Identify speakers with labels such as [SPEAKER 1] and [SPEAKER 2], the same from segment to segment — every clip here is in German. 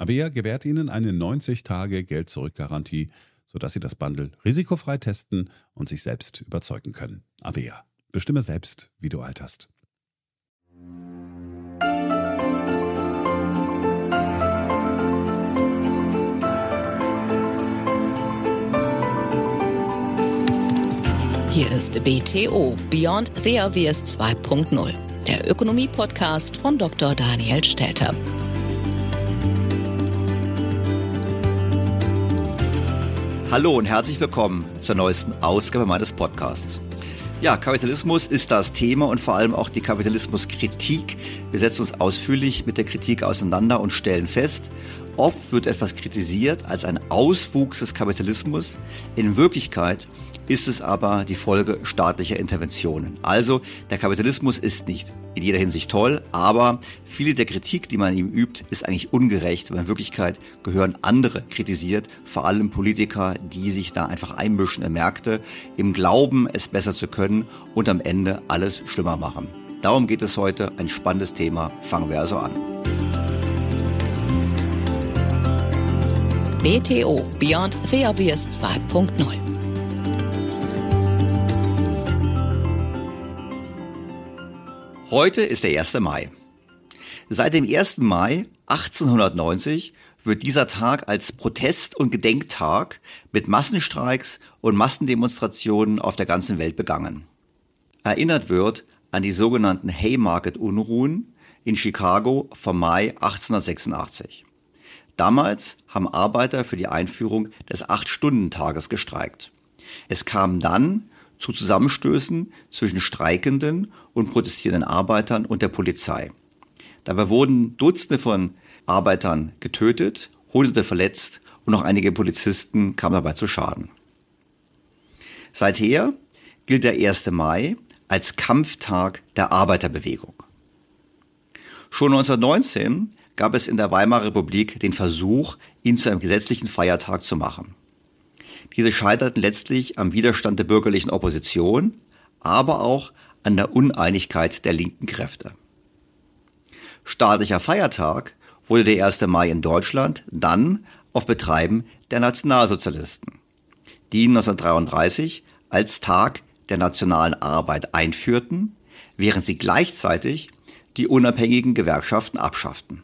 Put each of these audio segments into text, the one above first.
[SPEAKER 1] Avea gewährt Ihnen eine 90-Tage-Geld-Zurück-Garantie, sodass Sie das Bundle risikofrei testen und sich selbst überzeugen können. Avea. Bestimme selbst, wie du alterst.
[SPEAKER 2] Hier ist BTO Beyond Obvious 2.0, der Ökonomie-Podcast von Dr. Daniel Stelter.
[SPEAKER 3] Hallo und herzlich willkommen zur neuesten Ausgabe meines Podcasts. Ja, Kapitalismus ist das Thema und vor allem auch die Kapitalismuskritik. Wir setzen uns ausführlich mit der Kritik auseinander und stellen fest, oft wird etwas kritisiert als ein Auswuchs des Kapitalismus. In Wirklichkeit ist es aber die Folge staatlicher Interventionen. Also der Kapitalismus ist nicht in jeder Hinsicht toll, aber viele der Kritik, die man ihm übt, ist eigentlich ungerecht, weil in Wirklichkeit gehören andere kritisiert, vor allem Politiker, die sich da einfach einmischen in Märkte, im Glauben, es besser zu können und am Ende alles schlimmer machen. Darum geht es heute, ein spannendes Thema. Fangen wir also an.
[SPEAKER 2] BTO Beyond the Obvious 2.0
[SPEAKER 3] Heute ist der 1. Mai. Seit dem 1. Mai 1890 wird dieser Tag als Protest- und Gedenktag mit Massenstreiks und Massendemonstrationen auf der ganzen Welt begangen. Erinnert wird an die sogenannten Haymarket-Unruhen in Chicago vom Mai 1886. Damals haben Arbeiter für die Einführung des Acht-Stunden-Tages gestreikt. Es kam dann zu Zusammenstößen zwischen streikenden und protestierenden Arbeitern und der Polizei. Dabei wurden Dutzende von Arbeitern getötet, Hunderte verletzt und auch einige Polizisten kamen dabei zu Schaden. Seither gilt der 1. Mai als Kampftag der Arbeiterbewegung. Schon 1919 gab es in der Weimarer Republik den Versuch, ihn zu einem gesetzlichen Feiertag zu machen. Diese scheiterten letztlich am Widerstand der bürgerlichen Opposition, aber auch an der Uneinigkeit der linken Kräfte. Staatlicher Feiertag wurde der 1. Mai in Deutschland dann auf Betreiben der Nationalsozialisten. die 1933 als Tag der nationalen Arbeit einführten, während sie gleichzeitig die unabhängigen Gewerkschaften abschafften.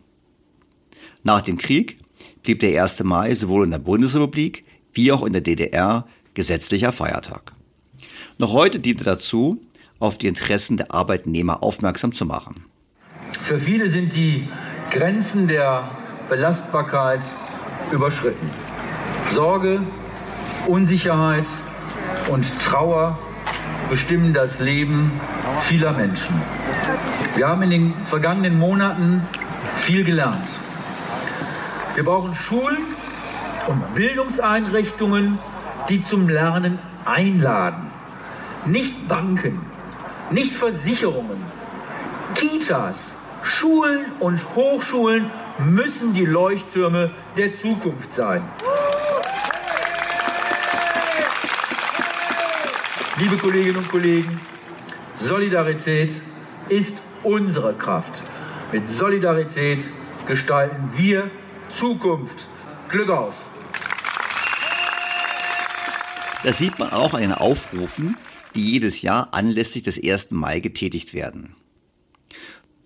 [SPEAKER 3] Nach dem Krieg blieb der 1. Mai sowohl in der Bundesrepublik wie auch in der DDR gesetzlicher Feiertag. Noch heute dient er dazu, auf die Interessen der Arbeitnehmer aufmerksam zu machen.
[SPEAKER 4] Für viele sind die Grenzen der Belastbarkeit überschritten. Sorge, Unsicherheit und Trauer bestimmen das Leben vieler Menschen. Wir haben in den vergangenen Monaten viel gelernt. Wir brauchen Schulen und Bildungseinrichtungen, die zum Lernen einladen. Nicht Banken, nicht Versicherungen. Kitas, Schulen und Hochschulen müssen die Leuchttürme der Zukunft sein. Liebe Kolleginnen und Kollegen, Solidarität ist unsere Kraft. Mit Solidarität gestalten wir Zukunft. Glück auf!
[SPEAKER 3] Das sieht man auch an den Aufrufen, die jedes Jahr anlässlich des 1. Mai getätigt werden.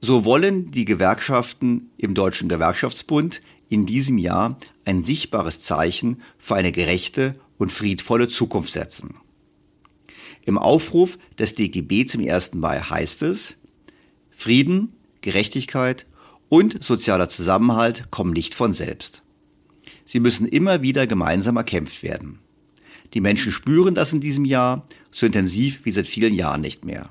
[SPEAKER 3] So wollen die Gewerkschaften im Deutschen Gewerkschaftsbund in diesem Jahr ein sichtbares Zeichen für eine gerechte und friedvolle Zukunft setzen. Im Aufruf des DGB zum 1. Mai heißt es, Frieden, Gerechtigkeit und sozialer Zusammenhalt kommen nicht von selbst. Sie müssen immer wieder gemeinsam erkämpft werden. Die Menschen spüren das in diesem Jahr so intensiv wie seit vielen Jahren nicht mehr.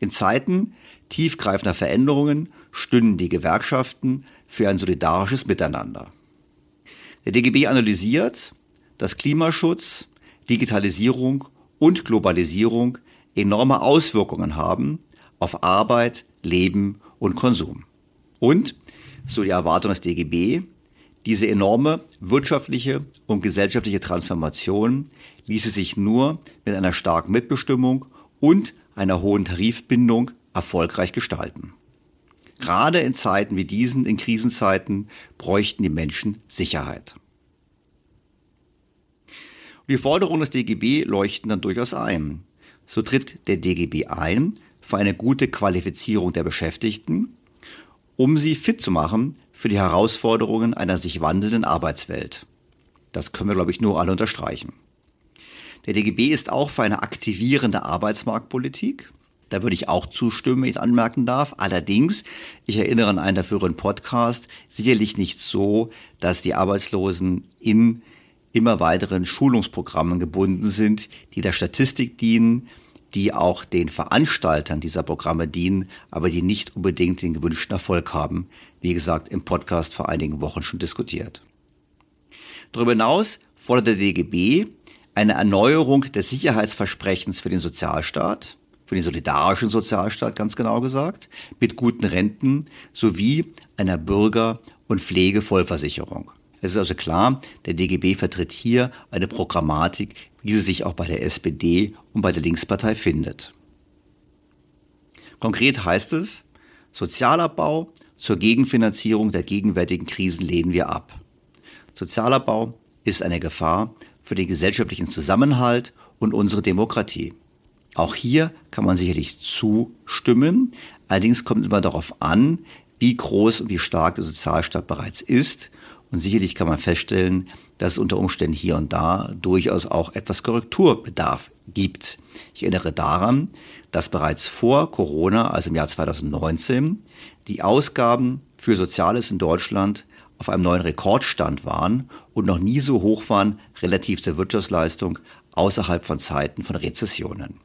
[SPEAKER 3] In Zeiten tiefgreifender Veränderungen stünden die Gewerkschaften für ein solidarisches Miteinander. Der DGB analysiert, dass Klimaschutz, Digitalisierung und Globalisierung enorme Auswirkungen haben auf Arbeit, Leben und Konsum. Und, so die Erwartung des DGB, diese enorme wirtschaftliche und gesellschaftliche Transformation ließe sich nur mit einer starken Mitbestimmung und einer hohen Tarifbindung erfolgreich gestalten. Gerade in Zeiten wie diesen, in Krisenzeiten, bräuchten die Menschen Sicherheit. Die Forderungen des DGB leuchten dann durchaus ein. So tritt der DGB ein für eine gute Qualifizierung der Beschäftigten, um sie fit zu machen für die Herausforderungen einer sich wandelnden Arbeitswelt. Das können wir, glaube ich, nur alle unterstreichen. Der DGB ist auch für eine aktivierende Arbeitsmarktpolitik. Da würde ich auch zustimmen, wenn ich es anmerken darf. Allerdings, ich erinnere an einen früheren Podcast, sicherlich nicht so, dass die Arbeitslosen in immer weiteren Schulungsprogrammen gebunden sind, die der Statistik dienen, die auch den Veranstaltern dieser Programme dienen, aber die nicht unbedingt den gewünschten Erfolg haben. Wie gesagt, im Podcast vor einigen Wochen schon diskutiert. Darüber hinaus fordert der DGB eine Erneuerung des Sicherheitsversprechens für den Sozialstaat, für den solidarischen Sozialstaat ganz genau gesagt, mit guten Renten sowie einer Bürger- und Pflegevollversicherung. Es ist also klar, der DGB vertritt hier eine Programmatik, wie sie sich auch bei der SPD und bei der Linkspartei findet. Konkret heißt es, Sozialabbau zur Gegenfinanzierung der gegenwärtigen Krisen lehnen wir ab. Sozialabbau ist eine Gefahr für den gesellschaftlichen Zusammenhalt und unsere Demokratie. Auch hier kann man sicherlich zustimmen. Allerdings kommt es immer darauf an, wie groß und wie stark der Sozialstaat bereits ist und sicherlich kann man feststellen, dass es unter Umständen hier und da durchaus auch etwas Korrekturbedarf gibt. Ich erinnere daran, dass bereits vor Corona, also im Jahr 2019, die Ausgaben für Soziales in Deutschland auf einem neuen Rekordstand waren und noch nie so hoch waren relativ zur Wirtschaftsleistung außerhalb von Zeiten von Rezessionen.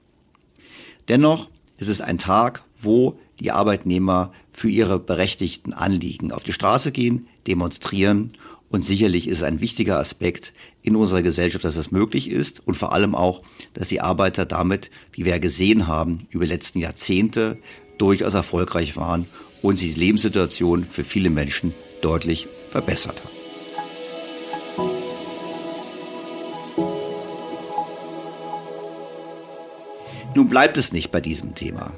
[SPEAKER 3] Dennoch ist es ein Tag, wo die Arbeitnehmer für ihre berechtigten Anliegen auf die Straße gehen, demonstrieren. Und sicherlich ist es ein wichtiger Aspekt in unserer Gesellschaft, dass das möglich ist und vor allem auch, dass die Arbeiter damit, wie wir gesehen haben, über die letzten Jahrzehnte durchaus erfolgreich waren und sich die Lebenssituation für viele Menschen deutlich verbessert hat. Nun bleibt es nicht bei diesem Thema.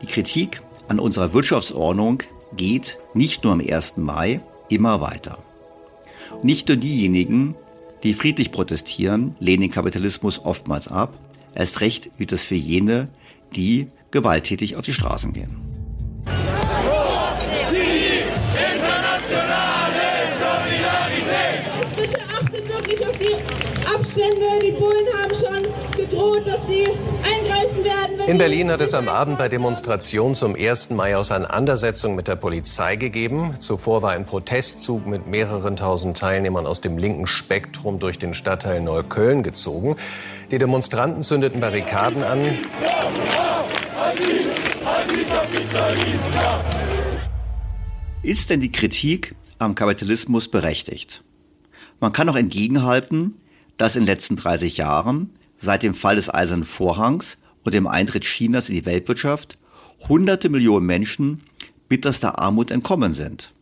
[SPEAKER 3] Die Kritik an unserer Wirtschaftsordnung geht nicht nur am 1. Mai immer weiter. Nicht nur diejenigen, Die friedlich protestieren, lehnen den Kapitalismus oftmals ab. Erst recht gilt das für jene, die gewalttätig auf die Straßen gehen.
[SPEAKER 5] Abstände. Die Bullen haben schon gedroht, dass sie eingreifen werden.
[SPEAKER 6] In Berlin hat es am Abend bei Demonstrationen zum 1. Mai Auseinandersetzungen mit der Polizei gegeben. Zuvor war ein Protestzug mit mehreren tausend Teilnehmern aus dem linken Spektrum durch den Stadtteil Neukölln gezogen. Die Demonstranten zündeten Barrikaden an.
[SPEAKER 3] Ist denn die Kritik am Kapitalismus berechtigt? Man kann auch entgegenhalten, dass in den letzten 30 Jahren, seit dem Fall des Eisernen Vorhangs und dem Eintritt Chinas in die Weltwirtschaft, hunderte Millionen Menschen bitterster Armut entkommen sind.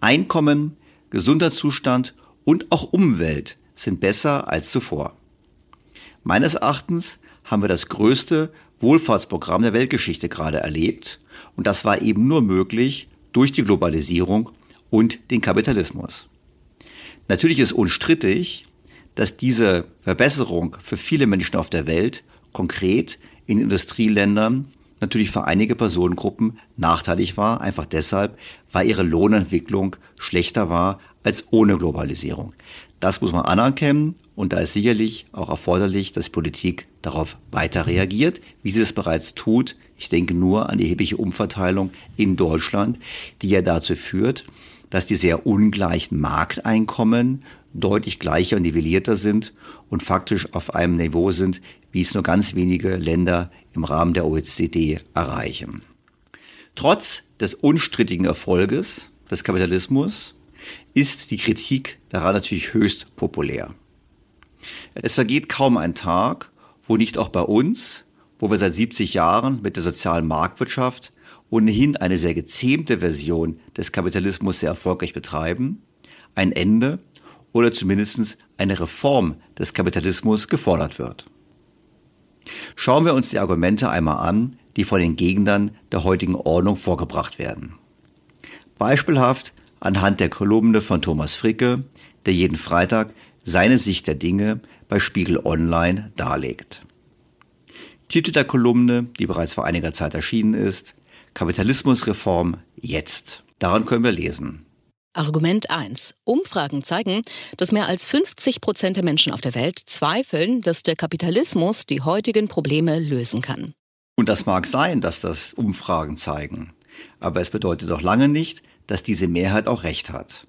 [SPEAKER 3] Einkommen, Gesundheitszustand und auch Umwelt sind besser als zuvor. Meines Erachtens haben wir das größte Wohlfahrtsprogramm der Weltgeschichte gerade erlebt und das war eben nur möglich durch die Globalisierung und den Kapitalismus. Natürlich ist unstrittig, dass diese Verbesserung für viele Menschen auf der Welt konkret in Industrieländern natürlich für einige Personengruppen nachteilig war, einfach deshalb, weil ihre Lohnentwicklung schlechter war als ohne Globalisierung. Das muss man anerkennen und da ist sicherlich auch erforderlich, dass Politik darauf weiter reagiert, wie sie es bereits tut. Ich denke nur an die erhebliche Umverteilung in Deutschland, die ja dazu führt, dass die sehr ungleichen Markteinkommen deutlich gleicher und nivellierter sind und faktisch auf einem Niveau sind, wie es nur ganz wenige Länder im Rahmen der OECD erreichen. Trotz des unstrittigen Erfolges des Kapitalismus ist die Kritik daran natürlich höchst populär. Es vergeht kaum ein Tag, wo nicht auch bei uns, wo wir seit 70 Jahren mit der sozialen Marktwirtschaft ohnehin eine sehr gezähmte Version des Kapitalismus sehr erfolgreich betreiben, ein Ende oder zumindest eine Reform des Kapitalismus gefordert wird. Schauen wir uns die Argumente einmal an, die von den Gegnern der heutigen Ordnung vorgebracht werden. Beispielhaft anhand der Kolumne von Thomas Fricke, der jeden Freitag seine Sicht der Dinge bei Spiegel Online darlegt. Titel der Kolumne, die bereits vor einiger Zeit erschienen ist, Kapitalismusreform jetzt. Daran können wir lesen.
[SPEAKER 7] Argument 1. Umfragen zeigen, dass mehr als 50 Prozent der Menschen auf der Welt zweifeln, dass der Kapitalismus die heutigen Probleme lösen kann.
[SPEAKER 3] Und das mag sein, dass das Umfragen zeigen. Aber es bedeutet doch lange nicht, dass diese Mehrheit auch recht hat.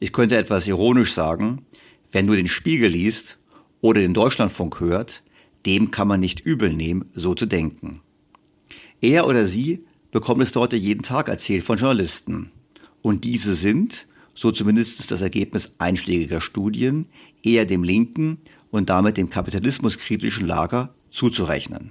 [SPEAKER 3] Ich könnte etwas ironisch sagen, wer nur den Spiegel liest oder den Deutschlandfunk hört, dem kann man nicht übel nehmen, so zu denken. Er oder sie bekommt es dort jeden Tag erzählt von Journalisten. Und diese sind, so zumindest das Ergebnis einschlägiger Studien, eher dem linken und damit dem kapitalismuskritischen Lager zuzurechnen.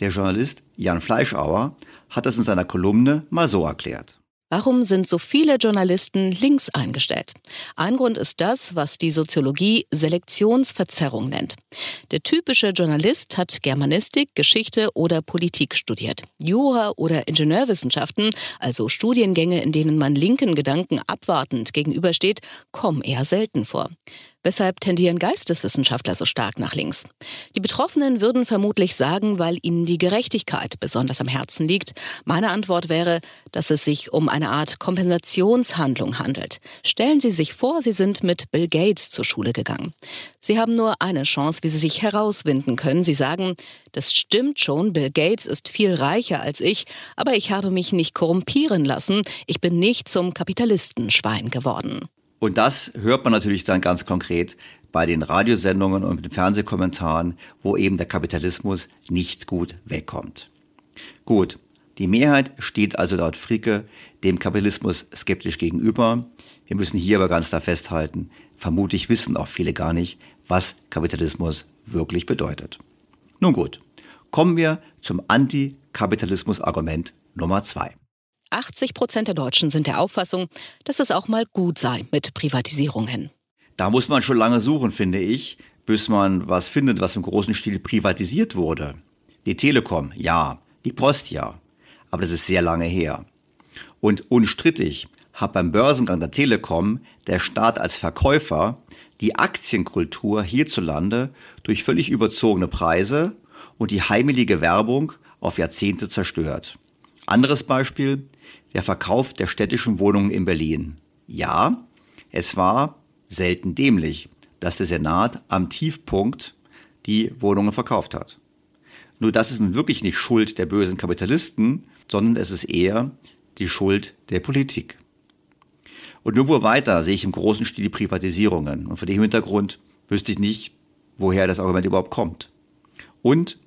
[SPEAKER 3] Der Journalist Jan Fleischauer hat das in seiner Kolumne mal so erklärt.
[SPEAKER 7] Warum sind so viele Journalisten links eingestellt? Ein Grund ist das, was die Soziologie Selektionsverzerrung nennt. Der typische Journalist hat Germanistik, Geschichte oder Politik studiert. Jura oder Ingenieurwissenschaften, also Studiengänge, in denen man linken Gedanken abwartend gegenübersteht, kommen eher selten vor. Weshalb tendieren Geisteswissenschaftler so stark nach links? Die Betroffenen würden vermutlich sagen, weil ihnen die Gerechtigkeit besonders am Herzen liegt. Meine Antwort wäre, dass es sich um eine Art Kompensationshandlung handelt. Stellen Sie sich vor, Sie sind mit Bill Gates zur Schule gegangen. Sie haben nur eine Chance, wie Sie sich herauswinden können. Sie sagen, das stimmt schon, Bill Gates ist viel reicher als ich, aber ich habe mich nicht korrumpieren lassen. Ich bin nicht zum Kapitalistenschwein geworden.
[SPEAKER 3] Und das hört man natürlich dann ganz konkret bei den Radiosendungen und den Fernsehkommentaren, wo eben der Kapitalismus nicht gut wegkommt. Gut, die Mehrheit steht also laut Fricke dem Kapitalismus skeptisch gegenüber. Wir müssen hier aber ganz klar festhalten, vermutlich wissen auch viele gar nicht, was Kapitalismus wirklich bedeutet. Nun gut, kommen wir zum Antikapitalismus-Argument Nummer zwei.
[SPEAKER 7] 80 Prozent der Deutschen sind der Auffassung, dass es auch mal gut sei mit Privatisierungen.
[SPEAKER 3] Da muss man schon lange suchen, finde ich, bis man was findet, was im großen Stil privatisiert wurde. Die Telekom, ja. Die Post, ja. Aber das ist sehr lange her. Und unstrittig hat beim Börsengang der Telekom der Staat als Verkäufer die Aktienkultur hierzulande durch völlig überzogene Preise und die heimelige Werbung auf Jahrzehnte zerstört. Anderes Beispiel, der Verkauf der städtischen Wohnungen in Berlin. Ja, es war selten dämlich, dass der Senat am Tiefpunkt die Wohnungen verkauft hat. Nur das ist nun wirklich nicht Schuld der bösen Kapitalisten, sondern es ist eher die Schuld der Politik. Und nur wo weiter sehe ich im großen Stil die Privatisierungen. Und vor dem Hintergrund wüsste ich nicht, woher das Argument überhaupt kommt. Und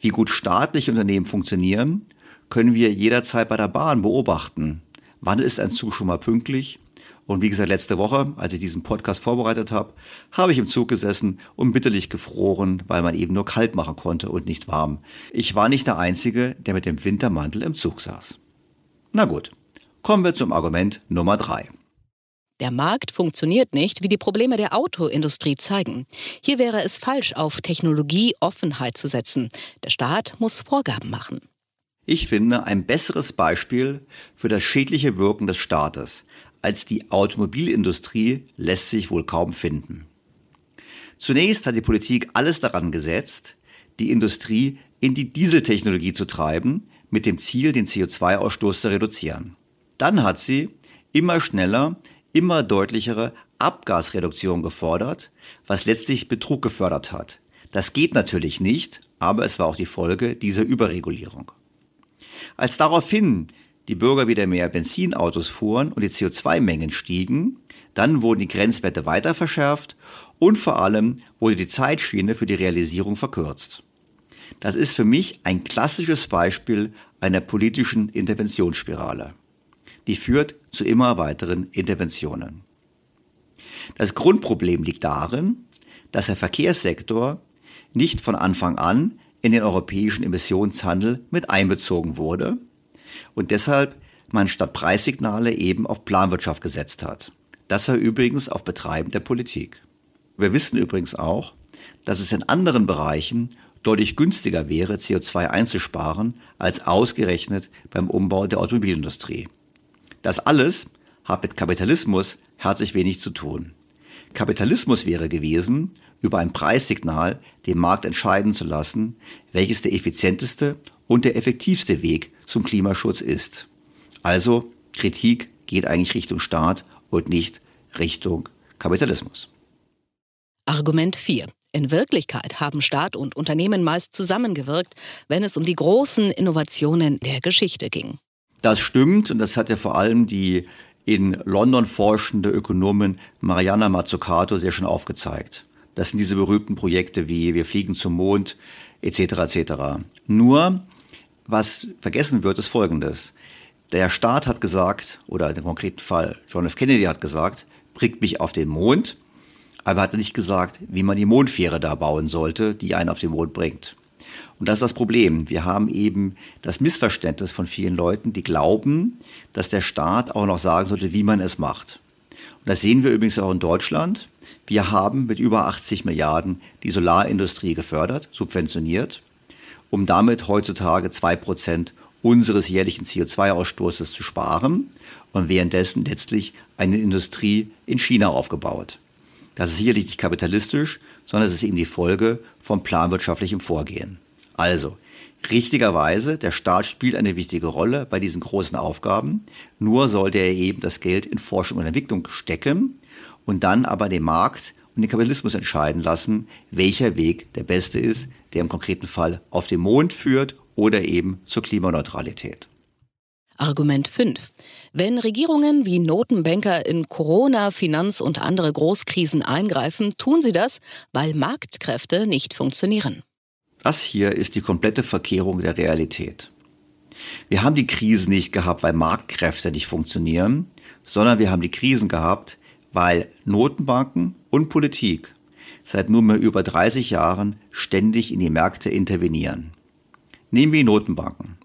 [SPEAKER 3] wie gut staatliche Unternehmen funktionieren, können wir jederzeit bei der Bahn beobachten. Wann ist ein Zug schon mal pünktlich? Und wie gesagt, letzte Woche, als ich diesen Podcast vorbereitet habe, habe ich im Zug gesessen und bitterlich gefroren, weil man eben nur kalt machen konnte und nicht warm. Ich war nicht der Einzige, der mit dem Wintermantel im Zug saß. Na gut, kommen wir zum Argument Nummer drei.
[SPEAKER 7] Der Markt funktioniert nicht, wie die Probleme der Autoindustrie zeigen. Hier wäre es falsch, auf Technologieoffenheit zu setzen. Der Staat muss Vorgaben machen.
[SPEAKER 3] Ich finde, ein besseres Beispiel für das schädliche Wirken des Staates als die Automobilindustrie lässt sich wohl kaum finden. Zunächst hat die Politik alles daran gesetzt, die Industrie in die Dieseltechnologie zu treiben, mit dem Ziel, den CO2-Ausstoß zu reduzieren. Dann hat sie immer schneller, immer deutlichere Abgasreduktion gefordert, was letztlich Betrug gefördert hat. Das geht natürlich nicht, aber es war auch die Folge dieser Überregulierung. Als daraufhin die Bürger wieder mehr Benzinautos fuhren und die CO2-Mengen stiegen, dann wurden die Grenzwerte weiter verschärft und vor allem wurde die Zeitschiene für die Realisierung verkürzt. Das ist für mich ein klassisches Beispiel einer politischen Interventionsspirale. Die führt zu immer weiteren Interventionen. Das Grundproblem liegt darin, dass der Verkehrssektor nicht von Anfang an in den europäischen Emissionshandel mit einbezogen wurde und deshalb man statt Preissignale eben auf Planwirtschaft gesetzt hat. Das war übrigens auf Betreiben der Politik. Wir wissen übrigens auch, dass es in anderen Bereichen deutlich günstiger wäre, CO2 einzusparen, als ausgerechnet beim Umbau der Automobilindustrie. Das alles hat mit Kapitalismus herzlich wenig zu tun. Kapitalismus wäre gewesen, über ein Preissignal den Markt entscheiden zu lassen, welches der effizienteste und der effektivste Weg zum Klimaschutz ist. Also Kritik geht eigentlich Richtung Staat und nicht Richtung Kapitalismus.
[SPEAKER 7] Argument 4. In Wirklichkeit haben Staat und Unternehmen meist zusammengewirkt, wenn es um die großen Innovationen der Geschichte ging.
[SPEAKER 3] Das stimmt und das hat ja vor allem die in London forschende Ökonomin Mariana Mazzucato sehr schön aufgezeigt. Das sind diese berühmten Projekte wie Wir fliegen zum Mond etc. etc. Nur was vergessen wird, ist Folgendes. Der Staat hat gesagt, oder dem konkreten Fall John F. Kennedy hat gesagt, bringt mich auf den Mond, aber hat nicht gesagt, wie man die Mondfähre da bauen sollte, die einen auf den Mond bringt. Und das ist das Problem. Wir haben eben das Missverständnis von vielen Leuten, die glauben, dass der Staat auch noch sagen sollte, wie man es macht. Und das sehen wir übrigens auch in Deutschland. Wir haben mit über 80 Milliarden die Solarindustrie gefördert, subventioniert um damit heutzutage zwei Prozent unseres jährlichen CO2-Ausstoßes zu sparen und währenddessen letztlich eine Industrie in China aufgebaut. Das ist sicherlich nicht kapitalistisch, sondern es ist eben die Folge von planwirtschaftlichem Vorgehen. Also, richtigerweise, der Staat spielt eine wichtige Rolle bei diesen großen Aufgaben, nur sollte er eben das Geld in Forschung und Entwicklung stecken und dann aber den Markt und den Kapitalismus entscheiden lassen, welcher Weg der beste ist, der im konkreten Fall auf den Mond führt oder eben zur Klimaneutralität.
[SPEAKER 7] Argument 5. Wenn Regierungen wie Notenbanker in Corona, Finanz- und andere Großkrisen eingreifen, tun sie das, weil Marktkräfte nicht funktionieren.
[SPEAKER 3] Das hier ist die komplette Verkehrung der Realität. Wir haben die Krisen nicht gehabt, weil Marktkräfte nicht funktionieren, sondern wir haben die Krisen gehabt, weil Notenbanken und Politik seit nunmehr über 30 Jahren ständig in die Märkte intervenieren. Nehmen wir die Notenbanken.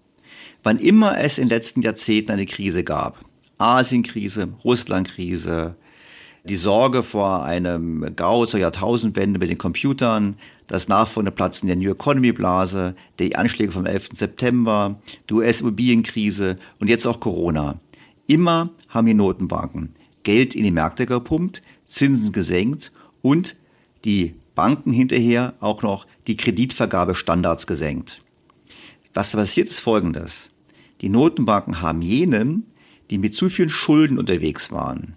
[SPEAKER 3] Wann immer es in den letzten Jahrzehnten eine Krise gab, Asienkrise, Russlandkrise, die Sorge vor einem Gau zur Jahrtausendwende mit den Computern, das nachfolgende Platzen der New Economy Blase, die Anschläge vom 11. September, die US-Immobilienkrise und jetzt auch Corona. Immer haben die Notenbanken Geld in die Märkte gepumpt, Zinsen gesenkt und die Banken hinterher auch noch die Kreditvergabestandards gesenkt. Was passiert ist folgendes. Die Notenbanken haben jenen, die mit zu vielen Schulden unterwegs waren,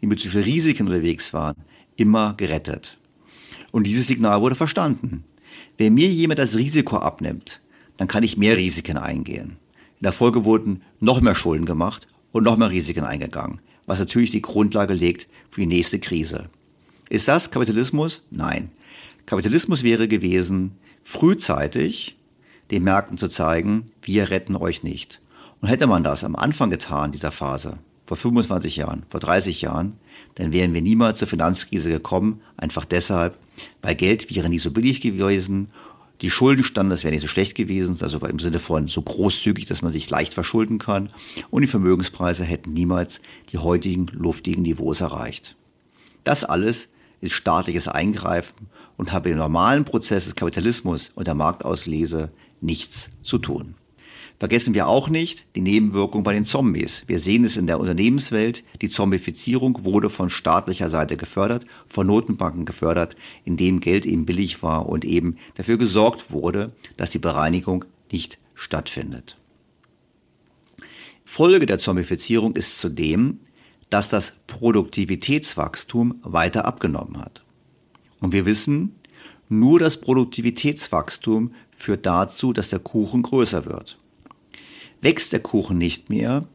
[SPEAKER 3] die mit zu vielen Risiken unterwegs waren, immer gerettet. Und dieses Signal wurde verstanden. Wenn mir jemand das Risiko abnimmt, dann kann ich mehr Risiken eingehen. In der Folge wurden noch mehr Schulden gemacht und noch mehr Risiken eingegangen, was natürlich die Grundlage legt für die nächste Krise. Ist das Kapitalismus? Nein. Kapitalismus wäre gewesen, frühzeitig den Märkten zu zeigen, wir retten euch nicht. Und hätte man das am Anfang getan, dieser Phase, vor 25 Jahren, vor 30 Jahren, dann wären wir niemals zur Finanzkrise gekommen, einfach deshalb, weil Geld wäre nicht so billig gewesen, die Schuldenstandards wären nicht so schlecht gewesen, also im Sinne von so großzügig, dass man sich leicht verschulden kann und die Vermögenspreise hätten niemals die heutigen luftigen Niveaus erreicht. Das alles ist staatliches Eingreifen und habe im normalen Prozess des Kapitalismus und der Marktauslese nichts zu tun. Vergessen wir auch nicht die Nebenwirkung bei den Zombies. Wir sehen es in der Unternehmenswelt. Die Zombifizierung wurde von staatlicher Seite gefördert, von Notenbanken gefördert, indem Geld eben billig war und eben dafür gesorgt wurde, dass die Bereinigung nicht stattfindet. Folge der Zombifizierung ist zudem, dass das Produktivitätswachstum weiter abgenommen hat. Und wir wissen, nur das Produktivitätswachstum führt dazu, dass der Kuchen größer wird. Wächst der Kuchen nicht mehr,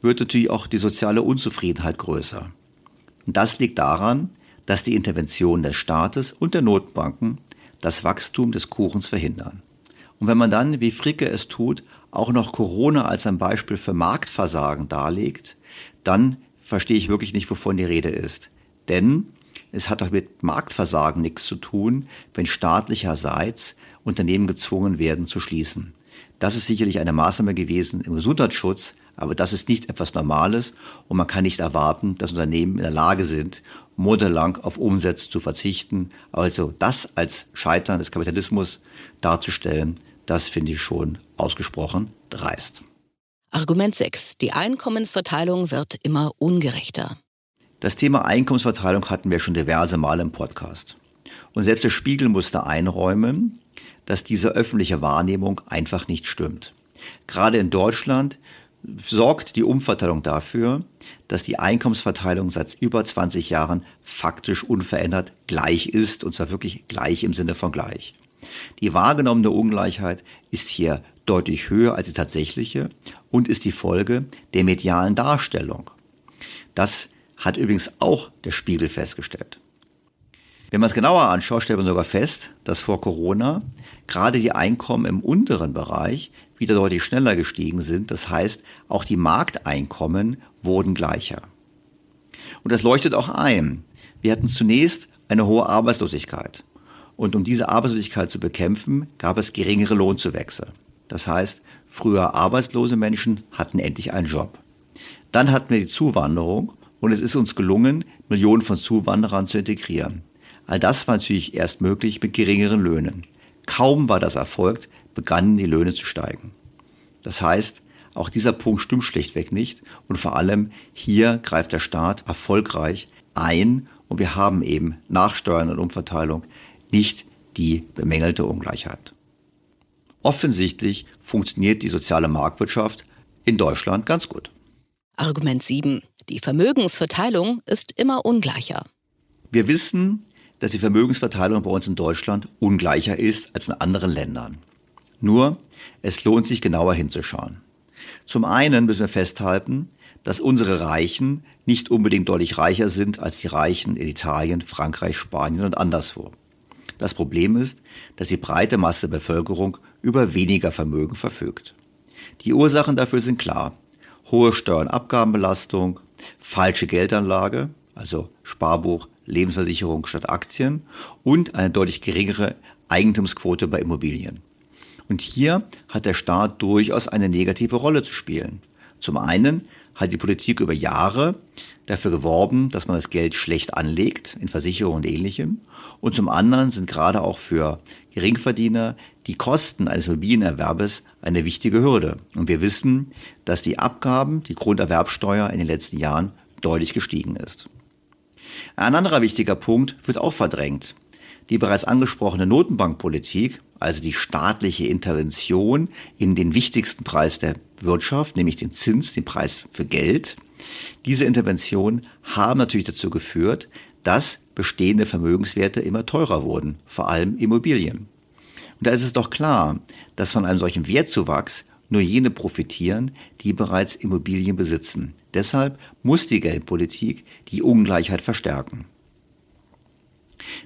[SPEAKER 3] wird natürlich auch die soziale Unzufriedenheit größer. Und das liegt daran, dass die Interventionen des Staates und der Notbanken das Wachstum des Kuchens verhindern. Und wenn man dann, wie Fricke es tut, auch noch Corona als ein Beispiel für Marktversagen darlegt, dann verstehe ich wirklich nicht, wovon die Rede ist. Denn es hat doch mit Marktversagen nichts zu tun, wenn staatlicherseits Unternehmen gezwungen werden zu schließen. Das ist sicherlich eine Maßnahme gewesen im Gesundheitsschutz, aber das ist nicht etwas Normales und man kann nicht erwarten, dass Unternehmen in der Lage sind, monatelang auf Umsätze zu verzichten. Also das als Scheitern des Kapitalismus darzustellen, das finde ich schon ausgesprochen dreist.
[SPEAKER 7] Argument 6. Die Einkommensverteilung wird immer ungerechter.
[SPEAKER 3] Das Thema Einkommensverteilung hatten wir schon diverse Male im Podcast. Und selbst der Spiegel musste einräumen, dass diese öffentliche Wahrnehmung einfach nicht stimmt. Gerade in Deutschland sorgt die Umverteilung dafür, dass die Einkommensverteilung seit über 20 Jahren faktisch unverändert gleich ist, und zwar wirklich gleich im Sinne von gleich. Die wahrgenommene Ungleichheit ist hier deutlich höher als die tatsächliche und ist die Folge der medialen Darstellung. Das hat übrigens auch der Spiegel festgestellt. Wenn man es genauer anschaut, stellt man sogar fest, dass vor Corona gerade die Einkommen im unteren Bereich wieder deutlich schneller gestiegen sind. Das heißt, auch die Markteinkommen wurden gleicher. Und das leuchtet auch ein. Wir hatten zunächst eine hohe Arbeitslosigkeit. Und um diese Arbeitslosigkeit zu bekämpfen, gab es geringere Lohnzuwächse. Das heißt, früher arbeitslose Menschen hatten endlich einen Job. Dann hatten wir die Zuwanderung und es ist uns gelungen, Millionen von Zuwanderern zu integrieren. All das war natürlich erst möglich mit geringeren Löhnen. Kaum war das erfolgt, begannen die Löhne zu steigen. Das heißt, auch dieser Punkt stimmt schlichtweg nicht und vor allem hier greift der Staat erfolgreich ein und wir haben eben nach Steuern und Umverteilung nicht die bemängelte Ungleichheit. Offensichtlich funktioniert die soziale Marktwirtschaft in Deutschland ganz gut.
[SPEAKER 7] Argument 7. Die Vermögensverteilung ist immer ungleicher.
[SPEAKER 3] Wir wissen, dass die Vermögensverteilung bei uns in Deutschland ungleicher ist als in anderen Ländern. Nur, es lohnt sich genauer hinzuschauen. Zum einen müssen wir festhalten, dass unsere Reichen nicht unbedingt deutlich reicher sind als die Reichen in Italien, Frankreich, Spanien und anderswo. Das Problem ist, dass die breite Masse der Bevölkerung über weniger Vermögen verfügt. Die Ursachen dafür sind klar. Hohe Steuer- und Abgabenbelastung, falsche Geldanlage, also Sparbuch, Lebensversicherung statt Aktien und eine deutlich geringere Eigentumsquote bei Immobilien. Und hier hat der Staat durchaus eine negative Rolle zu spielen. Zum einen hat die Politik über Jahre dafür geworben, dass man das Geld schlecht anlegt in Versicherungen und ähnlichem. Und zum anderen sind gerade auch für Geringverdiener die Kosten eines Immobilienerwerbes eine wichtige Hürde. Und wir wissen, dass die Abgaben, die Grunderwerbsteuer in den letzten Jahren deutlich gestiegen ist. Ein anderer wichtiger Punkt wird auch verdrängt. Die bereits angesprochene Notenbankpolitik, also die staatliche Intervention in den wichtigsten Preis der Wirtschaft, nämlich den Zins, den Preis für Geld, diese Interventionen haben natürlich dazu geführt, dass bestehende Vermögenswerte immer teurer wurden, vor allem Immobilien. Und da ist es doch klar, dass von einem solchen Wertzuwachs nur jene profitieren, die bereits Immobilien besitzen. Deshalb muss die Geldpolitik die Ungleichheit verstärken.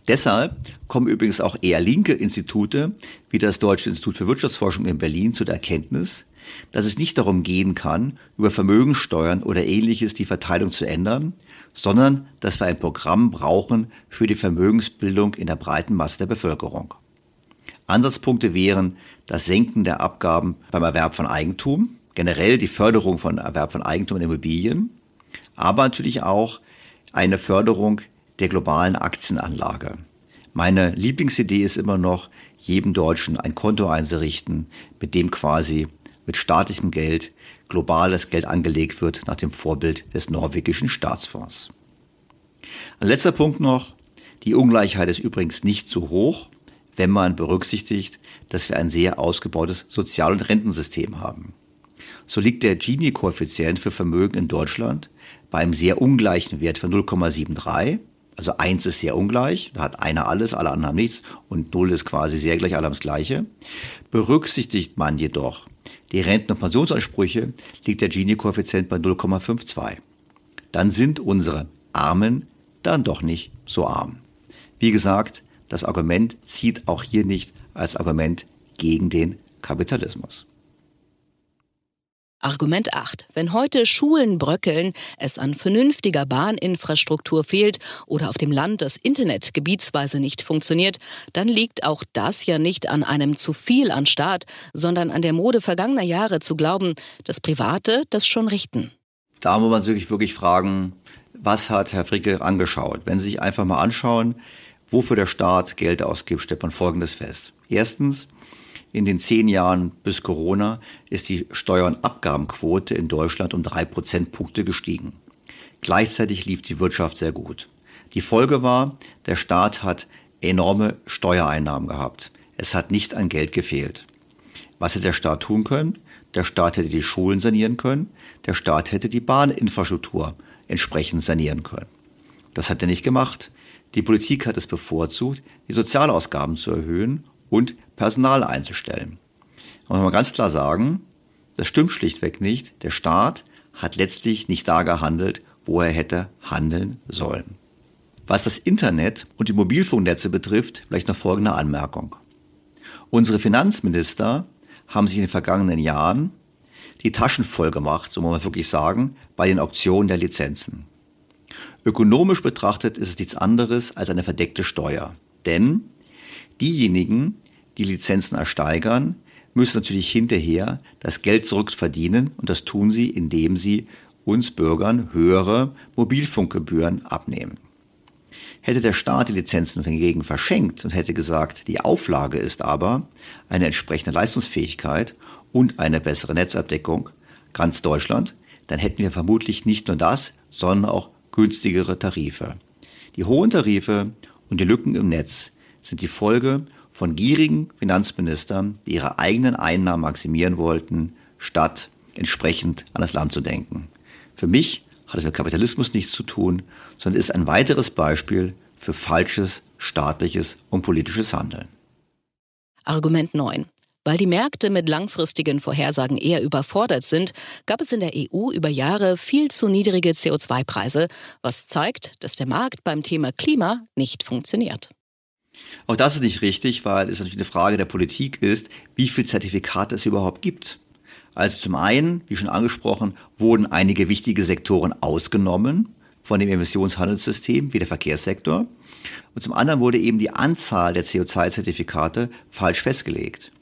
[SPEAKER 3] Deshalb kommen übrigens auch eher linke Institute wie das Deutsche Institut für Wirtschaftsforschung in Berlin zu der Erkenntnis, dass es nicht darum gehen kann, über Vermögensteuern oder ähnliches die Verteilung zu ändern, sondern dass wir ein Programm brauchen für die Vermögensbildung in der breiten Masse der Bevölkerung. Ansatzpunkte wären das Senken der Abgaben beim Erwerb von Eigentum, generell die Förderung von Erwerb von Eigentum und Immobilien, aber natürlich auch eine Förderung der globalen Aktienanlage. Meine Lieblingsidee ist immer noch, jedem Deutschen ein Konto einzurichten, mit dem quasi mit staatlichem Geld globales Geld angelegt wird nach dem Vorbild des norwegischen Staatsfonds. Ein letzter Punkt noch. Die Ungleichheit ist übrigens nicht so hoch, wenn man berücksichtigt, dass wir ein sehr ausgebautes Sozial- und Rentensystem haben. So liegt der Gini-Koeffizient für Vermögen in Deutschland bei einem sehr ungleichen Wert von 0,73. Also eins ist sehr ungleich, da hat einer alles, alle anderen haben nichts und null ist quasi sehr gleich, alle haben das Gleiche. Berücksichtigt man jedoch die Renten- und Pensionsansprüche, liegt der Gini-Koeffizient bei 0,52. Dann sind unsere Armen dann doch nicht so arm. Wie gesagt, das Argument zieht auch hier nicht als Argument gegen den Kapitalismus.
[SPEAKER 7] Argument 8. Wenn heute Schulen bröckeln, es an vernünftiger Bahninfrastruktur fehlt oder auf dem Land das Internet gebietsweise nicht funktioniert, dann liegt auch das ja nicht an einem zu viel an Staat, sondern an der Mode vergangener Jahre zu glauben, dass Private das schon richten.
[SPEAKER 3] Da muss man sich wirklich fragen, was hat Herr Fricke angeschaut? Wenn Sie sich einfach mal anschauen, wofür der Staat Geld ausgibt, stellt man Folgendes fest. Erstens, in den zehn Jahren bis Corona ist die Steuer- und Abgabenquote in Deutschland um drei Prozentpunkte gestiegen. Gleichzeitig lief die Wirtschaft sehr gut. Die Folge war, der Staat hat enorme Steuereinnahmen gehabt. Es hat nicht an Geld gefehlt. Was hätte der Staat tun können? Der Staat hätte die Schulen sanieren können. Der Staat hätte die Bahninfrastruktur entsprechend sanieren können. Das hat er nicht gemacht. Die Politik hat es bevorzugt, die Sozialausgaben zu erhöhen und Personal einzustellen. Und man ganz klar sagen, das stimmt schlichtweg nicht. Der Staat hat letztlich nicht da gehandelt, wo er hätte handeln sollen. Was das Internet und die Mobilfunknetze betrifft, vielleicht noch folgende Anmerkung. Unsere Finanzminister haben sich in den vergangenen Jahren die Taschen voll gemacht, so muss man wirklich sagen, bei den Auktionen der Lizenzen. Ökonomisch betrachtet ist es nichts anderes als eine verdeckte Steuer. Denn diejenigen, die Lizenzen ersteigern, müssen natürlich hinterher das Geld zurückverdienen und das tun sie, indem sie uns Bürgern höhere Mobilfunkgebühren abnehmen. Hätte der Staat die Lizenzen hingegen verschenkt und hätte gesagt, die Auflage ist aber eine entsprechende Leistungsfähigkeit und eine bessere Netzabdeckung ganz Deutschland, dann hätten wir vermutlich nicht nur das, sondern auch günstigere Tarife. Die hohen Tarife und die Lücken im Netz sind die Folge von gierigen Finanzministern, die ihre eigenen Einnahmen maximieren wollten, statt entsprechend an das Land zu denken. Für mich hat es mit Kapitalismus nichts zu tun, sondern ist ein weiteres Beispiel für falsches staatliches und politisches Handeln.
[SPEAKER 7] Argument 9. Weil die Märkte mit langfristigen Vorhersagen eher überfordert sind, gab es in der EU über Jahre viel zu niedrige CO2-Preise, was zeigt, dass der Markt beim Thema Klima nicht funktioniert.
[SPEAKER 3] Auch das ist nicht richtig, weil es natürlich eine Frage der Politik ist, wie viel Zertifikate es überhaupt gibt. Also zum einen, wie schon angesprochen, wurden einige wichtige Sektoren ausgenommen von dem Emissionshandelssystem, wie der Verkehrssektor. Und zum anderen wurde eben die Anzahl der CO2-Zertifikate falsch festgelegt.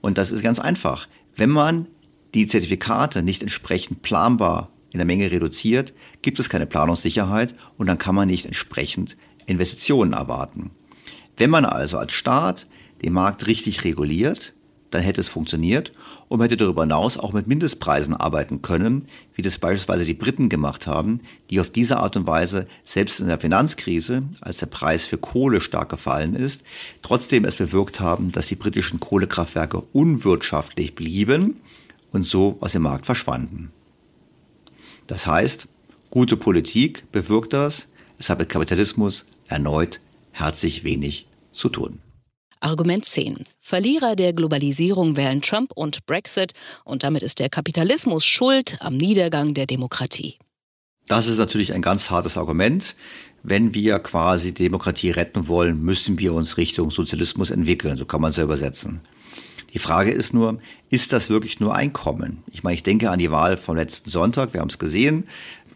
[SPEAKER 3] Und das ist ganz einfach. Wenn man die Zertifikate nicht entsprechend planbar in der Menge reduziert, gibt es keine Planungssicherheit und dann kann man nicht entsprechend Investitionen erwarten. Wenn man also als Staat den Markt richtig reguliert, dann hätte es funktioniert und man hätte darüber hinaus auch mit Mindestpreisen arbeiten können, wie das beispielsweise die Briten gemacht haben, die auf diese Art und Weise selbst in der Finanzkrise, als der Preis für Kohle stark gefallen ist, trotzdem es bewirkt haben, dass die britischen Kohlekraftwerke unwirtschaftlich blieben und so aus dem Markt verschwanden. Das heißt, gute Politik bewirkt das, es hat mit Kapitalismus erneut herzlich wenig zu tun.
[SPEAKER 7] Argument 10. Verlierer der Globalisierung wählen Trump und Brexit und damit ist der Kapitalismus schuld am Niedergang der Demokratie.
[SPEAKER 3] Das ist natürlich ein ganz hartes Argument. Wenn wir quasi Demokratie retten wollen, müssen wir uns Richtung Sozialismus entwickeln. So kann man es ja übersetzen. Die Frage ist nur, ist das wirklich nur Einkommen? Ich meine, ich denke an die Wahl vom letzten Sonntag. Wir haben es gesehen.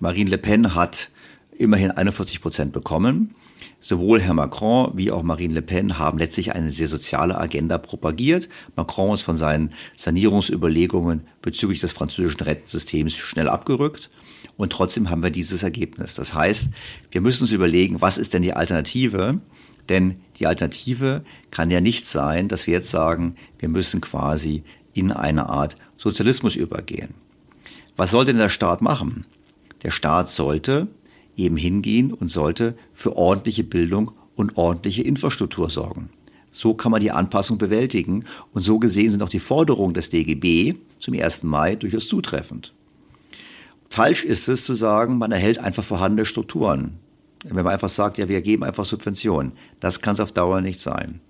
[SPEAKER 3] Marine Le Pen hat immerhin 41 Prozent bekommen. Sowohl Herr Macron wie auch Marine Le Pen haben letztlich eine sehr soziale Agenda propagiert. Macron ist von seinen Sanierungsüberlegungen bezüglich des französischen Rentensystems schnell abgerückt. Und trotzdem haben wir dieses Ergebnis. Das heißt, wir müssen uns überlegen, was ist denn die Alternative? Denn die Alternative kann ja nicht sein, dass wir jetzt sagen, wir müssen quasi in eine Art Sozialismus übergehen. Was sollte denn der Staat machen? Der Staat sollte eben hingehen und sollte für ordentliche Bildung und ordentliche Infrastruktur sorgen. So kann man die Anpassung bewältigen und so gesehen sind auch die Forderungen des DGB zum 1. Mai durchaus zutreffend. Falsch ist es zu sagen, man erhält einfach vorhandene Strukturen. Wenn man einfach sagt, ja, wir geben einfach Subventionen. Das kann es auf Dauer nicht sein.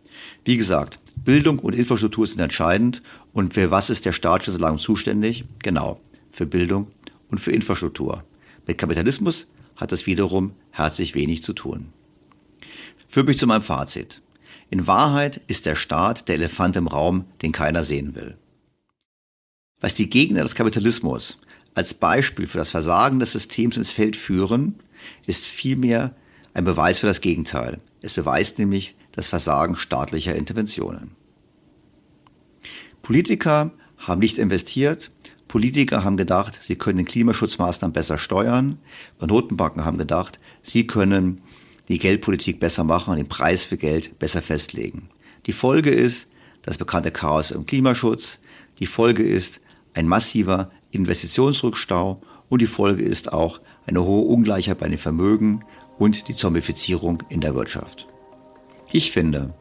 [SPEAKER 3] Wie gesagt, Bildung und Infrastruktur sind entscheidend. Und für was ist der Staat schon so lange zuständig? Genau, für Bildung und für Infrastruktur. Mit Kapitalismus hat das wiederum herzlich wenig zu tun. Führt mich zu meinem Fazit. In Wahrheit ist der Staat der Elefant im Raum, den keiner sehen will. Was die Gegner des Kapitalismus als Beispiel für das Versagen des Systems ins Feld führen, ist vielmehr ein Beweis für das Gegenteil. Es beweist nämlich das Versagen staatlicher Interventionen. Politiker haben nicht investiert, Politiker haben gedacht, sie können Klimaschutzmaßnahmen besser steuern. Notenbanken haben gedacht, sie können die Geldpolitik besser machen und den Preis für Geld besser festlegen. Die Folge ist das bekannte Chaos im Klimaschutz. Die Folge ist ein massiver Investitionsrückstau und die Folge ist auch eine hohe Ungleichheit bei den Vermögen und die Zombifizierung in der Wirtschaft. Ich finde,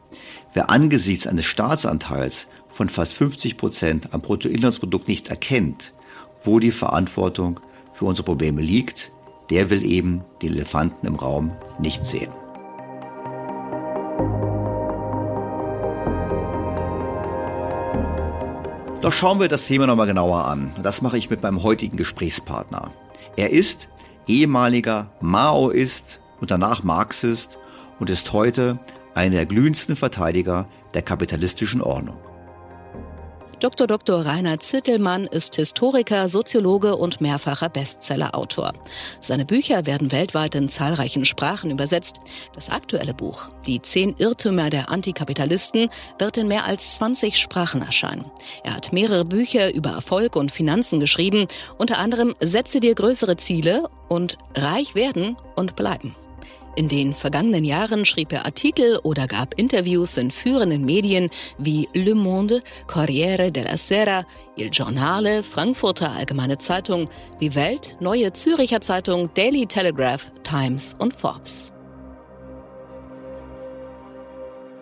[SPEAKER 3] wer angesichts eines Staatsanteils von fast 50 Prozent am Bruttoinlandsprodukt nicht erkennt, wo die Verantwortung für unsere Probleme liegt, der will eben die Elefanten im Raum nicht sehen. Doch schauen wir das Thema nochmal genauer an. Das mache ich mit meinem heutigen Gesprächspartner. Er ist ehemaliger Maoist und danach Marxist und ist heute einer der glühendsten Verteidiger der kapitalistischen Ordnung.
[SPEAKER 7] Dr. Dr. Rainer Zittelmann ist Historiker, Soziologe und mehrfacher Bestsellerautor. Seine Bücher werden weltweit in zahlreichen Sprachen übersetzt. Das aktuelle Buch, Die zehn Irrtümer der Antikapitalisten, wird in mehr als 20 Sprachen erscheinen. Er hat mehrere Bücher über Erfolg und Finanzen geschrieben, unter anderem Setze dir größere Ziele und Reich werden und bleiben. In den vergangenen Jahren schrieb er Artikel oder gab Interviews in führenden Medien wie Le Monde, Corriere della Sera, Il Giornale, Frankfurter Allgemeine Zeitung, Die Welt, Neue Züricher Zeitung, Daily Telegraph, Times und Forbes.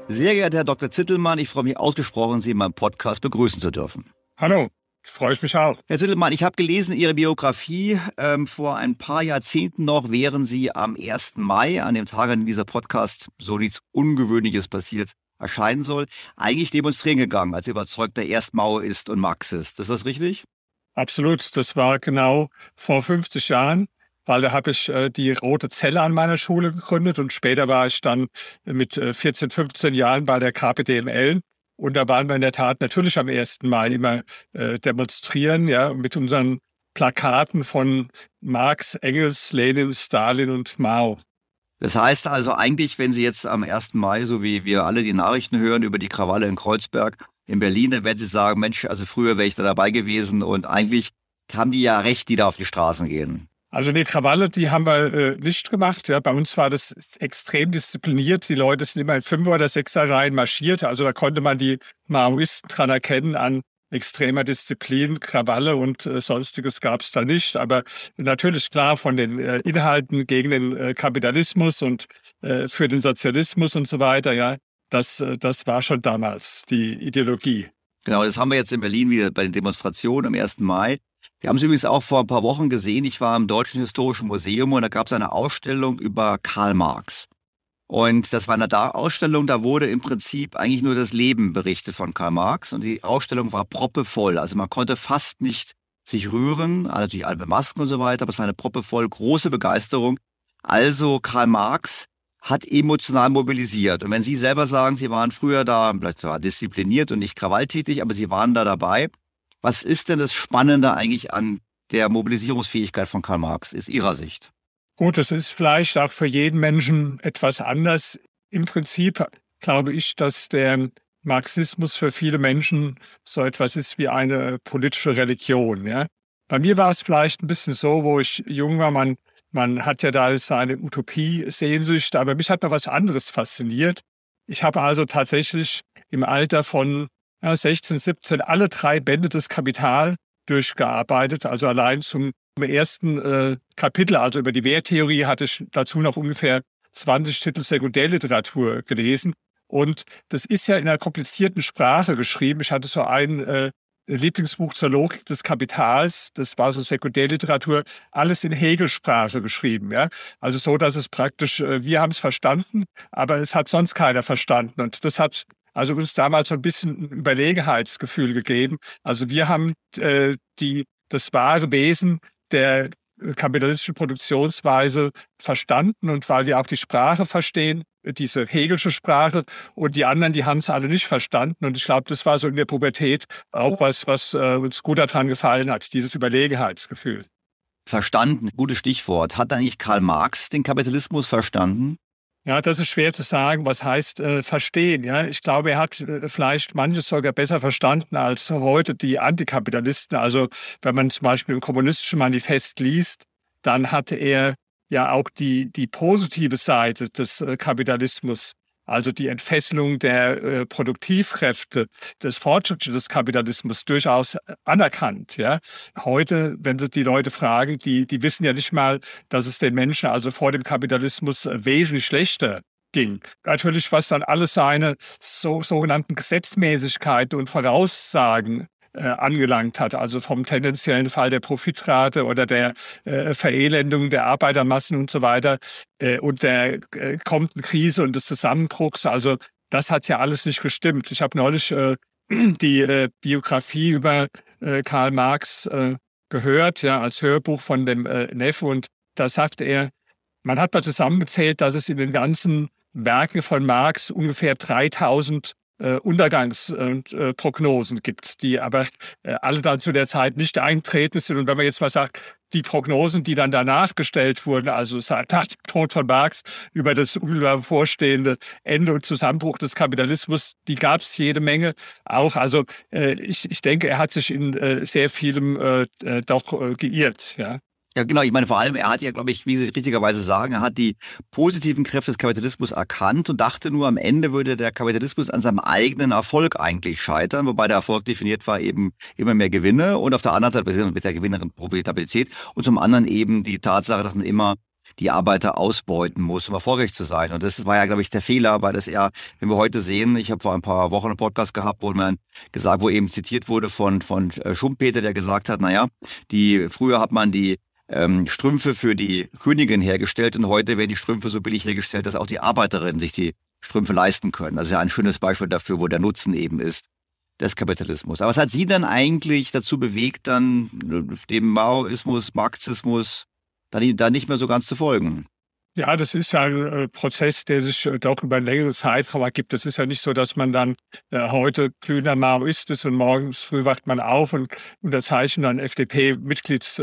[SPEAKER 3] Sehr geehrter Herr Dr. Zittelmann, ich freue mich ausgesprochen, Sie in meinem Podcast begrüßen zu dürfen.
[SPEAKER 8] Hallo. Freue ich mich auch.
[SPEAKER 3] Herr Zittelmann, ich habe gelesen Ihre Biografie. Ähm, vor ein paar Jahrzehnten noch wären Sie am 1. Mai, an dem Tag, an dem dieser Podcast so nichts Ungewöhnliches passiert, erscheinen soll, eigentlich demonstrieren gegangen, als überzeugter Erstmaoist und Marxist. Ist das richtig?
[SPEAKER 8] Absolut. Das war genau vor 50 Jahren, weil da habe ich äh, die Rote Zelle an meiner Schule gegründet und später war ich dann mit äh, 14, 15 Jahren bei der KPDML und da waren wir in der Tat natürlich am 1. Mai immer äh, demonstrieren, ja, mit unseren Plakaten von Marx, Engels, Lenin, Stalin und Mao.
[SPEAKER 3] Das heißt also eigentlich, wenn Sie jetzt am 1. Mai, so wie wir alle die Nachrichten hören über die Krawalle in Kreuzberg, in Berlin, dann werden Sie sagen, Mensch, also früher wäre ich da dabei gewesen und eigentlich haben die ja recht, die da auf die Straßen gehen.
[SPEAKER 8] Also die Krawalle, die haben wir äh, nicht gemacht. Ja. Bei uns war das extrem diszipliniert. Die Leute sind immer in fünf oder sechser Reihen marschiert. Also da konnte man die Maoisten dran erkennen an extremer Disziplin, Krawalle und äh, sonstiges gab es da nicht. Aber natürlich klar von den äh, Inhalten gegen den äh, Kapitalismus und äh, für den Sozialismus und so weiter, ja, das, äh, das war schon damals die Ideologie.
[SPEAKER 3] Genau, das haben wir jetzt in Berlin wieder bei den Demonstrationen am 1. Mai. Wir haben es übrigens auch vor ein paar Wochen gesehen. Ich war im Deutschen Historischen Museum und da gab es eine Ausstellung über Karl Marx. Und das war eine Ausstellung, da wurde im Prinzip eigentlich nur das Leben berichtet von Karl Marx. Und die Ausstellung war proppevoll. Also man konnte fast nicht sich rühren, natürlich alle Masken und so weiter, aber es war eine proppevoll, große Begeisterung. Also Karl Marx hat emotional mobilisiert. Und wenn Sie selber sagen, Sie waren früher da, vielleicht zwar diszipliniert und nicht krawalltätig, aber Sie waren da dabei, was ist denn das Spannende eigentlich an der Mobilisierungsfähigkeit von Karl Marx, ist Ihrer Sicht?
[SPEAKER 8] Gut, es ist vielleicht auch für jeden Menschen etwas anders. Im Prinzip glaube ich, dass der Marxismus für viele Menschen so etwas ist wie eine politische Religion. Ja? Bei mir war es vielleicht ein bisschen so, wo ich jung war, man, man hat ja da seine Utopie-Sehnsucht, aber mich hat noch was anderes fasziniert. Ich habe also tatsächlich im Alter von 16, 17 alle drei Bände des Kapital durchgearbeitet. Also allein zum ersten äh, Kapitel, also über die Werttheorie, hatte ich dazu noch ungefähr 20 Titel Sekundärliteratur gelesen. Und das ist ja in einer komplizierten Sprache geschrieben. Ich hatte so ein äh, Lieblingsbuch zur Logik des Kapitals, das war so Sekundärliteratur, alles in Hegelsprache geschrieben. Ja? Also so, dass es praktisch, äh, wir haben es verstanden, aber es hat sonst keiner verstanden. Und das hat also uns damals so ein bisschen ein Überlegenheitsgefühl gegeben. Also wir haben äh, die, das wahre Wesen der kapitalistischen Produktionsweise verstanden und weil wir auch die Sprache verstehen, diese Hegelsche Sprache und die anderen, die haben es alle nicht verstanden und ich glaube, das war so in der Pubertät auch was, was äh, uns gut daran gefallen hat, dieses Überlegenheitsgefühl.
[SPEAKER 3] Verstanden, gutes Stichwort. Hat eigentlich Karl Marx den Kapitalismus verstanden?
[SPEAKER 8] Ja, das ist schwer zu sagen, was heißt äh, verstehen. Ja, ich glaube, er hat äh, vielleicht manches sogar besser verstanden als heute die Antikapitalisten. Also wenn man zum Beispiel im kommunistischen Manifest liest, dann hatte er ja auch die die positive Seite des äh, Kapitalismus also die Entfesselung der äh, Produktivkräfte des Fortschritts des Kapitalismus durchaus äh, anerkannt. Ja? Heute, wenn Sie die Leute fragen, die, die wissen ja nicht mal, dass es den Menschen also vor dem Kapitalismus äh, wesentlich schlechter ging. Natürlich, was dann alles seine so, sogenannten Gesetzmäßigkeiten und Voraussagen äh, angelangt hat, also vom tendenziellen Fall der Profitrate oder der äh, Verelendung der Arbeitermassen und so weiter äh, und der äh, kommenden Krise und des Zusammenbruchs. Also das hat ja alles nicht gestimmt. Ich habe neulich äh, die äh, Biografie über äh, Karl Marx äh, gehört, ja, als Hörbuch von dem äh, Neffe und da sagt er, man hat mal zusammengezählt, dass es in den ganzen Werken von Marx ungefähr 3000 äh, Untergangsprognosen äh, gibt, die aber äh, alle dann zu der Zeit nicht eintreten sind. Und wenn man jetzt mal sagt, die Prognosen, die dann danach gestellt wurden, also seit dem Tod von Marx über das bevorstehende Ende und Zusammenbruch des Kapitalismus, die gab es jede Menge auch. Also äh, ich, ich denke, er hat sich in äh, sehr vielem äh, äh doch äh, geirrt. Ja.
[SPEAKER 3] Ja, genau. Ich meine, vor allem, er hat ja, glaube ich, wie Sie richtigerweise sagen, er hat die positiven Kräfte des Kapitalismus erkannt und dachte nur, am Ende würde der Kapitalismus an seinem eigenen Erfolg eigentlich scheitern, wobei der Erfolg definiert war eben immer mehr Gewinne und auf der anderen Seite mit der gewinneren Profitabilität und zum anderen eben die Tatsache, dass man immer die Arbeiter ausbeuten muss, um erfolgreich zu sein. Und das war ja, glaube ich, der Fehler, weil das eher, wenn wir heute sehen, ich habe vor ein paar Wochen einen Podcast gehabt, wo man gesagt, wo eben zitiert wurde von, von äh, Schumpeter, der gesagt hat, naja, die, früher hat man die ähm, Strümpfe für die Königin hergestellt und heute werden die Strümpfe so billig hergestellt, dass auch die Arbeiterinnen sich die Strümpfe leisten können. Das ist ja ein schönes Beispiel dafür, wo der Nutzen eben ist des Kapitalismus. Aber was hat Sie dann eigentlich dazu bewegt, dann dem Maoismus, Marxismus, dann da nicht mehr so ganz zu folgen?
[SPEAKER 8] Ja, das ist ja ein äh, Prozess, der sich äh, doch über einen längeren Zeitraum ergibt. Es ist ja nicht so, dass man dann äh, heute glühender Maoist ist und morgens früh wacht man auf und unterzeichnet dann FDP-Mitglieds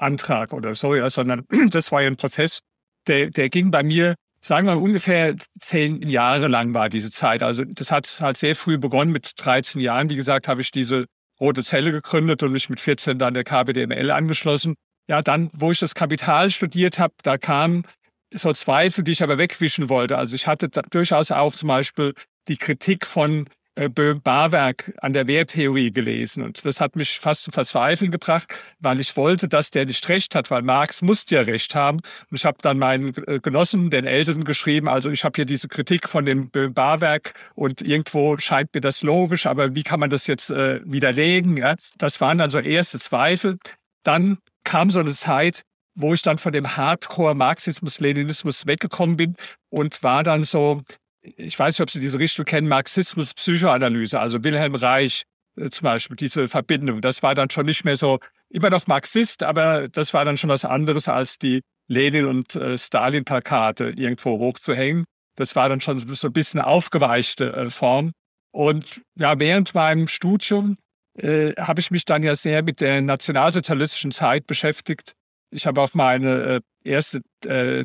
[SPEAKER 8] Antrag oder so, ja, sondern das war ja ein Prozess, der, der ging bei mir, sagen wir ungefähr zehn Jahre lang war diese Zeit. Also das hat halt sehr früh begonnen, mit 13 Jahren. Wie gesagt, habe ich diese Rote Zelle gegründet und mich mit 14 dann der KBDML angeschlossen. ja, dann, wo ich das Kapital studiert habe, da kamen so Zweifel, die ich aber wegwischen wollte. Also ich hatte durchaus auch zum Beispiel die Kritik von äh, Böhm-Barwerk an der Werttheorie gelesen. Und das hat mich fast zum Verzweifeln gebracht, weil ich wollte, dass der nicht recht hat, weil Marx musste ja recht haben. Und ich habe dann meinen äh, Genossen, den Älteren, geschrieben, also ich habe hier diese Kritik von dem Böhm-Barwerk und irgendwo scheint mir das logisch, aber wie kann man das jetzt äh, widerlegen? Ja? Das waren dann so erste Zweifel. Dann kam so eine Zeit, wo ich dann von dem Hardcore-Marxismus, Leninismus weggekommen bin und war dann so, ich weiß nicht, ob Sie diese Richtung kennen, Marxismus, Psychoanalyse, also Wilhelm Reich äh, zum Beispiel, diese Verbindung. Das war dann schon nicht mehr so, immer noch Marxist, aber das war dann schon was anderes als die Lenin- und äh, Stalin-Plakate irgendwo hochzuhängen. Das war dann schon so ein bisschen aufgeweichte äh, Form. Und ja, während meinem Studium habe ich mich dann ja sehr mit der nationalsozialistischen Zeit beschäftigt. Ich habe auch meine erste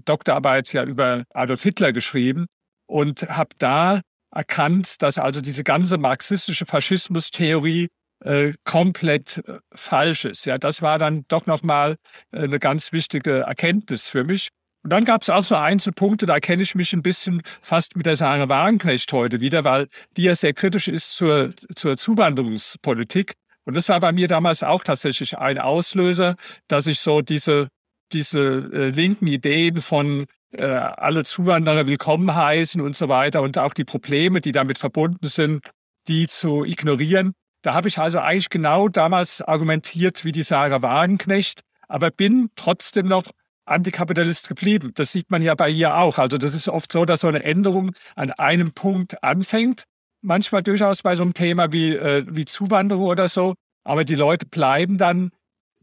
[SPEAKER 8] Doktorarbeit ja über Adolf Hitler geschrieben und habe da erkannt, dass also diese ganze marxistische Faschismustheorie äh, komplett äh, falsch ist. Ja, das war dann doch nochmal äh, eine ganz wichtige Erkenntnis für mich. Und dann gab es auch so Einzelpunkte, da kenne ich mich ein bisschen fast mit der Sarah Wagenknecht heute wieder, weil die ja sehr kritisch ist zur, zur Zuwanderungspolitik. Und das war bei mir damals auch tatsächlich ein Auslöser, dass ich so diese, diese äh, linken Ideen von äh, alle Zuwanderer willkommen heißen und so weiter und auch die Probleme, die damit verbunden sind, die zu ignorieren. Da habe ich also eigentlich genau damals argumentiert wie die Sarah Wagenknecht, aber bin trotzdem noch Antikapitalist geblieben. Das sieht man ja bei ihr auch. Also das ist oft so, dass so eine Änderung an einem Punkt anfängt. Manchmal durchaus bei so einem Thema wie, äh, wie Zuwanderung oder so. Aber die Leute bleiben dann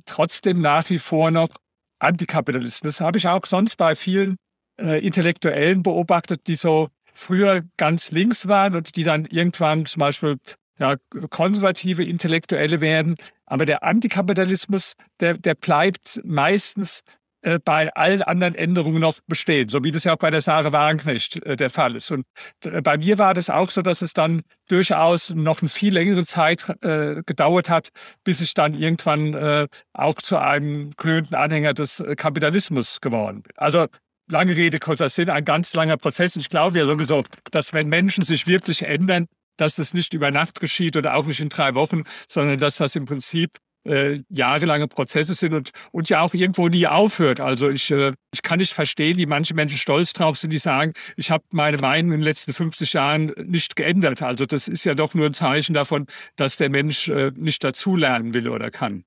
[SPEAKER 8] trotzdem nach wie vor noch Antikapitalisten. Das habe ich auch sonst bei vielen äh, Intellektuellen beobachtet, die so früher ganz links waren und die dann irgendwann zum Beispiel ja, konservative Intellektuelle werden. Aber der Antikapitalismus, der, der bleibt meistens äh, bei allen anderen Änderungen noch bestehen, so wie das ja auch bei der Sarah Wagenknecht äh, der Fall ist. Und äh, bei mir war das auch so, dass es dann durchaus noch eine viel längere Zeit gedauert hat, bis ich dann irgendwann auch zu einem glühenden Anhänger des Kapitalismus geworden bin. Also lange Rede, kurzer Sinn, ein ganz langer Prozess. Ich glaube ja sowieso, dass wenn Menschen sich wirklich ändern, dass das nicht über Nacht geschieht oder auch nicht in drei Wochen, sondern dass das im Prinzip äh, jahrelange Prozesse sind und, und ja auch irgendwo nie aufhört. Also ich, äh, ich kann nicht verstehen, wie manche Menschen stolz drauf sind, die sagen, ich habe meine Meinung in den letzten 50 Jahren nicht geändert. Also das ist ja doch nur ein Zeichen davon, dass der Mensch äh, nicht dazulernen will oder kann.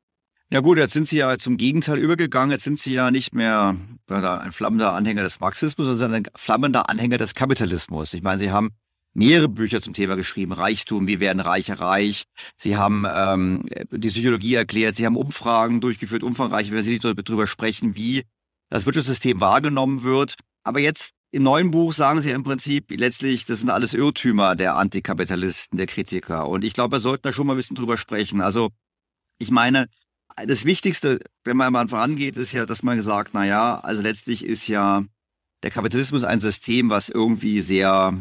[SPEAKER 3] Ja gut, jetzt sind Sie ja zum Gegenteil übergegangen. Jetzt sind Sie ja nicht mehr ein flammender Anhänger des Marxismus, sondern ein flammender Anhänger des Kapitalismus. Ich meine, Sie haben mehrere Bücher zum Thema geschrieben. Reichtum, wie werden Reiche reich. Sie haben ähm, die Psychologie erklärt. Sie haben Umfragen durchgeführt, umfangreich. Wir werden Sie nicht darüber sprechen, wie das Wirtschaftssystem wahrgenommen wird. Aber jetzt im neuen Buch sagen Sie im Prinzip letztlich, das sind alles Irrtümer der Antikapitalisten, der Kritiker. Und ich glaube, wir sollten da schon mal ein bisschen drüber sprechen. Also ich meine, das Wichtigste, wenn man mal vorangeht, ist ja, dass man sagt, na ja, also letztlich ist ja der Kapitalismus ein System, was irgendwie sehr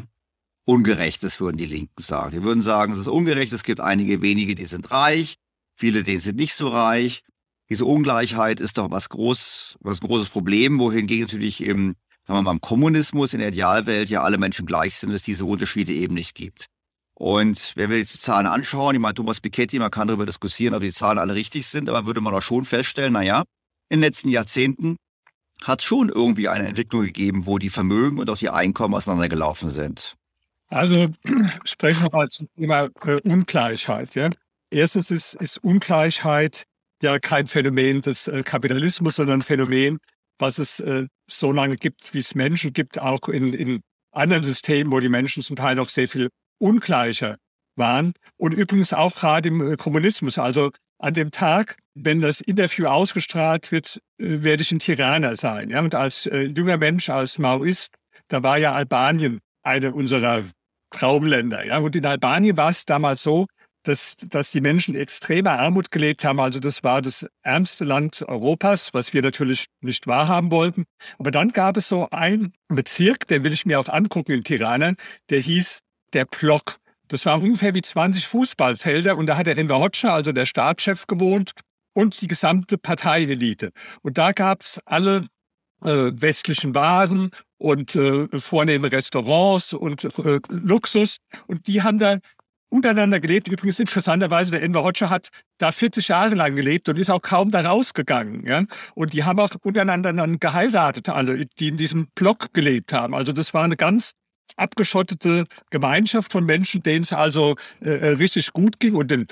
[SPEAKER 3] Ungerechtes, würden die Linken sagen. Die würden sagen, es ist ungerecht, es gibt einige wenige, die sind reich, viele, die sind nicht so reich. Diese Ungleichheit ist doch was groß, was großes Problem, wohingegen natürlich im, sagen wir mal, im Kommunismus, in der Idealwelt ja alle Menschen gleich sind, es diese Unterschiede eben nicht gibt. Und wenn wir jetzt die Zahlen anschauen, ich meine, Thomas Piketty, man kann darüber diskutieren, ob die Zahlen alle richtig sind, aber würde man auch schon feststellen, na ja, in den letzten Jahrzehnten hat es schon irgendwie eine Entwicklung gegeben, wo die Vermögen und auch die Einkommen auseinandergelaufen sind.
[SPEAKER 8] Also sprechen wir mal zum Thema äh, Ungleichheit. Ja? Erstens ist, ist, Ungleichheit ja kein Phänomen des äh, Kapitalismus, sondern ein Phänomen, was es äh, so lange gibt, wie es Menschen gibt, auch in, in anderen Systemen, wo die Menschen zum Teil noch sehr viel ungleicher waren. Und übrigens auch gerade im äh, Kommunismus. Also an dem Tag, wenn das Interview ausgestrahlt wird, äh, werde ich ein Tyranner sein. Ja? Und als äh, junger Mensch, als Maoist, da war ja Albanien eine unserer Traumländer. Ja? Und in Albanien war es damals so, dass, dass die Menschen extremer Armut gelebt haben. Also das war das ärmste Land Europas, was wir natürlich nicht wahrhaben wollten. Aber dann gab es so einen Bezirk, den will ich mir auch angucken in Tirana, der hieß der Block. Das war ungefähr wie 20 Fußballfelder und da hat der Enver Hoxha, also der Staatschef, gewohnt. und die gesamte Parteielite. Und da gab es alle äh, westlichen Waren und äh, vornehme Restaurants und äh, Luxus. Und die haben da untereinander gelebt. Übrigens interessanterweise, der Enver Hoxha hat da 40 Jahre lang gelebt und ist auch kaum da rausgegangen. Ja? Und die haben auch untereinander dann geheiratet, alle, die in diesem Block gelebt haben. Also das war eine ganz abgeschottete Gemeinschaft von Menschen, denen es also äh, äh richtig gut ging. Und in,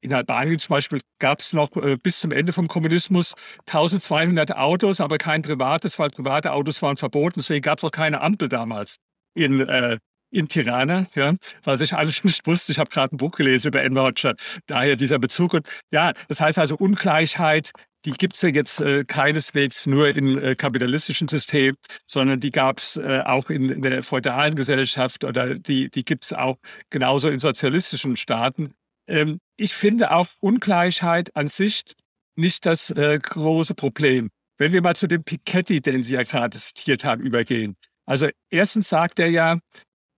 [SPEAKER 8] in Albanien zum Beispiel gab es noch äh, bis zum Ende vom Kommunismus 1200 Autos, aber kein privates, weil private Autos waren verboten. Deswegen gab es auch keine Ampel damals in äh, in Tirana, ja, was ich alles nicht wusste. Ich habe gerade ein Buch gelesen über Enver Hoxha, daher dieser Bezug. Und ja, das heißt also Ungleichheit, die gibt es ja jetzt äh, keineswegs nur im äh, kapitalistischen System, sondern die gab es äh, auch in, in, der feudalen Gesellschaft oder die, die gibt es auch genauso in sozialistischen Staaten. Ähm, ich finde auch Ungleichheit an sich nicht das äh, große Problem. Wenn wir mal zu dem Piketty, den Sie ja gerade zitiert haben, übergehen. Also erstens sagt er ja,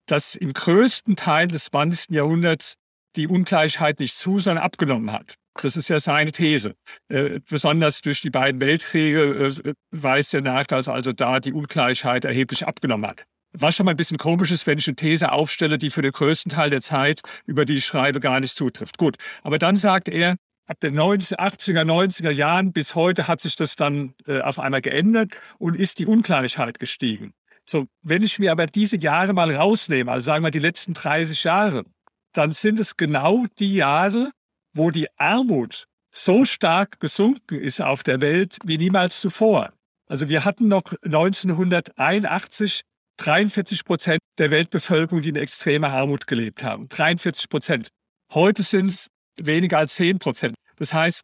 [SPEAKER 8] dass im größten Teil des 20. Jahrhunderts die Ungleichheit nicht zu, sondern abgenommen hat. Das ist ja seine These. Äh, besonders durch die beiden Weltkriege äh, weist er nach, dass also da die Ungleichheit erheblich abgenommen hat. Was schon mal ein bisschen komisch ist, wenn ich eine These aufstelle, die für den größten Teil der Zeit, über die ich schreibe, gar nicht zutrifft. Gut, aber dann sagt er, ab den 90, 80er, 90er Jahren bis heute hat sich das dann äh, auf einmal geändert und ist die Ungleichheit gestiegen. So, wenn ich mir aber diese Jahre mal rausnehme, also sagen wir die letzten 30 Jahre, dann sind es genau die Jahre, wo die Armut so stark gesunken ist auf der Welt wie niemals zuvor. Also wir hatten noch 1981 43 Prozent der Weltbevölkerung, die in extremer Armut gelebt haben. 43 Prozent. Heute sind es weniger als 10 Prozent. Das heißt,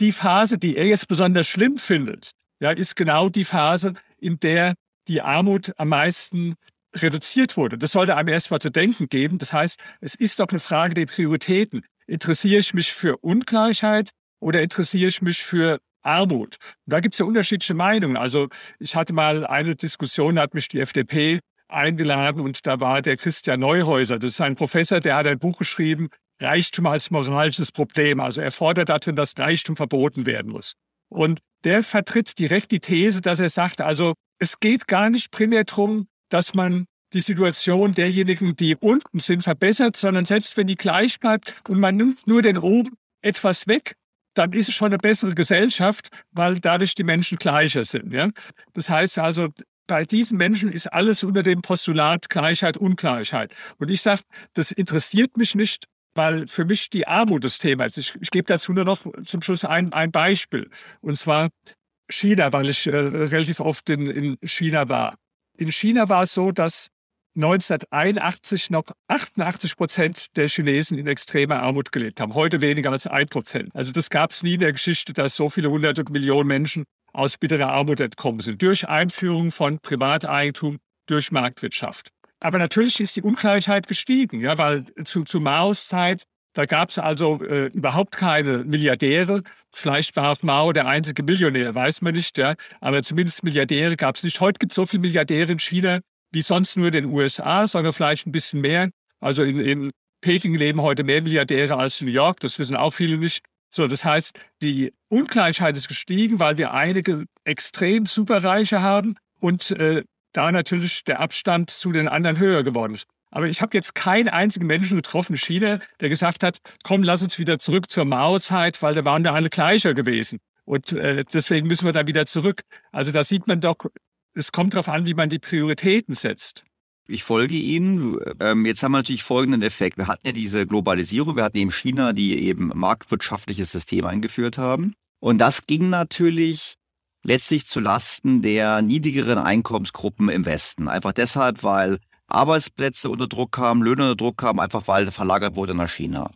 [SPEAKER 8] die Phase, die er jetzt besonders schlimm findet, ja, ist genau die Phase, in der die Armut am meisten reduziert wurde. Das sollte einem erstmal zu denken geben. Das heißt, es ist doch eine Frage der Prioritäten. Interessiere ich mich für Ungleichheit oder interessiere ich mich für Armut? Da gibt es ja unterschiedliche Meinungen. Also ich hatte mal eine Diskussion, hat mich die FDP eingeladen und da war der Christian Neuhäuser. Das ist ein Professor, der hat ein Buch geschrieben, Reichtum als moralisches Problem. Also er fordert darin, dass Reichtum verboten werden muss. Und der vertritt direkt die These, dass er sagt, also es geht gar nicht primär darum, dass man die Situation derjenigen, die unten sind, verbessert, sondern selbst wenn die gleich bleibt und man nimmt nur den oben etwas weg, dann ist es schon eine bessere Gesellschaft, weil dadurch die Menschen gleicher sind. Ja? Das heißt also, bei diesen Menschen ist alles unter dem Postulat Gleichheit, Ungleichheit. Und ich sage, das interessiert mich nicht, weil für mich die Armut das Thema ist. Ich, ich gebe dazu nur noch zum Schluss ein, ein Beispiel. Und zwar China, weil ich äh, relativ oft in, in China war. In China war es so, dass 1981 noch 88 Prozent der Chinesen in extremer Armut gelebt haben. Heute weniger als ein Prozent. Also das gab es nie in der Geschichte, dass so viele hunderte Millionen Menschen aus bitterer Armut entkommen sind. Durch Einführung von Privateigentum, durch Marktwirtschaft. Aber natürlich ist die Ungleichheit gestiegen, ja, weil zu, zu Maos Zeit da gab es also äh, überhaupt keine Milliardäre. Vielleicht war Mao der einzige Millionär, weiß man nicht. Ja. Aber zumindest Milliardäre gab es nicht. Heute gibt es so viele Milliardäre in China wie sonst nur in den USA, sondern vielleicht ein bisschen mehr. Also in, in Peking leben heute mehr Milliardäre als in New York. Das wissen auch viele nicht. So, das heißt, die Ungleichheit ist gestiegen, weil wir einige extrem Superreiche haben und äh, da natürlich der Abstand zu den anderen höher geworden ist. Aber ich habe jetzt keinen einzigen Menschen getroffen in China, der gesagt hat, komm, lass uns wieder zurück zur Mao-Zeit, weil da waren da alle gleicher gewesen. Und äh, deswegen müssen wir da wieder zurück. Also da sieht man doch, es kommt darauf an, wie man die Prioritäten setzt.
[SPEAKER 3] Ich folge Ihnen. Ähm, jetzt haben wir natürlich folgenden Effekt. Wir hatten ja diese Globalisierung, wir hatten eben China, die eben marktwirtschaftliches System eingeführt haben. Und das ging natürlich letztlich zu Lasten der niedrigeren Einkommensgruppen im Westen. Einfach deshalb, weil Arbeitsplätze unter Druck kamen, Löhne unter Druck kamen, einfach weil verlagert wurde nach China.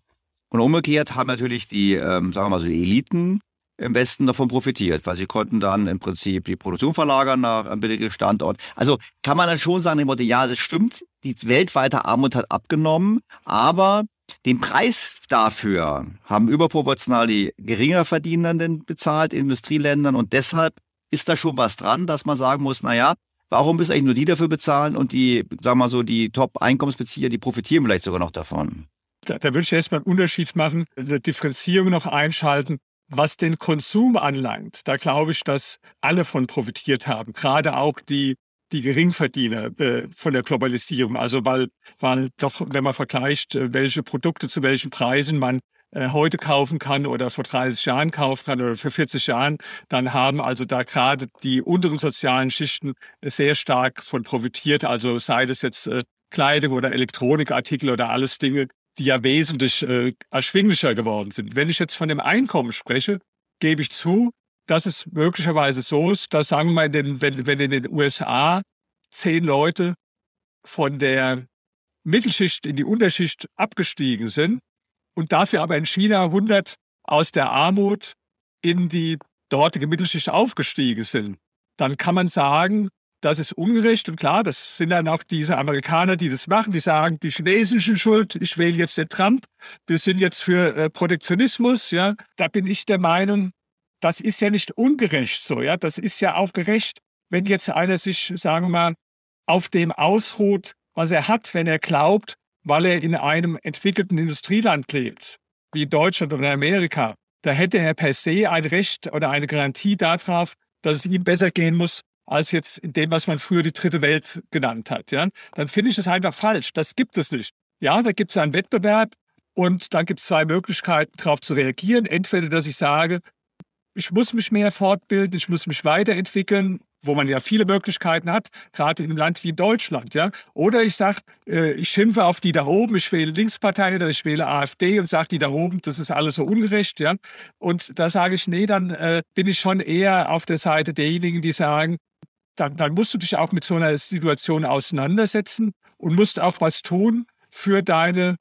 [SPEAKER 3] Und umgekehrt haben natürlich die, ähm, sagen wir mal so, die Eliten im Westen davon profitiert, weil sie konnten dann im Prinzip die Produktion verlagern nach einem billigen Standort. Also kann man dann schon sagen, ja, das stimmt, die weltweite Armut hat abgenommen, aber den Preis dafür haben überproportional die geringer Verdienenden bezahlt in Industrieländern und deshalb ist da schon was dran, dass man sagen muss, na ja, Warum müssen eigentlich nur die dafür bezahlen und die, sagen wir mal so, die Top-Einkommensbezieher, die profitieren vielleicht sogar noch davon?
[SPEAKER 8] Da, da würde ich erstmal einen Unterschied machen, eine Differenzierung noch einschalten. Was den Konsum anlangt, da glaube ich, dass alle von profitiert haben, gerade auch die die Geringverdiener äh, von der Globalisierung. Also weil, weil doch, wenn man vergleicht, äh, welche Produkte zu welchen Preisen man äh, heute kaufen kann oder vor 30 Jahren kaufen kann oder für 40 Jahren, dann haben also da gerade die unteren sozialen Schichten sehr stark von profitiert. Also sei das jetzt äh, Kleidung oder Elektronikartikel oder alles Dinge, die ja wesentlich äh, erschwinglicher geworden sind. Wenn ich jetzt von dem Einkommen spreche, gebe ich zu, dass es möglicherweise so ist, dass sagen wir mal, wenn, wenn in den USA zehn Leute von der Mittelschicht in die Unterschicht abgestiegen sind und dafür aber in China 100 aus der Armut in die dortige Mittelschicht aufgestiegen sind, dann kann man sagen, das ist ungerecht. Und klar, das sind dann auch diese Amerikaner, die das machen, die sagen, die chinesische Schuld, ich wähle jetzt den Trump, wir sind jetzt für äh, Protektionismus. Ja, da bin ich der Meinung, das ist ja nicht ungerecht so. Ja, das ist ja auch gerecht, wenn jetzt einer sich, sagen wir mal, auf dem ausruht, was er hat, wenn er glaubt, weil er in einem entwickelten Industrieland lebt, wie Deutschland oder Amerika, da hätte er per se ein Recht oder eine Garantie darauf, dass es ihm besser gehen muss, als jetzt in dem, was man früher die dritte Welt genannt hat. Ja? Dann finde ich das einfach falsch. Das gibt es nicht. Ja, da gibt es einen Wettbewerb und dann gibt es zwei Möglichkeiten, darauf zu reagieren. Entweder, dass ich sage, ich muss mich mehr fortbilden, ich muss mich weiterentwickeln, wo man ja viele Möglichkeiten hat, gerade in einem Land wie Deutschland. Ja? Oder ich sage, äh, ich schimpfe auf die da oben, ich wähle Linkspartei oder ich wähle AfD und sage, die da oben, das ist alles so ungerecht. Ja? Und da sage ich, nee, dann äh, bin ich schon eher auf der Seite derjenigen, die sagen, dann, dann musst du dich auch mit so einer Situation auseinandersetzen und musst auch was tun für deine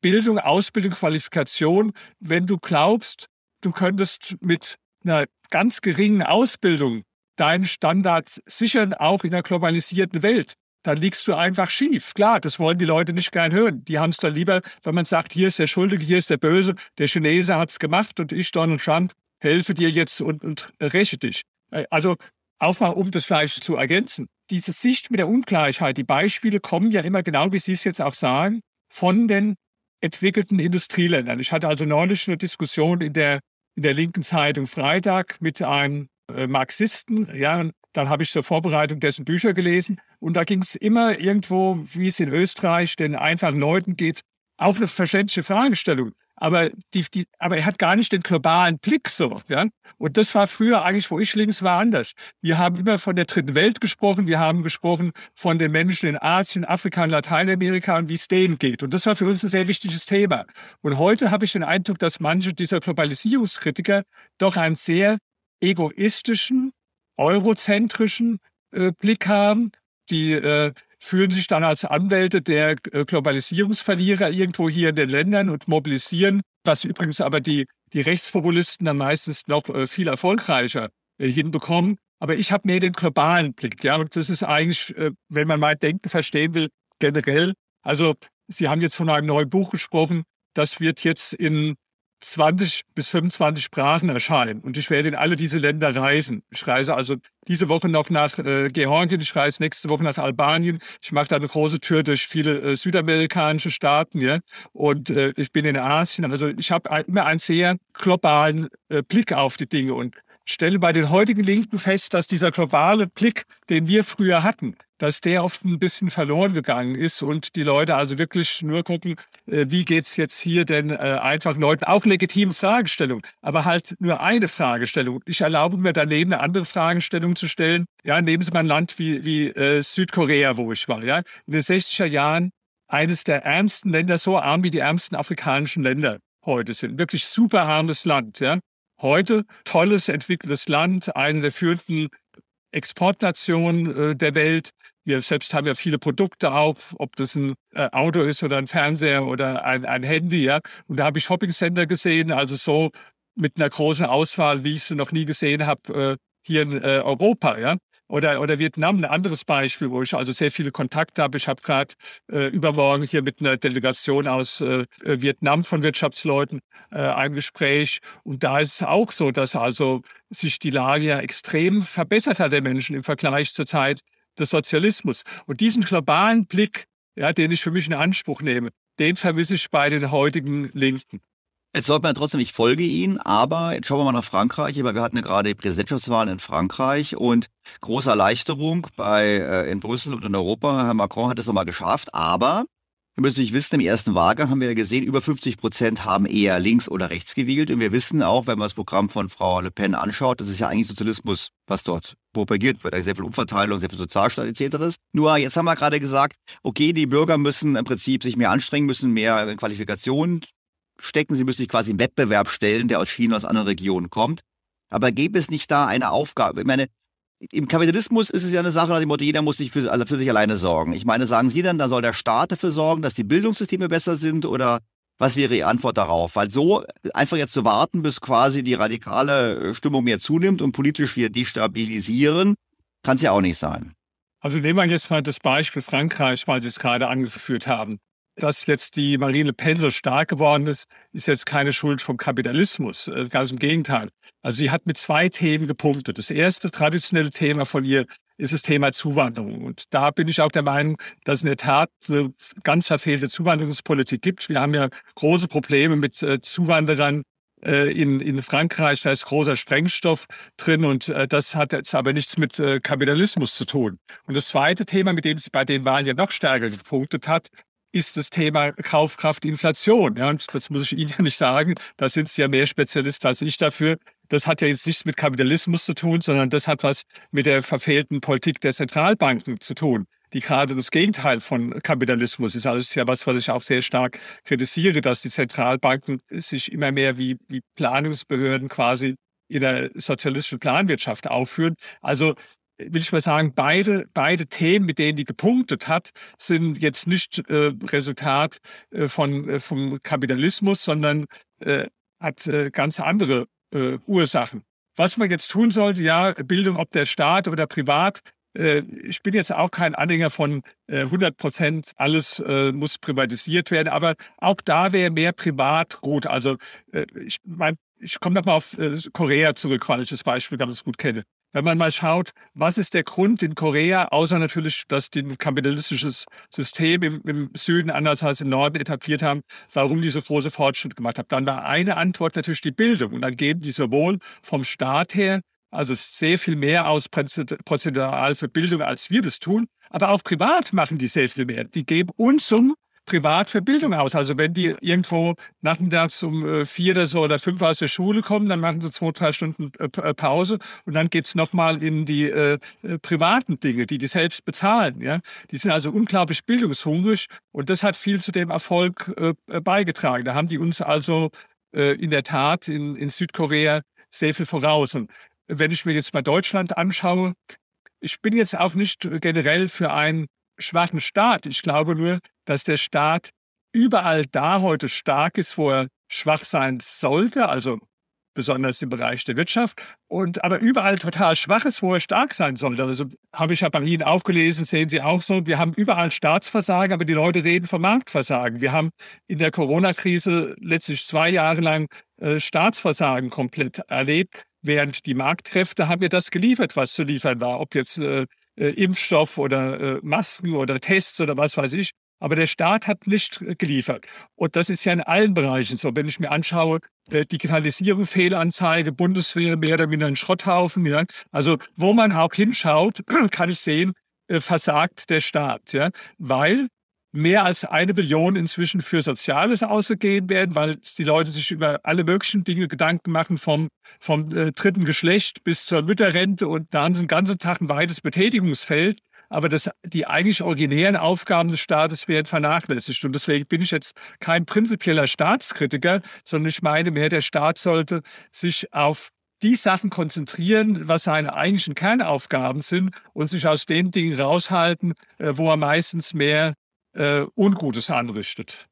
[SPEAKER 8] Bildung, Ausbildung, Qualifikation, wenn du glaubst, du könntest mit einer ganz geringen Ausbildung deinen Standard sichern, auch in der globalisierten Welt. Dann liegst du einfach schief. Klar, das wollen die Leute nicht gern hören. Die haben es dann lieber, wenn man sagt, hier ist der Schuldige, hier ist der Böse, der Chinese hat es gemacht und ich, Donald Trump, helfe dir jetzt und, und räche dich. Äh, also auch mal, um das vielleicht zu ergänzen. Diese Sicht mit der Ungleichheit, die Beispiele kommen ja immer genau, wie Sie es jetzt auch sagen, von den entwickelten Industrieländern. Ich hatte also neulich eine Diskussion in der, in der linken Zeitung Freitag mit einem äh, Marxisten, ja, und dann habe ich zur Vorbereitung dessen Bücher gelesen und da ging es immer irgendwo, wie es in Österreich den einfachen Leuten geht, auch eine verständliche Fragestellung aber, die, die, aber er hat gar nicht den globalen Blick so. Ja? Und das war früher eigentlich, wo ich links war, anders. Wir haben immer von der dritten Welt gesprochen, wir haben gesprochen von den Menschen in Asien, Afrika und Lateinamerika und wie es denen geht. Und das war für uns ein sehr wichtiges Thema. Und heute habe ich den Eindruck, dass manche dieser Globalisierungskritiker doch einen sehr egoistischen, eurozentrischen äh, Blick haben, die äh, fühlen sich dann als Anwälte der äh, Globalisierungsverlierer irgendwo hier in den Ländern und mobilisieren, was übrigens aber die, die Rechtspopulisten dann meistens noch äh, viel erfolgreicher äh, hinbekommen. Aber ich habe mehr den globalen Blick, ja, und das ist eigentlich, wenn man mein Denken verstehen will, generell. Also Sie haben jetzt von einem neuen Buch gesprochen, das wird jetzt in 20 bis 25 Sprachen erscheinen. Und ich werde in alle diese Länder reisen. Ich reise also diese Woche noch nach äh, Georgien, ich reise nächste Woche nach Albanien. Ich mache da eine große Tür durch viele äh, südamerikanische Staaten. Ja? Und äh, ich bin in Asien. Also ich habe immer einen sehr globalen äh, Blick auf die Dinge und stelle bei den heutigen Linken fest, dass dieser globale Blick, den wir früher hatten, dass der oft ein bisschen verloren gegangen ist und die Leute also wirklich nur gucken, äh, wie geht's jetzt hier denn äh, einfach Leuten, auch legitime Fragestellung, aber halt nur eine Fragestellung. Ich erlaube mir daneben eine andere Fragestellung zu stellen. Ja, nehmen Sie mal ein Land wie, wie äh, Südkorea, wo ich war. Ja, in den 60er Jahren eines der ärmsten Länder, so arm wie die ärmsten afrikanischen Länder heute sind. Wirklich super armes Land. Ja. Heute tolles, entwickeltes Land, eine der führenden Exportnation äh, der Welt. Wir selbst haben ja viele Produkte auch, ob das ein äh, Auto ist oder ein Fernseher oder ein, ein Handy. Ja. Und da habe ich Shoppingcenter gesehen, also so mit einer großen Auswahl, wie ich sie noch nie gesehen habe, äh, hier in äh, Europa, ja. Oder, oder Vietnam, ein anderes Beispiel, wo ich also sehr viele Kontakte habe. Ich habe gerade äh, übermorgen hier mit einer Delegation aus äh, Vietnam von Wirtschaftsleuten äh, ein Gespräch. Und da ist es auch so, dass also sich die Lage ja extrem verbessert hat der Menschen im Vergleich zur Zeit des Sozialismus. Und diesen globalen Blick, ja, den ich für mich in Anspruch nehme, den vermisse ich bei den heutigen Linken.
[SPEAKER 3] Jetzt sollte man trotzdem, ich folge Ihnen, aber jetzt schauen wir mal nach Frankreich, weil wir hatten ja gerade die Präsidentschaftswahlen in Frankreich und große Erleichterung bei, äh, in Brüssel und in Europa. Herr Macron hat es nochmal geschafft, aber wir müssen nicht wissen, im ersten Wahlgang haben wir ja gesehen, über 50 Prozent haben eher links oder rechts gewählt. Und wir wissen auch, wenn man das Programm von Frau Le Pen anschaut, das ist ja eigentlich Sozialismus, was dort propagiert wird. Also sehr viel Umverteilung, sehr viel Sozialstaat etc. Nur jetzt haben wir gerade gesagt, okay, die Bürger müssen im Prinzip sich mehr anstrengen, müssen mehr Qualifikationen stecken. Sie müssen sich quasi im Wettbewerb stellen, der aus China, aus anderen Regionen kommt. Aber gäbe es nicht da eine Aufgabe? Ich meine, im Kapitalismus ist es ja eine Sache dem Motto, jeder muss sich für, also für sich alleine sorgen. Ich meine, sagen Sie dann, da soll der Staat dafür sorgen, dass die Bildungssysteme besser sind oder was wäre Ihre Antwort darauf? Weil so einfach jetzt zu warten, bis quasi die radikale Stimmung mehr zunimmt und politisch wir destabilisieren, kann es ja auch nicht sein.
[SPEAKER 8] Also nehmen wir jetzt mal das Beispiel Frankreich, weil Sie es gerade angeführt haben dass jetzt die Marine Le Pen so stark geworden ist, ist jetzt keine Schuld vom Kapitalismus. Äh, ganz im Gegenteil. Also sie hat mit zwei Themen gepunktet. Das erste traditionelle Thema von ihr ist das Thema Zuwanderung. Und da bin ich auch der Meinung, dass es in der Tat eine ganz verfehlte Zuwanderungspolitik gibt. Wir haben ja große Probleme mit äh, Zuwanderern äh, in, in Frankreich, da ist großer Sprengstoff drin und äh, das hat jetzt aber nichts mit äh, Kapitalismus zu tun. Und das zweite Thema, mit dem sie bei den Wahlen ja noch stärker gepunktet hat, ist das Thema Kaufkraft, Inflation. Ja, und das muss ich Ihnen ja nicht sagen. Da sind Sie ja mehr Spezialist als ich dafür. Das hat ja jetzt nichts mit Kapitalismus zu tun, sondern das hat was mit der verfehlten Politik der Zentralbanken zu tun, die gerade das Gegenteil von Kapitalismus ist. Also das ist ja was, was ich auch sehr stark kritisiere, dass die Zentralbanken sich immer mehr wie, wie Planungsbehörden quasi in der sozialistischen Planwirtschaft aufführen. Also will ich mal sagen, beide, beide Themen, mit denen die gepunktet hat, sind jetzt nicht äh, Resultat äh, von, äh, vom Kapitalismus, sondern äh, hat äh, ganz andere äh, Ursachen. Was man jetzt tun sollte, ja, Bildung, ob der Staat oder privat, äh, ich bin jetzt auch kein Anhänger von 100 Prozent, alles muss privatisiert werden, aber auch da wäre mehr privat gut. Also ich meine, ich komme nochmal auf Korea zurück, weil ich das Beispiel ganz gut kenne wenn man mal schaut, was ist der Grund in Korea, außer natürlich, dass die ein kapitalistisches System im, im, Süden anders als im Norden etabliert haben, warum die so große Fortschritte gemacht haben. Dann war eine Antwort natürlich die Bildung. Und dann geben die sowohl vom Staat her, also sehr viel mehr aus prozentual für Bildung, als wir das tun, aber auch privat machen die sehr viel mehr. Die geben uns um privat für Bildung aus. Also wenn die irgendwo nachmittags um äh, vier oder so oder fünf aus der Schule kommen, dann machen sie zwei, drei Stunden äh, äh, Pause und dann geht's nochmal in die äh, privaten Dinge, die die selbst bezahlen. Ja? Die sind also unglaublich bildungshungrig und das hat viel zu dem Erfolg äh, beigetragen. Da haben die uns also äh, in der Tat in, in Südkorea sehr viel voraus. Und wenn ich mir jetzt mal Deutschland anschaue, ich bin jetzt auch nicht generell für ein schwachen Staat. Ich glaube nur, dass der Staat überall da heute stark ist, wo er schwach sein sollte, also besonders im Bereich der Wirtschaft, und aber überall total schwach ist, wo er stark sein sollte. Also habe ich ja bei Ihnen aufgelesen, sehen Sie auch so, wir haben überall Staatsversagen, aber die Leute reden vom Marktversagen. Wir haben in der Corona-Krise letztlich zwei Jahre lang äh, Staatsversagen komplett erlebt, während die Marktkräfte haben ja das geliefert, was zu liefern war, ob jetzt äh, äh, Impfstoff oder äh, Masken oder Tests oder was weiß ich. Aber der Staat hat nicht geliefert. Und das ist ja in allen Bereichen so. Wenn ich mir anschaue, äh, Digitalisierung, Fehlanzeige, Bundeswehr, mehr oder weniger ein Schrotthaufen. Ja. Also wo man auch hinschaut, kann ich sehen, äh, versagt der Staat. Ja. Weil mehr als eine Billion inzwischen für Soziales ausgegeben werden, weil die Leute sich über alle möglichen Dinge Gedanken machen, vom, vom äh, dritten Geschlecht bis zur Mütterrente und da haben sie den ganzen Tag ein weites Betätigungsfeld. Aber das, die eigentlich originären Aufgaben des Staates werden vernachlässigt. Und deswegen bin ich jetzt kein prinzipieller Staatskritiker, sondern ich meine mehr, der Staat sollte sich auf die Sachen konzentrieren, was seine eigentlichen Kernaufgaben sind und sich aus den Dingen raushalten, äh, wo er meistens mehr äh, Ungutes anrichtet.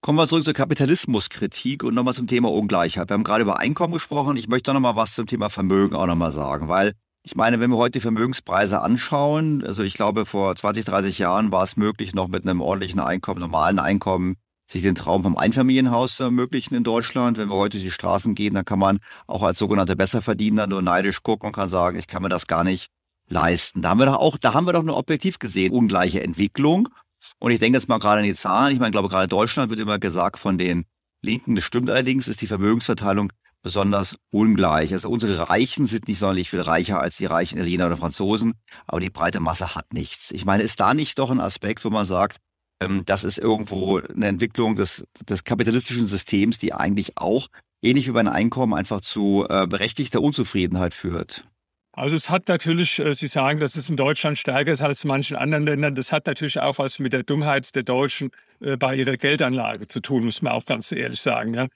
[SPEAKER 3] Kommen wir zurück zur Kapitalismuskritik und nochmal zum Thema Ungleichheit. Wir haben gerade über Einkommen gesprochen. Ich möchte nochmal was zum Thema Vermögen auch nochmal sagen, weil ich meine, wenn wir heute die Vermögenspreise anschauen, also ich glaube, vor 20, 30 Jahren war es möglich, noch mit einem ordentlichen Einkommen, normalen Einkommen, sich den Traum vom Einfamilienhaus zu ermöglichen in Deutschland. Wenn wir heute die Straßen gehen, dann kann man auch als sogenannte Besserverdiener nur neidisch gucken und kann sagen, ich kann mir das gar nicht leisten. Da haben wir doch auch, da haben wir doch eine objektiv gesehen ungleiche Entwicklung. Und ich denke jetzt mal gerade an die Zahlen. Ich meine, ich glaube, gerade Deutschland wird immer gesagt von den Linken. Das stimmt allerdings, ist die Vermögensverteilung besonders ungleich. Also unsere Reichen sind nicht sonderlich viel reicher als die reichen Italiener oder Franzosen, aber die breite Masse hat nichts. Ich meine, ist da nicht doch ein Aspekt, wo man sagt, ähm, das ist irgendwo eine Entwicklung des, des kapitalistischen Systems, die eigentlich auch, ähnlich wie bei einem Einkommen, einfach zu äh, berechtigter Unzufriedenheit führt?
[SPEAKER 8] Also es hat natürlich, äh, Sie sagen, dass es in Deutschland stärker ist als in manchen anderen Ländern. Das hat natürlich auch was mit der Dummheit der Deutschen äh, bei ihrer Geldanlage zu tun, muss man auch ganz ehrlich sagen. Ja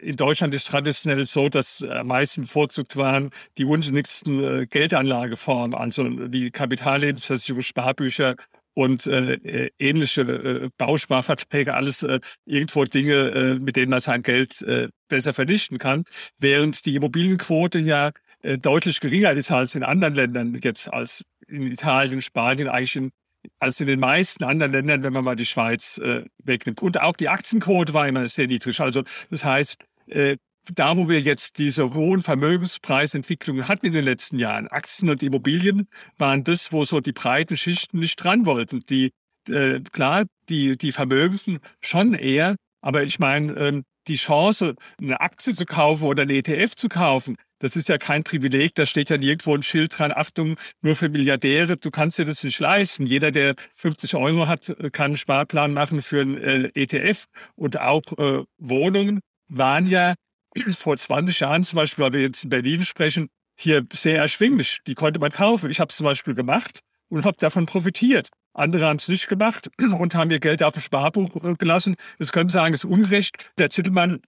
[SPEAKER 8] in Deutschland ist traditionell so, dass am meisten bevorzugt waren die unsinnigsten äh, Geldanlageformen, also wie Kapitallebensversicherung, Sparbücher und äh, äh, ähnliche äh, Bausparverträge, alles äh, irgendwo Dinge, äh, mit denen man sein Geld äh, besser vernichten kann, während die Immobilienquote ja äh, deutlich geringer ist als in anderen Ländern, jetzt als in Italien, Spanien, eigentlich in als in den meisten anderen Ländern, wenn man mal die Schweiz äh, wegnimmt. Und auch die Aktienquote war immer sehr niedrig. Also das heißt, äh, da wo wir jetzt diese hohen Vermögenspreisentwicklungen hatten in den letzten Jahren, Aktien und Immobilien waren das, wo so die breiten Schichten nicht dran wollten. Die äh, klar, die die Vermögenden schon eher, aber ich meine, ähm, die Chance, eine Aktie zu kaufen oder eine ETF zu kaufen, das ist ja kein Privileg, da steht ja nirgendwo ein Schild dran, Achtung, nur für Milliardäre, du kannst dir das nicht leisten. Jeder, der 50 Euro hat, kann einen Sparplan machen für ein äh, ETF. Und auch äh, Wohnungen waren ja vor 20 Jahren zum Beispiel, weil wir jetzt in Berlin sprechen, hier sehr erschwinglich. Die konnte man kaufen. Ich habe es zum Beispiel gemacht und habe davon profitiert. Andere haben es nicht gemacht und haben ihr Geld auf dem Sparbuch äh, gelassen. Das können sagen, es ist ungerecht. Der Zittelmann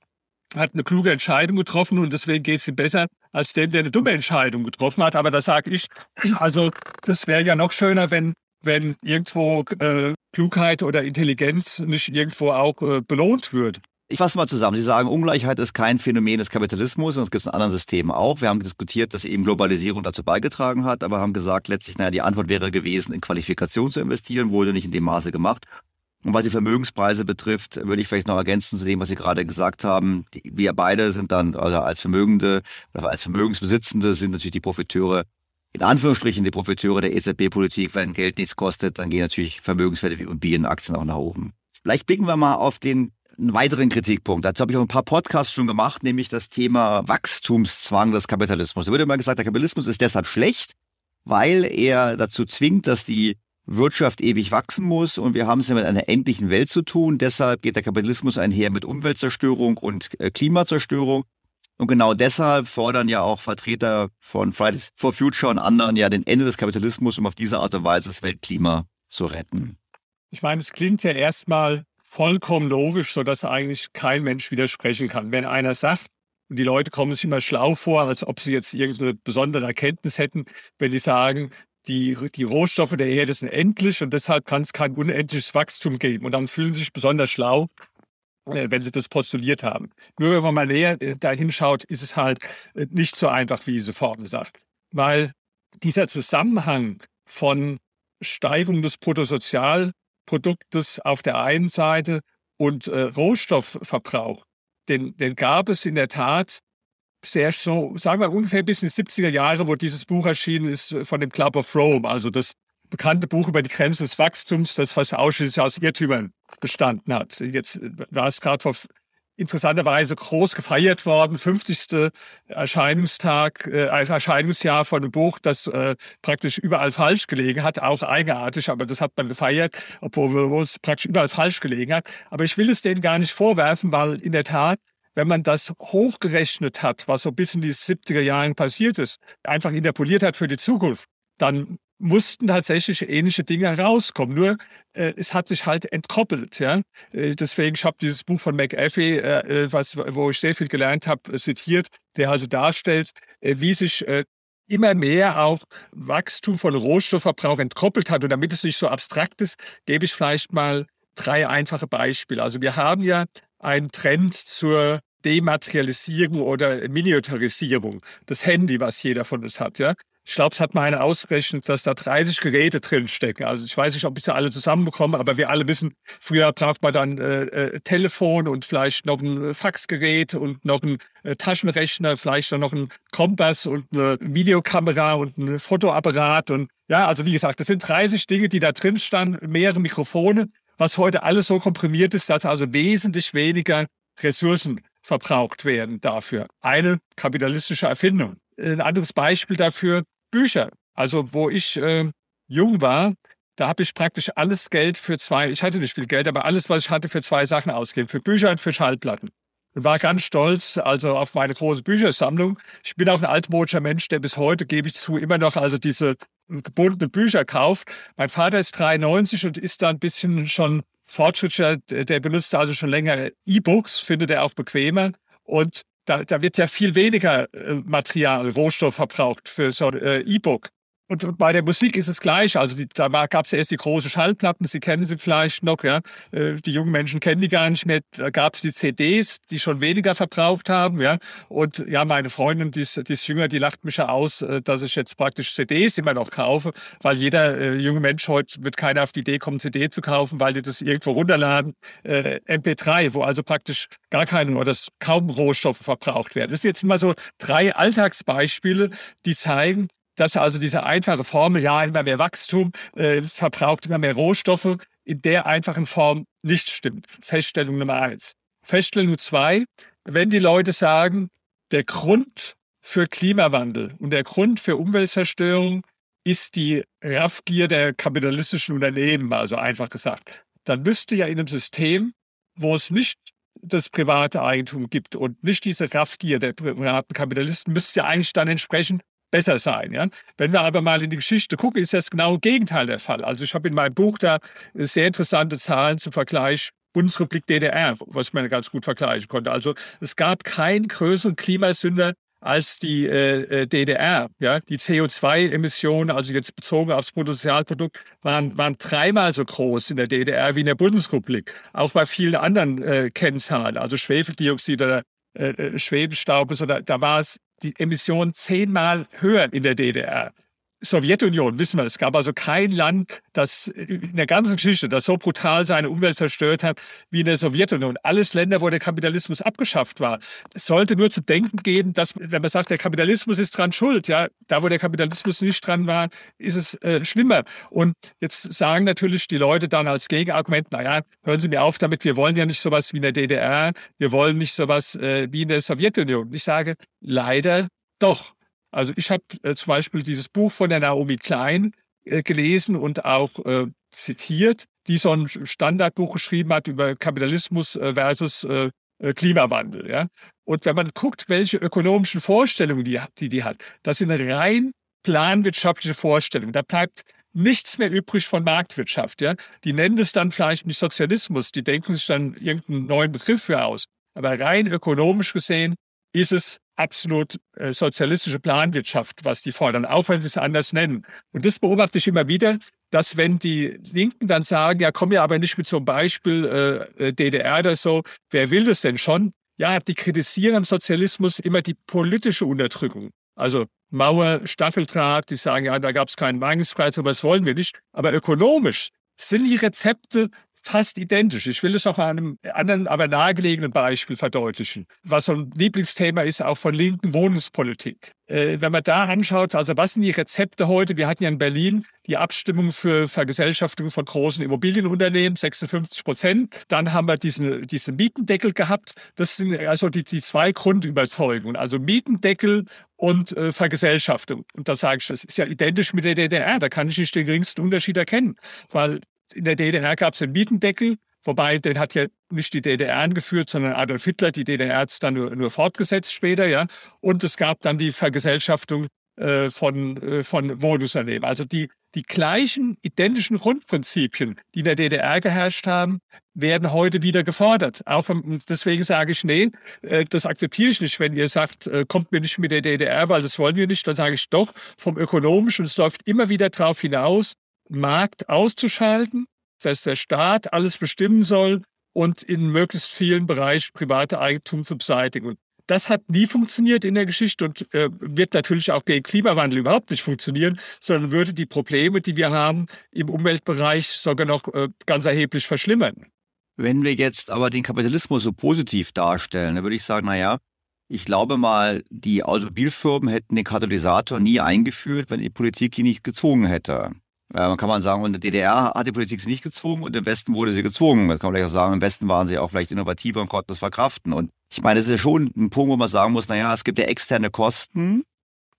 [SPEAKER 8] hat eine kluge Entscheidung getroffen und deswegen geht es ihm besser als dem, der eine dumme Entscheidung getroffen hat. Aber da sage ich, also das wäre ja noch schöner, wenn, wenn irgendwo äh, Klugheit oder Intelligenz nicht irgendwo auch äh, belohnt wird.
[SPEAKER 3] Ich fasse mal zusammen. Sie sagen, Ungleichheit ist kein Phänomen des Kapitalismus und es gibt es in anderen Systemen auch. Wir haben diskutiert, dass eben Globalisierung dazu beigetragen hat, aber haben gesagt, letztlich, naja, die Antwort wäre gewesen, in Qualifikation zu investieren, wurde nicht in dem Maße gemacht. Und was die Vermögenspreise betrifft, würde ich vielleicht noch ergänzen zu dem, was Sie gerade gesagt haben. Wir beide sind dann, also als Vermögende oder als Vermögensbesitzende sind natürlich die Profiteure, in Anführungsstrichen die Profiteure der EZB-Politik. Wenn Geld nichts kostet, dann gehen natürlich Vermögenswerte wie Immobilienaktien auch nach oben. Vielleicht blicken wir mal auf den einen weiteren Kritikpunkt. Dazu habe ich auch ein paar Podcasts schon gemacht, nämlich das Thema Wachstumszwang des Kapitalismus. Da wird immer gesagt, der Kapitalismus ist deshalb schlecht, weil er dazu zwingt, dass die Wirtschaft ewig wachsen muss und wir haben es ja mit einer endlichen Welt zu tun. Deshalb geht der Kapitalismus einher mit Umweltzerstörung und äh, Klimazerstörung. Und genau deshalb fordern ja auch Vertreter von Fridays for Future und anderen ja den Ende des Kapitalismus, um auf diese Art und Weise das Weltklima zu retten.
[SPEAKER 8] Ich meine, es klingt ja erstmal vollkommen logisch, sodass eigentlich kein Mensch widersprechen kann. Wenn einer sagt, und die Leute kommen sich immer schlau vor, als ob sie jetzt irgendeine besondere Erkenntnis hätten, wenn die sagen, die, die Rohstoffe der Erde sind endlich und deshalb kann es kein unendliches Wachstum geben. Und dann fühlen sie sich besonders schlau, äh, wenn sie das postuliert haben. Nur wenn man mal näher äh, dahin schaut, ist es halt äh, nicht so einfach, wie diese Formel sagt. Weil dieser Zusammenhang von Steigerung des Bruttosozialproduktes auf der einen Seite und äh, Rohstoffverbrauch, den, den gab es in der Tat sehr so, sagen wir ungefähr bis in die 70er Jahre, wo dieses Buch erschienen ist äh, von dem Club of Rome, also das bekannte Buch über die Grenzen des Wachstums, das fast ausschließlich aus Irrtümern bestanden hat. Jetzt äh, war es gerade vor interessanterweise groß gefeiert worden, 50. Erscheinungstag, äh, Erscheinungsjahr von einem Buch, das äh, praktisch überall falsch gelegen hat, auch eigenartig, aber das hat man gefeiert, obwohl es praktisch überall falsch gelegen hat. Aber ich will es denen gar nicht vorwerfen, weil in der Tat wenn man das hochgerechnet hat, was so bis in die 70er Jahren passiert ist, einfach interpoliert hat für die Zukunft, dann mussten tatsächlich ähnliche Dinge herauskommen. Nur äh, es hat sich halt entkoppelt. Ja? Äh, deswegen, ich dieses Buch von McAfee, äh, äh was, wo ich sehr viel gelernt habe, äh, zitiert, der also darstellt, äh, wie sich immer mehr auch Wachstum von Rohstoffverbrauch entkoppelt hat. Und damit es nicht so abstrakt ist, gebe ich vielleicht mal drei einfache Beispiele. Also wir haben ja einen Trend zur Dematerialisierung oder Miniaturisierung. Das Handy, was jeder von uns hat, ja. Ich glaube, es hat mal einer ausgerechnet, dass da 30 Geräte drin stecken. Also ich weiß nicht, ob ich sie alle zusammenbekomme, aber wir alle wissen, früher braucht man dann äh, äh, Telefon und vielleicht noch ein Faxgerät und noch ein äh, Taschenrechner, vielleicht noch ein Kompass und eine Videokamera und ein Fotoapparat und ja, also wie gesagt, das sind 30 Dinge, die da drin standen, mehrere Mikrofone was heute alles so komprimiert ist, dass also wesentlich weniger Ressourcen verbraucht werden dafür. Eine kapitalistische Erfindung. Ein anderes Beispiel dafür, Bücher. Also wo ich äh, jung war, da habe ich praktisch alles Geld für zwei, ich hatte nicht viel Geld, aber alles, was ich hatte, für zwei Sachen ausgegeben, für Bücher und für Schallplatten. Und war ganz stolz also auf meine große Büchersammlung. Ich bin auch ein altmodischer Mensch, der bis heute, gebe ich zu, immer noch also diese gebundenen Bücher kauft. Mein Vater ist 93 und ist da ein bisschen schon fortschrittlicher. Der benutzt also schon länger E-Books, findet er auch bequemer. Und da, da wird ja viel weniger äh, Material, Rohstoff verbraucht für so ein äh, E-Book. Und bei der Musik ist es gleich. Also die, da gab es ja erst die großen Schallplatten, Sie kennen sie vielleicht noch, ja. Äh, die jungen Menschen kennen die gar nicht mehr. Da gab es die CDs, die schon weniger verbraucht haben, ja. Und ja, meine Freundin, die ist, die ist jünger, die lacht mich ja aus, äh, dass ich jetzt praktisch CDs immer noch kaufe, weil jeder äh, junge Mensch heute wird keiner auf die Idee kommen, CD zu kaufen, weil die das irgendwo runterladen. Äh, MP3, wo also praktisch gar keine oder kaum Rohstoffe verbraucht werden. Das sind jetzt immer so drei Alltagsbeispiele, die zeigen, dass also diese einfache Formel, ja, immer mehr Wachstum, äh, verbraucht immer mehr Rohstoffe, in der einfachen Form nicht stimmt. Feststellung Nummer eins. Feststellung zwei, wenn die Leute sagen, der Grund für Klimawandel und der Grund für Umweltzerstörung ist die Raffgier der kapitalistischen Unternehmen, also einfach gesagt, dann müsste ja in einem System, wo es nicht das private Eigentum gibt und nicht diese Raffgier der privaten Kapitalisten, müsste ja eigentlich dann entsprechend besser sein. Ja? Wenn wir aber mal in die Geschichte gucken, ist das genau Gegenteil der Fall. Also ich habe in meinem Buch da sehr interessante Zahlen zum Vergleich Bundesrepublik DDR, was man ganz gut vergleichen konnte. Also es gab keinen größeren Klimasünder als die äh, äh DDR. Ja? Die CO2-Emissionen, also jetzt bezogen aufs Bruttosozialprodukt, waren, waren dreimal so groß in der DDR wie in der Bundesrepublik. Auch bei vielen anderen äh, Kennzahlen, also Schwefeldioxid oder äh, äh Schwebenstaub, da, da war es die Emissionen zehnmal höher in der DDR. Sowjetunion, wissen wir, es gab also kein Land, das in der ganzen Geschichte, das so brutal seine Umwelt zerstört hat wie in der Sowjetunion. Alles Länder, wo der Kapitalismus abgeschafft war. Es sollte nur zu denken geben, dass, wenn man sagt, der Kapitalismus ist dran schuld, ja, da wo der Kapitalismus nicht dran war, ist es äh, schlimmer. Und jetzt sagen natürlich die Leute dann als Gegenargument, naja, hören Sie mir auf damit, wir wollen ja nicht sowas wie in der DDR, wir wollen nicht sowas äh, wie in der Sowjetunion. Ich sage, leider doch. Also ich habe äh, zum Beispiel dieses Buch von der Naomi Klein äh, gelesen und auch äh, zitiert, die so ein Standardbuch geschrieben hat über Kapitalismus äh, versus äh, äh, Klimawandel. Ja? Und wenn man guckt, welche ökonomischen Vorstellungen die, die, die hat, das sind rein planwirtschaftliche Vorstellungen. Da bleibt nichts mehr übrig von Marktwirtschaft. Ja? Die nennen es dann vielleicht nicht Sozialismus, die denken sich dann irgendeinen neuen Begriff für aus. Aber rein ökonomisch gesehen ist es absolut äh, sozialistische Planwirtschaft, was die fordern, auch wenn sie es anders nennen. Und das beobachte ich immer wieder, dass wenn die Linken dann sagen, ja, komm ja aber nicht mit so einem Beispiel äh, äh DDR oder so, wer will das denn schon? Ja, die kritisieren am Sozialismus immer die politische Unterdrückung. Also Mauer, Staffeldraht, die sagen, ja, da gab es keinen Meinungsfreiheit, das wollen wir nicht. Aber ökonomisch sind die Rezepte fast identisch. Ich will es auch an einem anderen, aber nahegelegenen Beispiel verdeutlichen, was so ein Lieblingsthema ist, auch von linken Wohnungspolitik. Äh, wenn man da anschaut, also was sind die Rezepte heute? Wir hatten ja in Berlin die Abstimmung für Vergesellschaftung von großen Immobilienunternehmen, 56 Prozent. Dann haben wir diesen, diesen Mietendeckel gehabt. Das sind also die, die zwei Grundüberzeugungen, also Mietendeckel und äh, Vergesellschaftung. Und da sage ich, das ist ja identisch mit der DDR. Da kann ich nicht den geringsten Unterschied erkennen, weil in der DDR gab es den Mietendeckel, wobei den hat ja nicht die DDR angeführt, sondern Adolf Hitler. Die DDR hat es dann nur, nur fortgesetzt später, ja. Und es gab dann die Vergesellschaftung äh, von, äh, von Wohnungsunternehmen. Also die, die gleichen identischen Grundprinzipien, die in der DDR geherrscht haben, werden heute wieder gefordert. Auch vom, deswegen sage ich, nee, äh, das akzeptiere ich nicht. Wenn ihr sagt, äh, kommt mir nicht mit der DDR, weil das wollen wir nicht, dann sage ich doch, vom ökonomischen, es läuft immer wieder darauf hinaus, Markt auszuschalten, dass der Staat alles bestimmen soll und in möglichst vielen Bereichen private Eigentum zu beseitigen. Das hat nie funktioniert in der Geschichte und äh, wird natürlich auch gegen Klimawandel überhaupt nicht funktionieren, sondern würde die Probleme, die wir haben im Umweltbereich, sogar noch äh, ganz erheblich verschlimmern.
[SPEAKER 3] Wenn wir jetzt aber den Kapitalismus so positiv darstellen, dann würde ich sagen, naja, ich glaube mal, die Automobilfirmen hätten den Katalysator nie eingeführt, wenn die Politik ihn nicht gezwungen hätte. Äh, kann man sagen, in der DDR hat die Politik sie nicht gezwungen und im Westen wurde sie gezwungen. Das kann man vielleicht auch sagen, im Westen waren sie auch vielleicht innovativer und konnten das verkraften. Und ich meine, das ist ja schon ein Punkt, wo man sagen muss, naja, es gibt ja externe Kosten,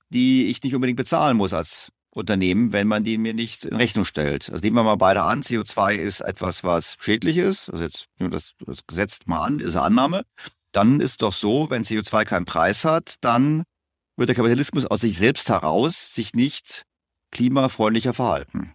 [SPEAKER 3] die ich nicht unbedingt bezahlen muss als Unternehmen, wenn man die mir nicht in Rechnung stellt. Also nehmen wir mal beide an, CO2 ist etwas, was schädlich ist. Also jetzt nur das, das gesetzt mal an, ist eine Annahme. Dann ist doch so, wenn CO2 keinen Preis hat, dann wird der Kapitalismus aus sich selbst heraus sich nicht klimafreundlicher verhalten.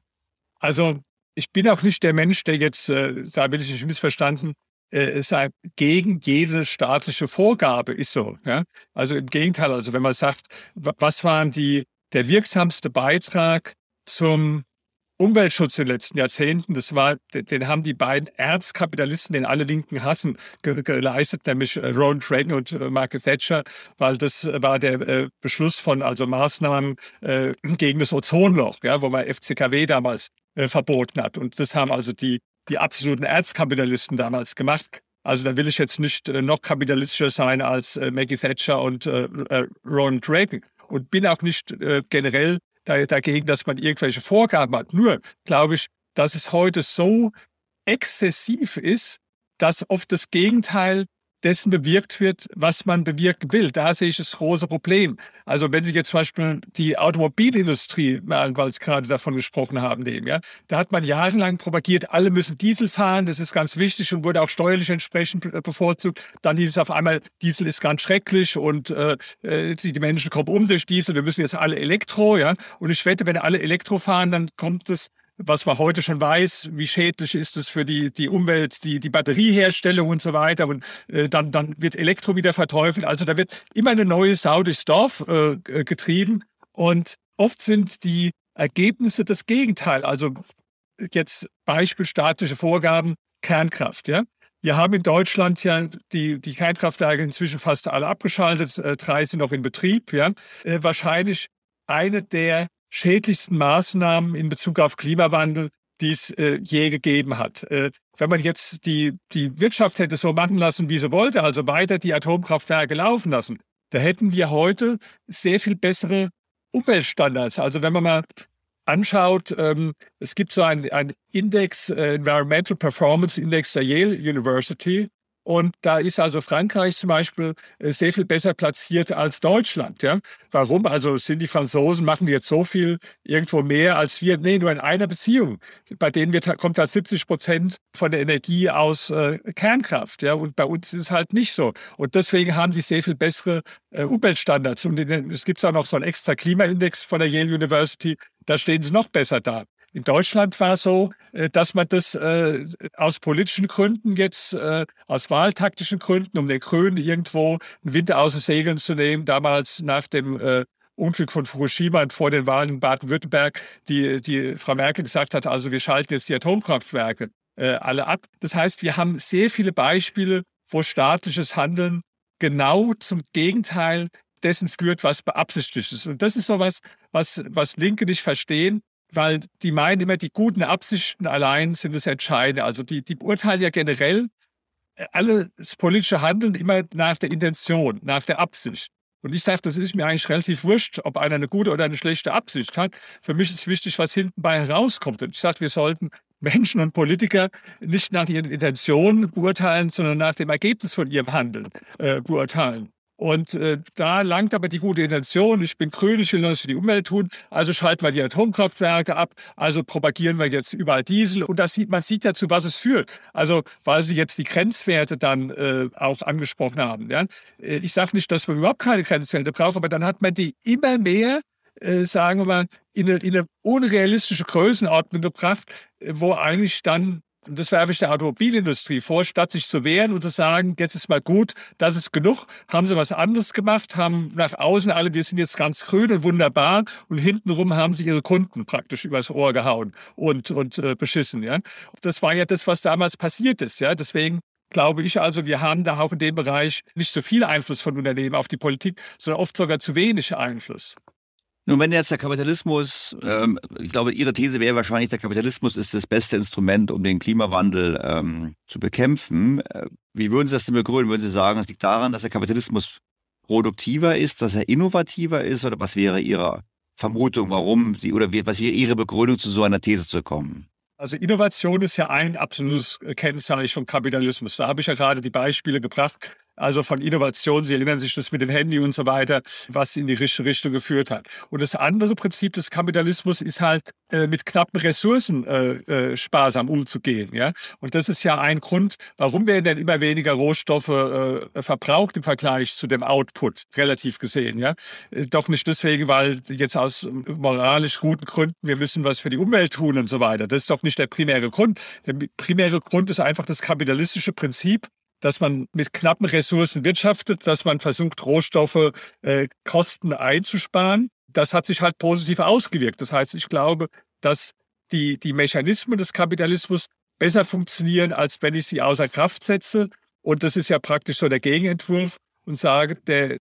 [SPEAKER 8] Also ich bin auch nicht der Mensch, der jetzt, äh, da will ich nicht missverstanden, äh, sagt, gegen jede staatliche Vorgabe ist so. Ja? Also im Gegenteil, also wenn man sagt, was waren die der wirksamste Beitrag zum Umweltschutz in den letzten Jahrzehnten, das war, den haben die beiden Erzkapitalisten, den alle Linken hassen, geleistet, nämlich äh, Ronald Reagan und äh, Margaret Thatcher, weil das war der äh, Beschluss von also Maßnahmen gegen das Ozonloch, ja, wo man FCKW damals verboten hat. Und das haben also die, die absoluten Erzkapitalisten damals gemacht. Also da will ich jetzt nicht noch kapitalistischer sein als Maggie Thatcher und Ronald Reagan und bin auch nicht äh, generell dagegen, dass man irgendwelche Vorgaben hat. Nur glaube ich, dass es heute so exzessiv ist, dass oft das Gegenteil dessen bewirkt wird, was man bewirken will. Da sehe ich das große Problem. Also wenn Sie jetzt zum Beispiel die Automobilindustrie, weil Sie gerade davon gesprochen haben, nehmen, ja, da hat man jahrelang propagiert, alle müssen Diesel fahren, das ist ganz wichtig und wurde auch steuerlich entsprechend bevorzugt. Dann hieß es auf einmal, Diesel ist ganz schrecklich und äh, äh die, die Menschen kommen um durch Diesel, wir müssen jetzt alle Elektro, ja. Und ich wette, wenn alle Elektro fahren, dann kommt es was man heute schon weiß, wie schädlich ist es für die, die Umwelt, die, die Batterieherstellung und so weiter. Und äh, dann, dann wird Elektro wieder verteufelt. Also da wird immer eine neue Sau durchs Dorf äh, getrieben. Und oft sind die Ergebnisse das Gegenteil. Also jetzt Beispiel staatliche Vorgaben, Kernkraft. Ja? Wir haben in Deutschland ja die, die Kernkraftwerke inzwischen fast alle abgeschaltet, äh, drei sind noch in Betrieb. Ja? Äh, wahrscheinlich eine der schädlichsten Maßnahmen in Bezug auf Klimawandel, die es äh, je gegeben hat. Äh, wenn man jetzt die, die Wirtschaft hätte so machen lassen, wie sie wollte, also weiter die Atomkraftwerke laufen lassen, da hätten wir heute sehr viel bessere Umweltstandards. Also wenn man mal anschaut, ähm, es gibt so einen, Index, äh, Environmental Performance Index der Yale University, und da ist also Frankreich zum Beispiel äh, sehr viel besser platziert als Deutschland. Ja? Warum? Also sind die Franzosen, machen die jetzt so viel irgendwo mehr als wir? Nee, nur in einer Beziehung. Bei denen wird, kommt halt 70 Prozent von der Energie aus äh, Kernkraft. Ja? Und bei uns ist es halt nicht so. Und deswegen haben die sehr viel bessere äh, Umweltstandards. Und es gibt auch noch so einen extra Klimaindex von der Yale University. Da stehen sie noch besser da. In Deutschland war es so, äh, dass man das äh, aus politischen Gründen jetzt, äh, aus wahltaktischen Gründen, um den Grünen irgendwo einen Winter aus den Segeln zu nehmen, damals nach dem Unglück von Fukushima und vor den Wahlen in Baden-Württemberg, die, die Frau Merkel gesagt hat, also wir schalten jetzt die Atomkraftwerke alle ab. Das heißt, wir haben sehr viele Beispiele, wo staatliches Handeln genau zum Gegenteil dessen führt, was beabsichtigt ist. Und das ist so was, was, was Linke nicht verstehen weil die meinen immer, die guten Absichten allein sind das Entscheidende. Also die, die beurteilen ja generell äh, alles politische Handeln immer nach der Intention, nach der Absicht. Und ich sage, das ist mir eigentlich relativ wurscht, ob einer eine gute oder eine schlechte Absicht hat. Für mich ist wichtig, was hinten bei herauskommt. Und ich sage, wir sollten Menschen und Politiker nicht nach ihren Intentionen beurteilen, sondern nach dem Ergebnis von ihrem Handeln äh, beurteilen. Und äh, da langt aber die gute Intention, ich bin grün, ich will was für die Umwelt tun, also schalten wir die Atomkraftwerke ab, also propagieren wir jetzt überall Diesel. Und das sieht, man sieht ja, zu was es führt. Also, weil Sie jetzt die Grenzwerte dann äh, auch angesprochen haben. Ja? Äh, ich sage nicht, dass man überhaupt keine Grenzwerte braucht, aber dann hat man die immer mehr äh, sagen wir mal, in eine, in eine unrealistische Größenordnung gebracht, äh, wo eigentlich dann und das werfe ich der Automobilindustrie vor, statt sich zu wehren und zu sagen, jetzt ist mal gut, das ist genug, haben sie was anderes gemacht, haben nach außen alle, wir sind jetzt ganz grün und wunderbar und hintenrum haben sie ihre Kunden praktisch übers Ohr gehauen und, und äh, beschissen. Ja? Das war ja das, was damals passiert ist. Ja? Deswegen glaube ich also, wir haben da auch in dem Bereich nicht so viel Einfluss von Unternehmen auf die Politik, sondern oft sogar zu wenig Einfluss.
[SPEAKER 3] Nun, wenn jetzt der Kapitalismus, ähm, ich glaube, Ihre These wäre wahrscheinlich, der Kapitalismus ist das beste Instrument, um den Klimawandel ähm, zu bekämpfen. Äh, wie würden Sie das denn begründen? Würden Sie sagen, es liegt daran, dass der Kapitalismus produktiver ist, dass er innovativer ist oder was wäre Ihrer Vermutung, warum Sie oder was hier Ihre Begründung zu so einer These zu kommen?
[SPEAKER 8] Also Innovation ist ja ein absolutes Kennzeichen von Kapitalismus. Da habe ich ja gerade die Beispiele gebracht also von Innovation. Sie erinnern sich das mit dem Handy und so weiter, was in die richtige Richtung geführt hat. Und das andere Prinzip des Kapitalismus ist halt, äh, mit knappen Ressourcen äh, äh, sparsam umzugehen. Ja? Und das ist ja ein Grund, warum werden denn immer weniger Rohstoffe äh, verbraucht im Vergleich zu dem Output, relativ gesehen. Ja? Äh, doch nicht deswegen, weil jetzt aus moralisch guten Gründen, wir müssen was für die Umwelt tun und so weiter. Das ist doch nicht der primäre Grund. Der primäre Grund ist einfach das kapitalistische Prinzip, dass man mit knappen Ressourcen wirtschaftet, dass man versucht, Rohstoffe, äh, Kosten einzusparen. Das hat sich halt positiv ausgewirkt. Das heißt, ich glaube, dass die, die Mechanismen des Kapitalismus besser funktionieren, als wenn ich sie außer Kraft setze. Und das ist ja praktisch so der Gegenentwurf und sage, der,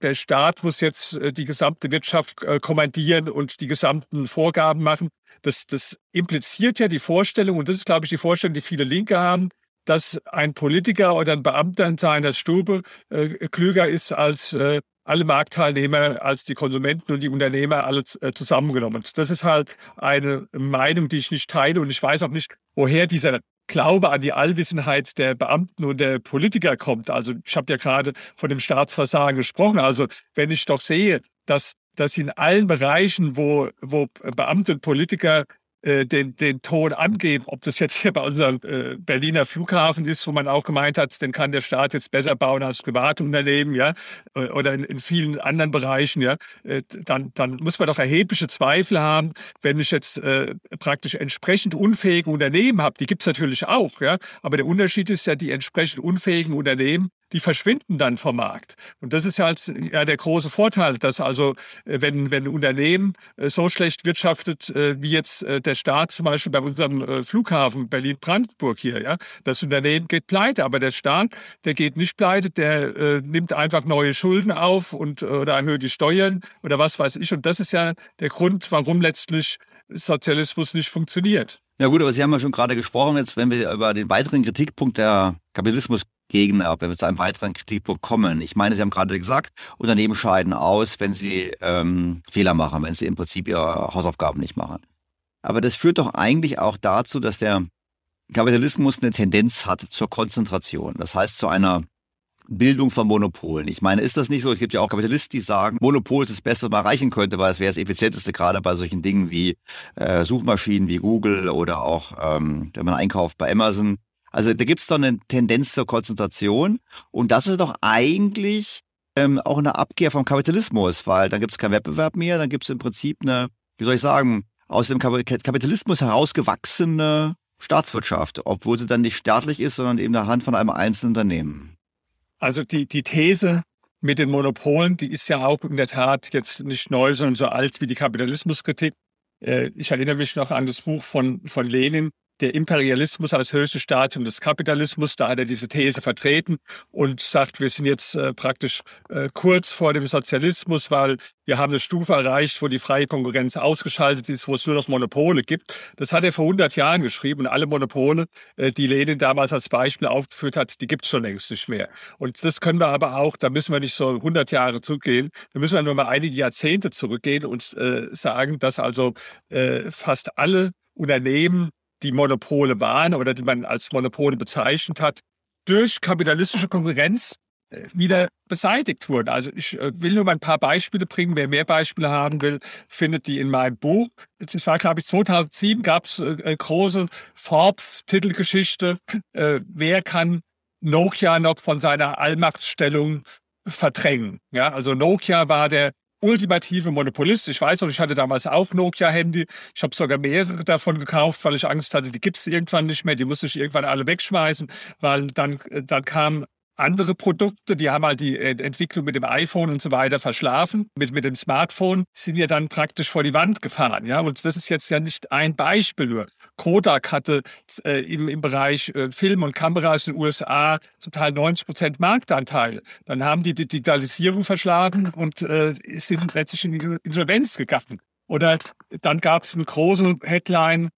[SPEAKER 8] der Staat muss jetzt äh, die gesamte Wirtschaft äh, kommandieren und die gesamten Vorgaben machen. Das, das impliziert ja die Vorstellung, und das ist, glaube ich, die Vorstellung, die viele Linke haben, dass ein Politiker oder ein Beamter in seiner Stube äh, klüger ist als äh, alle Marktteilnehmer, als die Konsumenten und die Unternehmer alle äh, zusammengenommen. Das ist halt eine Meinung, die ich nicht teile und ich weiß auch nicht, woher dieser Glaube an die Allwissenheit der Beamten und der Politiker kommt. Also ich habe ja gerade von dem Staatsversagen gesprochen. Also wenn ich doch sehe, dass dass in allen Bereichen, wo, wo Beamte und Politiker den, den Ton angeben, ob das jetzt hier bei unserem äh, Berliner Flughafen ist, wo man auch gemeint hat, den kann der Staat jetzt besser bauen als private Unternehmen, ja, äh, oder in, in vielen anderen Bereichen, ja, äh, dann, dann muss man doch erhebliche Zweifel haben, wenn ich jetzt äh, praktisch entsprechend unfähige Unternehmen habe. Die gibt es natürlich auch, ja, aber der Unterschied ist ja, die entsprechend unfähigen Unternehmen die verschwinden dann vom Markt. Und das ist halt ja der große Vorteil, dass also, äh, wenn, wenn ein Unternehmen äh, so schlecht wirtschaftet, äh, wie jetzt der Staat zum Beispiel bei unserem Flughafen Berlin-Brandenburg hier, ja, das Unternehmen geht pleite, aber der Staat, der geht nicht pleite, der äh, nimmt einfach neue Schulden auf und oder erhöht die Steuern oder was weiß ich. Und das ist ja der Grund, warum letztlich Sozialismus nicht funktioniert.
[SPEAKER 3] Ja gut, aber Sie haben ja schon gerade gesprochen, jetzt wenn wir über den weiteren Kritikpunkt der Kapitalismus Gegner, wenn wir zu einem weiteren Kritikpunkt kommen. Ich meine, Sie haben gerade gesagt, Unternehmen scheiden aus, wenn sie ähm, Fehler machen, wenn sie im Prinzip ihre Hausaufgaben nicht machen. Aber das führt doch eigentlich auch dazu, dass der Kapitalismus eine Tendenz hat zur Konzentration. Das heißt, zu einer Bildung von Monopolen. Ich meine, ist das nicht so? Es gibt ja auch Kapitalisten, die sagen, Monopol ist das Beste, was man erreichen könnte, weil es wäre das Effizienteste gerade bei solchen Dingen wie äh, Suchmaschinen wie Google oder auch, ähm, wenn man einkauft bei Amazon. Also da gibt es doch eine Tendenz zur Konzentration und das ist doch eigentlich ähm, auch eine Abkehr vom Kapitalismus, weil dann gibt es keinen Wettbewerb mehr, dann gibt es im Prinzip eine, wie soll ich sagen, aus dem Kapitalismus herausgewachsene Staatswirtschaft, obwohl sie dann nicht staatlich ist, sondern eben der Hand von einem einzelnen Unternehmen.
[SPEAKER 8] Also die, die These mit den Monopolen, die ist ja auch in der Tat jetzt nicht neu, sondern so alt wie die Kapitalismuskritik. Äh, ich erinnere mich noch an das Buch von, von Lenin, der Imperialismus als höchste Stadium des Kapitalismus. Da hat er diese These vertreten und sagt, wir sind jetzt äh, praktisch äh, kurz vor dem Sozialismus, weil wir haben eine Stufe erreicht, wo die freie Konkurrenz ausgeschaltet ist, wo es nur noch Monopole gibt. Das hat er vor 100 Jahren geschrieben und alle Monopole, äh, die Lenin damals als Beispiel aufgeführt hat, die gibt es schon längst nicht mehr. Und das können wir aber auch, da müssen wir nicht so 100 Jahre zurückgehen, da müssen wir nur mal einige Jahrzehnte zurückgehen und äh, sagen, dass also äh, fast alle Unternehmen die Monopole waren oder die man als Monopole bezeichnet hat, durch kapitalistische Konkurrenz äh, wieder beseitigt wurden. Also ich äh, will nur mal ein paar Beispiele bringen. Wer mehr Beispiele haben will, findet die in meinem Buch. Das war, glaube ich, 2007 gab es äh, große Forbes-Titelgeschichte. Äh, wer kann Nokia noch von seiner Allmachtsstellung verdrängen? Ja, also Nokia war der ultimative Monopolist. Ich weiß noch, ich hatte damals auch Nokia-Handy. Ich habe sogar mehrere davon gekauft, weil ich Angst hatte, die gibt es irgendwann nicht mehr. Die musste ich irgendwann alle wegschmeißen, weil dann, äh, dann kam andere Produkte, die haben halt die Entwicklung mit dem iPhone und so weiter verschlafen. Mit, mit dem Smartphone sind ja dann praktisch vor die Wand gefahren. Ja? Und das ist jetzt ja nicht ein Beispiel nur. Kodak hatte äh, im, im Bereich äh, Film und Kameras in den USA zum Teil 90 Prozent Marktanteil. Dann haben die die Digitalisierung verschlagen und äh, sind letztlich in Insolvenz gegangen. Oder dann gab es eine große Headline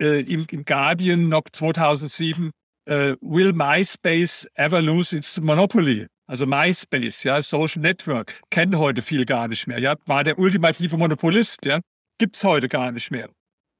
[SPEAKER 8] äh, im, im Guardian noch 2007, uh, will MySpace ever lose its monopoly? also MySpace, ja, Social Network, kennen heute viel gar nicht mehr, ja, war der ultimative Monopolist, ja, gibt's heute gar nicht mehr.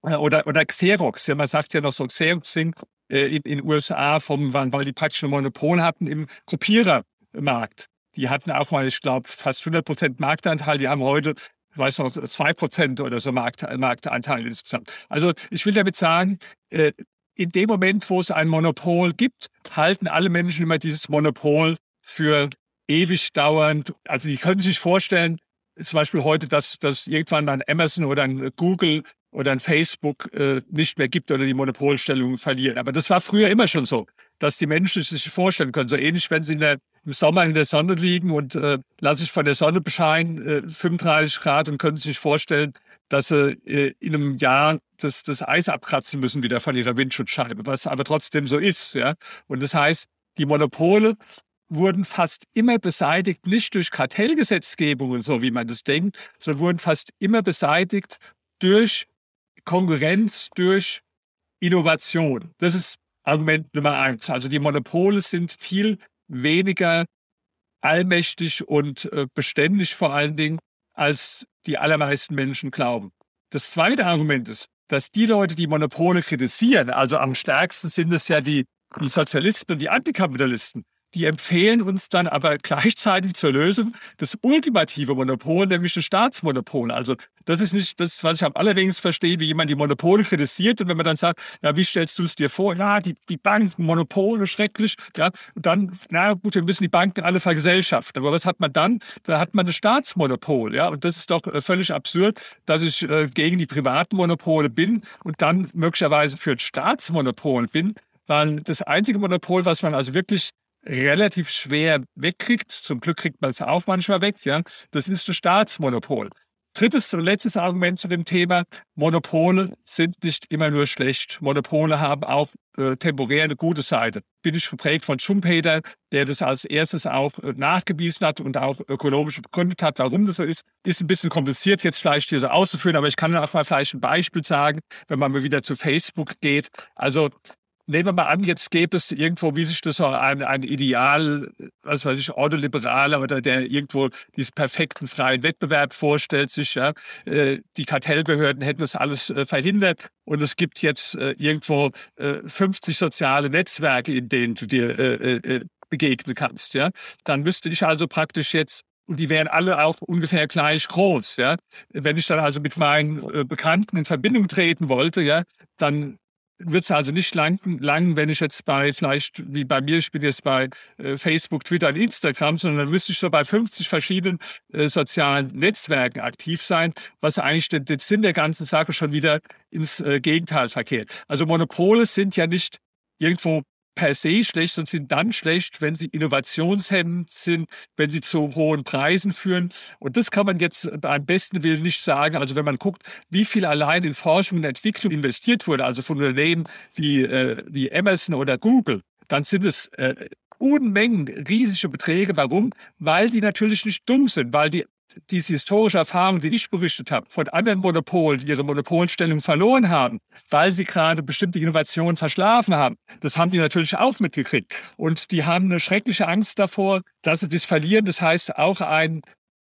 [SPEAKER 8] Oder, oder Xerox, ja, man sagt ja noch so Xerox in in den USA, vom, weil die praktisch ein Monopol hatten im Kopierermarkt. Die hatten auch mal, ich glaube, fast 100 Prozent Marktanteil. Die haben heute ich weiß noch, zwei Prozent oder so Markt, Marktanteil insgesamt. Also ich will damit sagen, äh, in dem Moment, wo es ein Monopol gibt, halten alle Menschen immer dieses Monopol für ewig dauernd. Also die können sich vorstellen, zum Beispiel heute, dass, dass irgendwann ein Amazon oder ein Google oder ein Facebook äh, nicht mehr gibt oder die Monopolstellung verlieren. Aber das war früher immer schon so, dass die Menschen sich vorstellen können. So ähnlich, wenn sie der, im Sommer in der Sonne liegen und äh, lassen sich von der Sonne bescheinen, äh, 35 Grad und können sich vorstellen, dass sie äh, in einem Jahr das, das Eis abkratzen müssen wieder von ihrer Windschutzscheibe, was aber trotzdem so ist. Ja? Und das heißt, die Monopole wurden fast immer beseitigt, nicht durch Kartellgesetzgebungen, so wie man das denkt, sondern wurden fast immer beseitigt durch Konkurrenz durch Innovation. Das ist Argument Nummer eins. Also die Monopole sind viel weniger allmächtig und äh, beständig vor allen Dingen, als die allermeisten Menschen glauben. Das zweite Argument ist, dass die Leute, die Monopole kritisieren, also am stärksten sind es ja die, die Sozialisten und die Antikapitalisten, die empfehlen uns dann aber gleichzeitig zur Lösung das ultimative Monopol, nämlich das Staatsmonopol. Also das ist nicht das, was ich am allerwenigsten verstehe, wie jemand die Monopole kritisiert. Und wenn man dann sagt, ja, wie stellst du es dir vor? Ja, die, die Banken, Monopole, schrecklich. Ja, und dann, na gut, wir müssen die Banken alle vergesellschaften. Aber was hat man dann? Da hat man das Staatsmonopol. Ja, und das ist doch äh, völlig absurd, dass ich äh, gegen die privaten Monopole bin und dann möglicherweise für ein Staatsmonopol bin. Weil das einzige Monopol, was man also wirklich relativ schwer wegkriegt. Zum Glück kriegt man es auch manchmal weg. Ja, das ist das Staatsmonopol. Drittes und letztes Argument zu dem Thema, Monopole sind nicht immer nur schlecht. Monopole haben auch äh, temporär eine gute Seite. Bin ich geprägt von Schumpeter, der das als erstes auch äh, nachgewiesen hat und auch ökonomisch begründet hat, warum das so ist. Ist ein bisschen kompliziert jetzt vielleicht hier so auszuführen, aber ich kann auch mal vielleicht ein Beispiel sagen, wenn man mal wieder zu Facebook geht. Also nehmen wir mal an, jetzt gäbe es irgendwo, wie sich das so ein, ein Ideal, was weiß ich, Ordoliberaler oder der irgendwo diesen perfekten freien Wettbewerb vorstellt, sich, ja, äh, die Kartellbehörden hätten das alles äh, verhindert und es gibt jetzt äh, irgendwo 50 soziale Netzwerke, in denen du dir begegnen kannst, ja. Dann müsste ich also praktisch jetzt und die wären alle auch ungefähr gleich groß, ja. Wenn ich dann also mit meinen Bekannten in Verbindung treten wollte, ja, dann wird es also nicht lang, lang, wenn ich jetzt bei, vielleicht wie bei mir, ich bin jetzt bei äh, Facebook, Twitter und Instagram, sondern dann müsste ich so bei 50 verschiedenen äh, sozialen Netzwerken aktiv sein, was eigentlich den, den Sinn der ganzen Sache schon wieder ins äh, Gegenteil verkehrt. Also Monopole sind ja nicht irgendwo per se schlecht und sind dann schlecht, wenn sie innovationshemmend sind, wenn sie zu hohen Preisen führen. Und das kann man jetzt beim besten Willen nicht sagen. Also wenn man guckt, wie viel allein in Forschung und Entwicklung investiert wurde, also von Unternehmen wie, äh, wie Amazon oder Google, dann sind es äh, Unmengen, riesige Beträge. Warum? Weil die natürlich nicht dumm sind, weil die diese historische Erfahrung, die ich berichtet habe, von anderen Monopolen, die ihre Monopolstellung verloren haben, weil sie gerade bestimmte Innovationen verschlafen haben, das haben die natürlich auch mitgekriegt. Und die haben eine schreckliche Angst davor, dass sie das verlieren. Das heißt auch ein,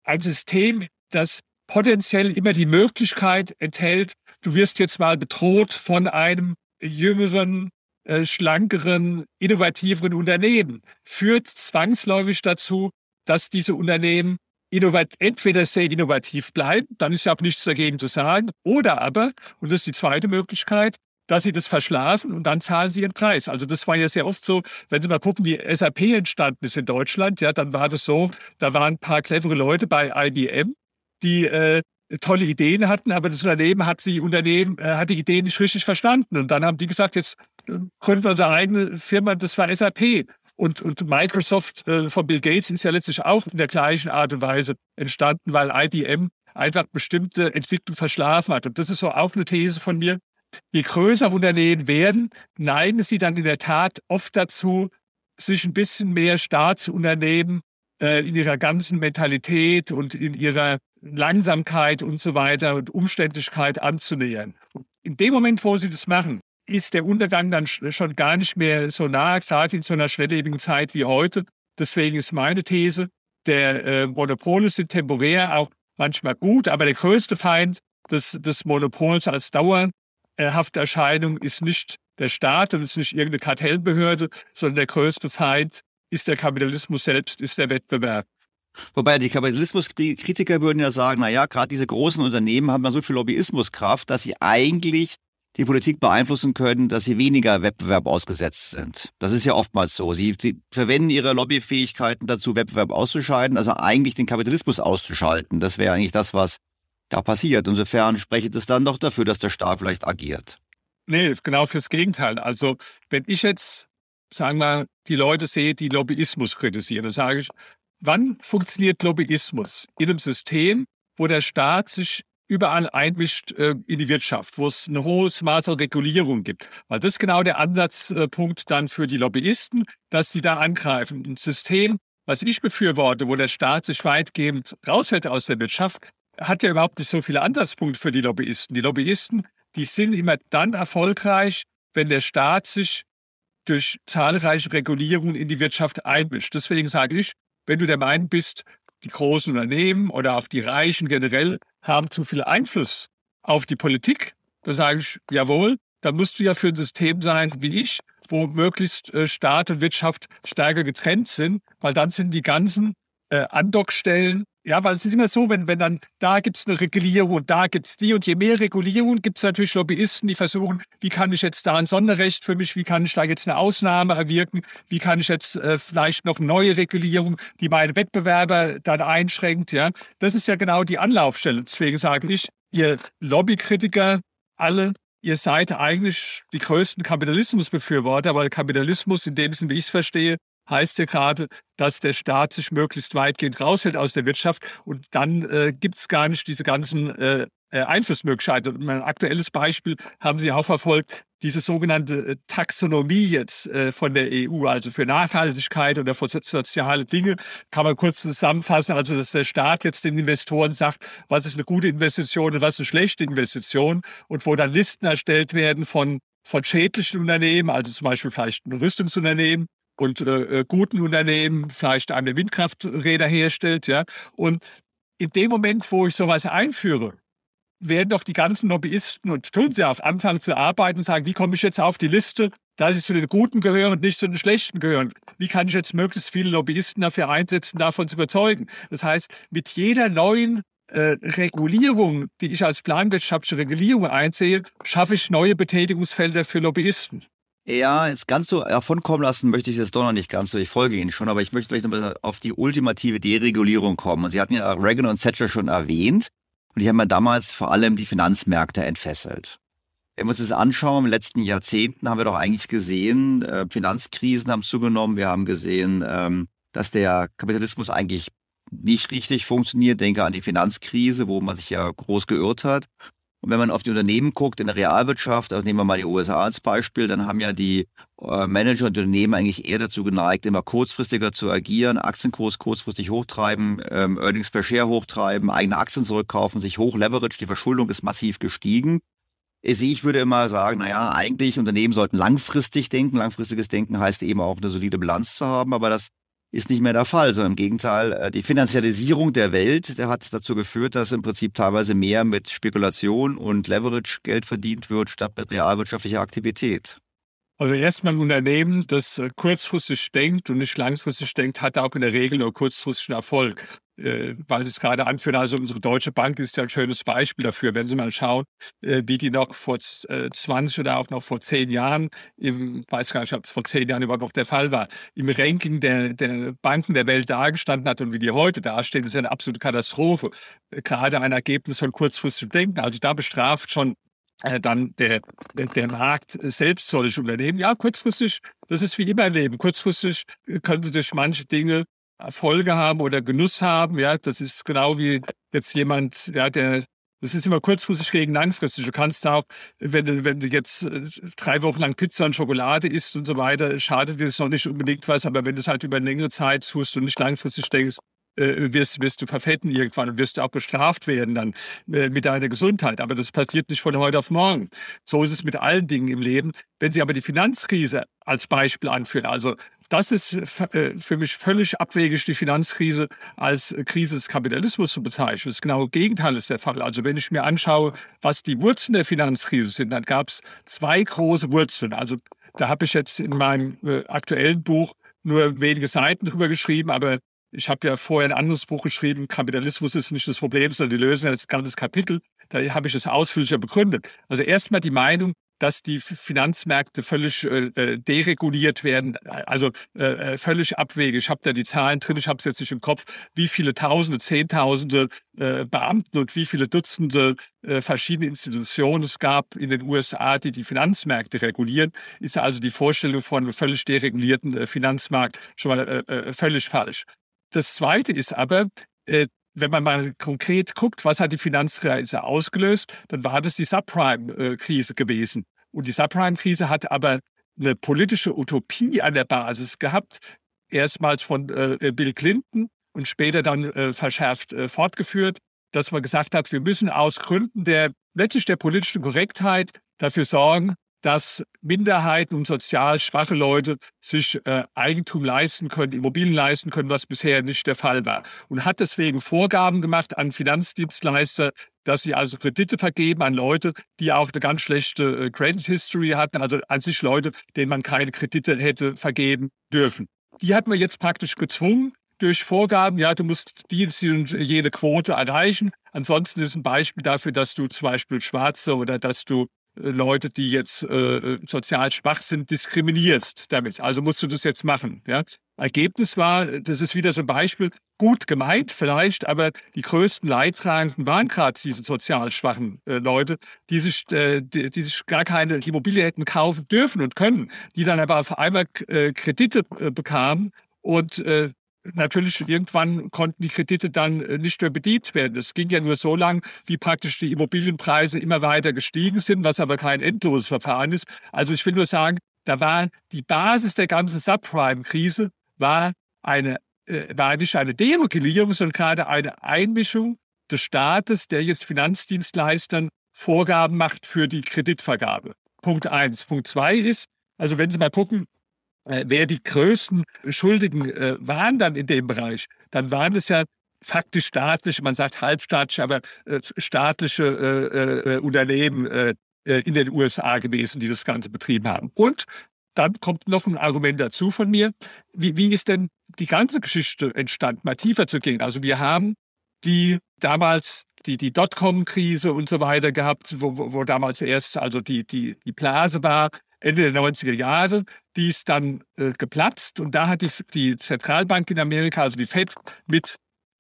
[SPEAKER 8] ein System, das potenziell immer die Möglichkeit enthält, du wirst jetzt mal bedroht von einem jüngeren, äh, schlankeren, innovativeren Unternehmen, führt zwangsläufig dazu, dass diese Unternehmen innovat entweder sehr innovativ bleiben, dann ist ja auch nichts dagegen zu sagen, oder aber, und das ist die zweite Möglichkeit, dass sie das verschlafen und dann zahlen sie ihren Preis. Also das war ja sehr oft so, wenn Sie mal gucken, wie SAP entstanden ist in Deutschland, ja, dann war das so, da waren ein paar clevere Leute bei IBM, die äh, tolle Ideen hatten, aber das Unternehmen hat die Unternehmen, äh, hat die Ideen nicht richtig verstanden. Und dann haben die gesagt, jetzt äh, gründen wir unsere eigene Firma, das war SAP. Und, und Microsoft äh, von Bill Gates ist ja letztlich auch in der gleichen Art und Weise entstanden, weil IBM einfach bestimmte Entwicklungen verschlafen hat. Und das ist so auch eine These von mir. Je größer Unternehmen werden, neigen sie dann in der Tat oft dazu, sich ein bisschen mehr Staatsunternehmen äh, in ihrer ganzen Mentalität und in ihrer Langsamkeit und so weiter und Umständlichkeit anzunähern. Und in dem Moment, wo sie das machen, ist der Untergang dann schon gar nicht mehr so nah, gerade in so einer schnelllebigen Zeit wie heute. Deswegen ist meine These, der äh, Monopole sind temporär auch manchmal gut, aber der größte Feind des, des Monopols als dauerhafte Erscheinung ist nicht der Staat und ist nicht irgendeine Kartellbehörde, sondern der größte Feind ist der Kapitalismus selbst, ist der Wettbewerb.
[SPEAKER 3] Wobei die Kapitalismuskritiker würden ja sagen, na ja, gerade diese großen Unternehmen haben dann so viel Lobbyismuskraft, dass sie eigentlich die Politik beeinflussen können, dass sie weniger Wettbewerb ausgesetzt sind. Das ist ja oftmals so. Sie, sie verwenden ihre Lobbyfähigkeiten dazu, Wettbewerb auszuscheiden, also eigentlich den Kapitalismus auszuschalten. Das wäre eigentlich das, was da passiert. Insofern spricht es dann doch dafür, dass der Staat vielleicht agiert.
[SPEAKER 8] Nee, genau fürs Gegenteil. Also wenn ich jetzt, sagen wir, die Leute sehe, die Lobbyismus kritisieren, dann sage ich, wann funktioniert Lobbyismus? In einem System, wo der Staat sich überall einmischt äh, in die Wirtschaft, wo es ein hohes Maß an Regulierung gibt. Weil das ist genau der Ansatzpunkt dann für die Lobbyisten, dass sie da angreifen. Ein System, was ich befürworte, wo der Staat sich weitgehend raushält aus der Wirtschaft, hat ja überhaupt nicht so viele Ansatzpunkte für die Lobbyisten. Die Lobbyisten, die sind immer dann erfolgreich, wenn der Staat sich durch zahlreiche Regulierungen in die Wirtschaft einmischt. Deswegen sage ich, wenn du der Meinung bist, die großen Unternehmen oder auch die Reichen generell haben zu viel Einfluss auf die Politik, dann sage ich, jawohl, dann musst du ja für ein System sein wie ich, wo möglichst äh, Staat und Wirtschaft stärker getrennt sind, weil dann sind die ganzen äh, Andockstellen ja, weil es ist immer so, wenn, wenn dann da gibt es eine Regulierung und da gibt es die und je mehr Regulierung gibt es natürlich Lobbyisten, die versuchen, wie kann ich jetzt da ein Sonderrecht für mich, wie kann ich da jetzt eine Ausnahme erwirken, wie kann ich jetzt äh, vielleicht noch neue Regulierung, die meine Wettbewerber dann einschränkt. Ja, das ist ja genau die Anlaufstelle. Deswegen sage ich, ihr Lobbykritiker alle ihr seid eigentlich die größten Kapitalismusbefürworter, weil Kapitalismus in dem Sinne, wie ich es verstehe, heißt ja gerade, dass der Staat sich möglichst weitgehend raushält aus der Wirtschaft und dann äh, gibt es gar nicht diese ganzen äh, äh Einflussmöglichkeiten. Mein aktuelles Beispiel haben Sie auch verfolgt, diese sogenannte äh, Taxonomie jetzt äh, von der EU, also für Nachhaltigkeit oder für soziale Dinge, kann man kurz zusammenfassen. Also, dass der Staat jetzt den Investoren sagt, was ist eine gute Investition und was ist eine schlechte Investition und wo dann Listen erstellt werden von von schädlichen Unternehmen, also zum Beispiel vielleicht ein Rüstungsunternehmen, und äh, äh, guten Unternehmen vielleicht eine Windkrafträder herstellt. Ja? Und in dem Moment, wo ich sowas einführe, werden doch die ganzen Lobbyisten, und tun sie auch, anfangen zu arbeiten und sagen, wie komme ich jetzt auf die Liste, dass ich zu den Guten gehöre und nicht zu den Schlechten gehöre. Wie kann ich jetzt möglichst viele Lobbyisten dafür einsetzen, davon zu überzeugen? Das heißt, mit jeder neuen äh, Regulierung, die ich als planwirtschaftliche Regulierung einsehe, schaffe ich neue Betätigungsfelder für Lobbyisten.
[SPEAKER 3] Ja, jetzt ganz so davonkommen lassen möchte ich es doch noch nicht ganz so. Ich folge Ihnen schon, aber ich möchte vielleicht noch auf die ultimative Deregulierung kommen. Und Sie hatten ja Reagan und Thatcher schon erwähnt. Und die haben ja damals vor allem die Finanzmärkte entfesselt. Wenn wir uns das anschauen, in den letzten Jahrzehnten haben wir doch eigentlich gesehen, äh, Finanzkrisen haben zugenommen. Wir haben gesehen, ähm, dass der Kapitalismus eigentlich nicht richtig funktioniert. Denke an die Finanzkrise, wo man sich ja groß geirrt hat. Und wenn man auf die Unternehmen guckt, in der Realwirtschaft, also nehmen wir mal die USA als Beispiel, dann haben ja die äh, Manager und Unternehmen eigentlich eher dazu geneigt, immer kurzfristiger zu agieren, Aktienkurs kurzfristig hochtreiben, ähm, Earnings per Share hochtreiben, eigene Aktien zurückkaufen, sich hochleverage, die Verschuldung ist massiv gestiegen. Ich würde immer sagen, naja, eigentlich Unternehmen sollten langfristig denken. Langfristiges Denken heißt eben auch eine solide Bilanz zu haben, aber das ist nicht mehr der Fall, sondern im Gegenteil, äh, die Finanzialisierung der Welt, der hat dazu geführt, dass im Prinzip teilweise mehr mit Spekulation und Leverage Geld verdient wird, statt mit realwirtschaftlicher Aktivität.
[SPEAKER 8] Also erstmal ein Unternehmen, das äh, kurzfristig denkt und nicht langfristig denkt, hat auch in der Regel nur kurzfristigen Erfolg. Äh, weil Sie es gerade anführen, also unsere Deutsche Bank ist ja ein schönes Beispiel dafür. Wenn Sie mal schauen, äh, wie die noch vor 20 oder auch noch vor 10 Jahren, im, weiß gar nicht, ob es vor 10 Jahren überhaupt noch der Fall war, im Ranking der, der Banken der Welt dargestanden hat und wie die heute dastehen, ist ja eine absolute Katastrophe. Gerade ein Ergebnis von kurzfristigem Denken. Also da bestraft schon dann der, der, der Markt selbst solche Unternehmen. Ja, kurzfristig, das ist wie immer im Leben. Kurzfristig können sie durch manche Dinge Erfolge haben oder Genuss haben. Ja, das ist genau wie jetzt jemand, ja, der das ist immer kurzfristig gegen langfristig. Du kannst auch, wenn du, wenn du jetzt äh, drei Wochen lang Pizza und Schokolade isst und so weiter, schadet dir das noch nicht unbedingt was. Aber wenn du es halt über eine längere Zeit tust und nicht langfristig denkst, äh, wirst, wirst du verfetten irgendwann und wirst du auch bestraft werden dann äh, mit deiner Gesundheit. Aber das passiert nicht von heute auf morgen. So ist es mit allen Dingen im Leben. Wenn Sie aber die Finanzkrise als Beispiel anführen, also das ist äh, für mich völlig abwegig, die Finanzkrise als Krise des Kapitalismus zu bezeichnen. Das genaue Gegenteil ist der Fall. Also wenn ich mir anschaue, was die Wurzeln der Finanzkrise sind, dann gab es zwei große Wurzeln. Also da habe ich jetzt in meinem aktuellen Buch nur wenige Seiten drüber geschrieben, aber ich habe ja vorher ein anderes Buch geschrieben, Kapitalismus ist nicht das Problem, sondern die Lösung, das ganze Kapitel. Da habe ich es ausführlicher begründet. Also erstmal die Meinung, dass die Finanzmärkte völlig äh, äh, dereguliert werden, also äh, äh, völlig abwegig. Ich habe da die Zahlen drin, ich habe es jetzt nicht im Kopf, wie viele Tausende, Zehntausende äh, Beamten und wie viele Dutzende äh, verschiedene Institutionen es gab in den USA, die die Finanzmärkte regulieren, ist also die Vorstellung von einem völlig deregulierten äh, Finanzmarkt schon mal äh, äh, völlig falsch. Das Zweite ist aber, äh, wenn man mal konkret guckt, was hat die Finanzkrise ausgelöst, dann war das die Subprime-Krise gewesen. Und die Subprime-Krise hat aber eine politische Utopie an der Basis gehabt, erstmals von äh, Bill Clinton und später dann äh, verschärft äh, fortgeführt, dass man gesagt hat, wir müssen aus Gründen der letztlich der politischen Korrektheit dafür sorgen, dass Minderheiten und sozial schwache Leute sich äh, Eigentum leisten können, Immobilien leisten können, was bisher nicht der Fall war. Und hat deswegen Vorgaben gemacht an Finanzdienstleister, dass sie also Kredite vergeben an Leute, die auch eine ganz schlechte äh, Credit History hatten, also an sich Leute, denen man keine Kredite hätte vergeben dürfen. Die hat man jetzt praktisch gezwungen, durch Vorgaben, ja, du musst die und jede Quote erreichen. Ansonsten ist ein Beispiel dafür, dass du zum Beispiel Schwarze oder dass du Leute, die jetzt äh, sozial schwach sind, diskriminierst damit. Also musst du das jetzt machen. Ja? Ergebnis war, das ist wieder so ein Beispiel, gut gemeint vielleicht, aber die größten Leidtragenden waren gerade diese sozial schwachen äh, Leute, die sich, äh, die, die, sich gar keine Immobilie hätten kaufen dürfen und können, die dann aber auf einmal äh, Kredite äh, bekamen und natürlich irgendwann konnten die Kredite dann äh, nicht mehr bedient werden. Es ging ja nur so lang, wie praktisch die Immobilienpreise immer weiter gestiegen sind, was aber kein endloses Verfahren ist. Also ich will nur sagen, da war die Basis der ganzen Subprime-Krise war eine äh, war nicht eine Deregulierung, sondern gerade eine Einmischung des Staates, der jetzt Finanzdienstleistern Vorgaben macht für die Kreditvergabe. Punkt eins. Punkt zwei ist, also wenn Sie mal gucken, äh, wer die größten Schuldigen äh, waren dann in dem Bereich, dann waren es ja faktisch staatliche, man sagt halbstaatliche, aber äh, staatliche äh, äh, Unternehmen äh, in den USA gewesen, die das Ganze betrieben haben. Und dann kommt noch ein Argument dazu von mir. Wie, wie ist denn die ganze Geschichte entstanden, mal tiefer zu gehen? Also wir haben die damals die, die Dotcom-Krise und so weiter gehabt, wo, wo, wo damals erst also die, die, die Blase war, Ende der 90er Jahre. Die ist dann äh, geplatzt und da hat die, die Zentralbank in Amerika, also die Fed, mit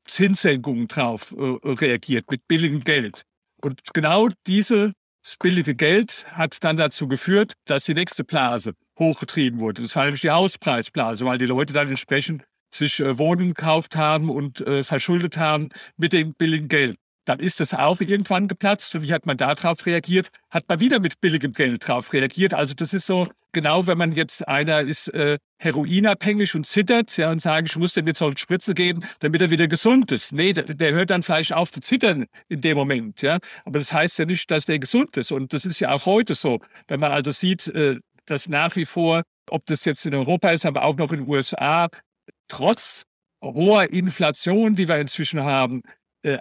[SPEAKER 8] Zinssenkungen drauf äh, reagiert, mit billigem Geld. Und genau dieses billige Geld hat dann dazu geführt, dass die nächste Blase hochgetrieben wurde. Das war nämlich die Hauspreisblase, weil die Leute dann entsprechend sich äh, Wohnungen gekauft haben und äh, verschuldet haben mit dem billigen Geld. Dann ist das auch irgendwann geplatzt. Wie hat man darauf reagiert? Hat man wieder mit billigem Geld darauf reagiert. Also das ist so, genau wenn man jetzt einer ist äh, heroinabhängig und zittert ja, und sagt, ich muss dem jetzt so eine Spritze geben, damit er wieder gesund ist. Nee, der, der, hört dann vielleicht auf zu zittern in dem Moment. Ja. Aber das heißt ja nicht, dass der gesund ist. Und das ist ja auch heute so. Wenn man also sieht, äh, dass nach wie vor, ob das jetzt in Europa ist, aber auch noch in den USA, trotz hoher Inflation, die wir inzwischen haben,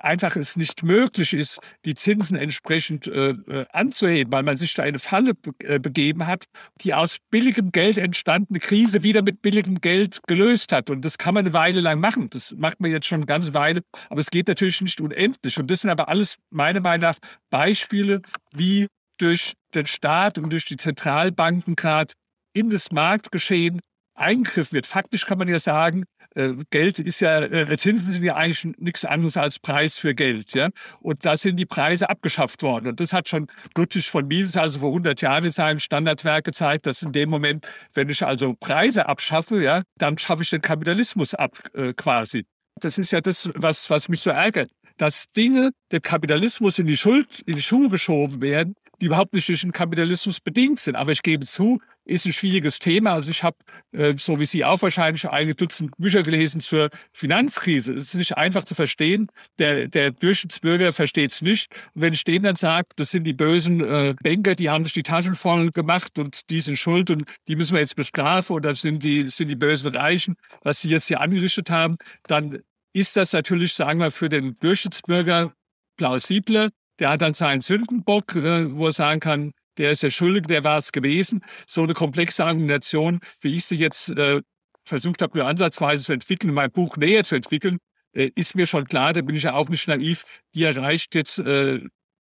[SPEAKER 8] einfach es nicht möglich ist, die Zinsen entsprechend äh, äh, anzuheben, weil man sich da eine Falle äh, begeben hat, die aus billigem Geld entstandene Krise wieder mit billigem Geld gelöst hat. Und das kann man eine Weile lang machen. Das macht man jetzt schon eine ganze Weile, aber es geht natürlich nicht unendlich. Und das sind aber alles meiner Meinung nach Beispiele, wie durch den Staat und durch die Zentralbanken gerade in das Marktgeschehen eingegriffen wird. Faktisch kann man ja sagen, äh, Geld ist ja, äh, Zinsen sind ja eigentlich nichts anderes als Preis für Geld. Ja? Und da sind die Preise abgeschafft worden. Und das hat schon Ludwig von Mises, also vor 100 Jahren in seinem Standardwerk gezeigt, dass in dem Moment, wenn ich also Preise abschaffe, ja, dann schaffe ich den Kapitalismus ab äh, quasi. Das ist ja das, was, was mich so ärgert, dass Dinge dem Kapitalismus in die Schuld, in die Schuhe geschoben werden, die überhaupt nicht durch den Kapitalismus bedingt sind. Aber ich gebe zu, ist ein schwieriges Thema. Also ich habe, äh, so wie Sie auch wahrscheinlich, einige Dutzend Bücher gelesen zur Finanzkrise. Es ist nicht einfach zu verstehen. Der, der Durchschnittsbürger versteht es nicht. Und wenn ich dem dann sage, das sind die bösen äh, Banker, die haben sich die Taschen voll gemacht und die sind schuld und die müssen wir jetzt bestrafen oder sind die, sind die bösen Reichen, was sie jetzt hier angerichtet haben, dann ist das natürlich, sagen wir, für den Durchschnittsbürger plausibler. Der hat dann seinen Sündenbock, äh, wo er sagen kann, der ist der Schuldige, der war es gewesen. So eine komplexe Argumentation, wie ich sie jetzt äh, versucht habe, nur ansatzweise zu entwickeln, in meinem Buch näher zu entwickeln, äh, ist mir schon klar, da bin ich ja auch nicht naiv, die erreicht jetzt äh,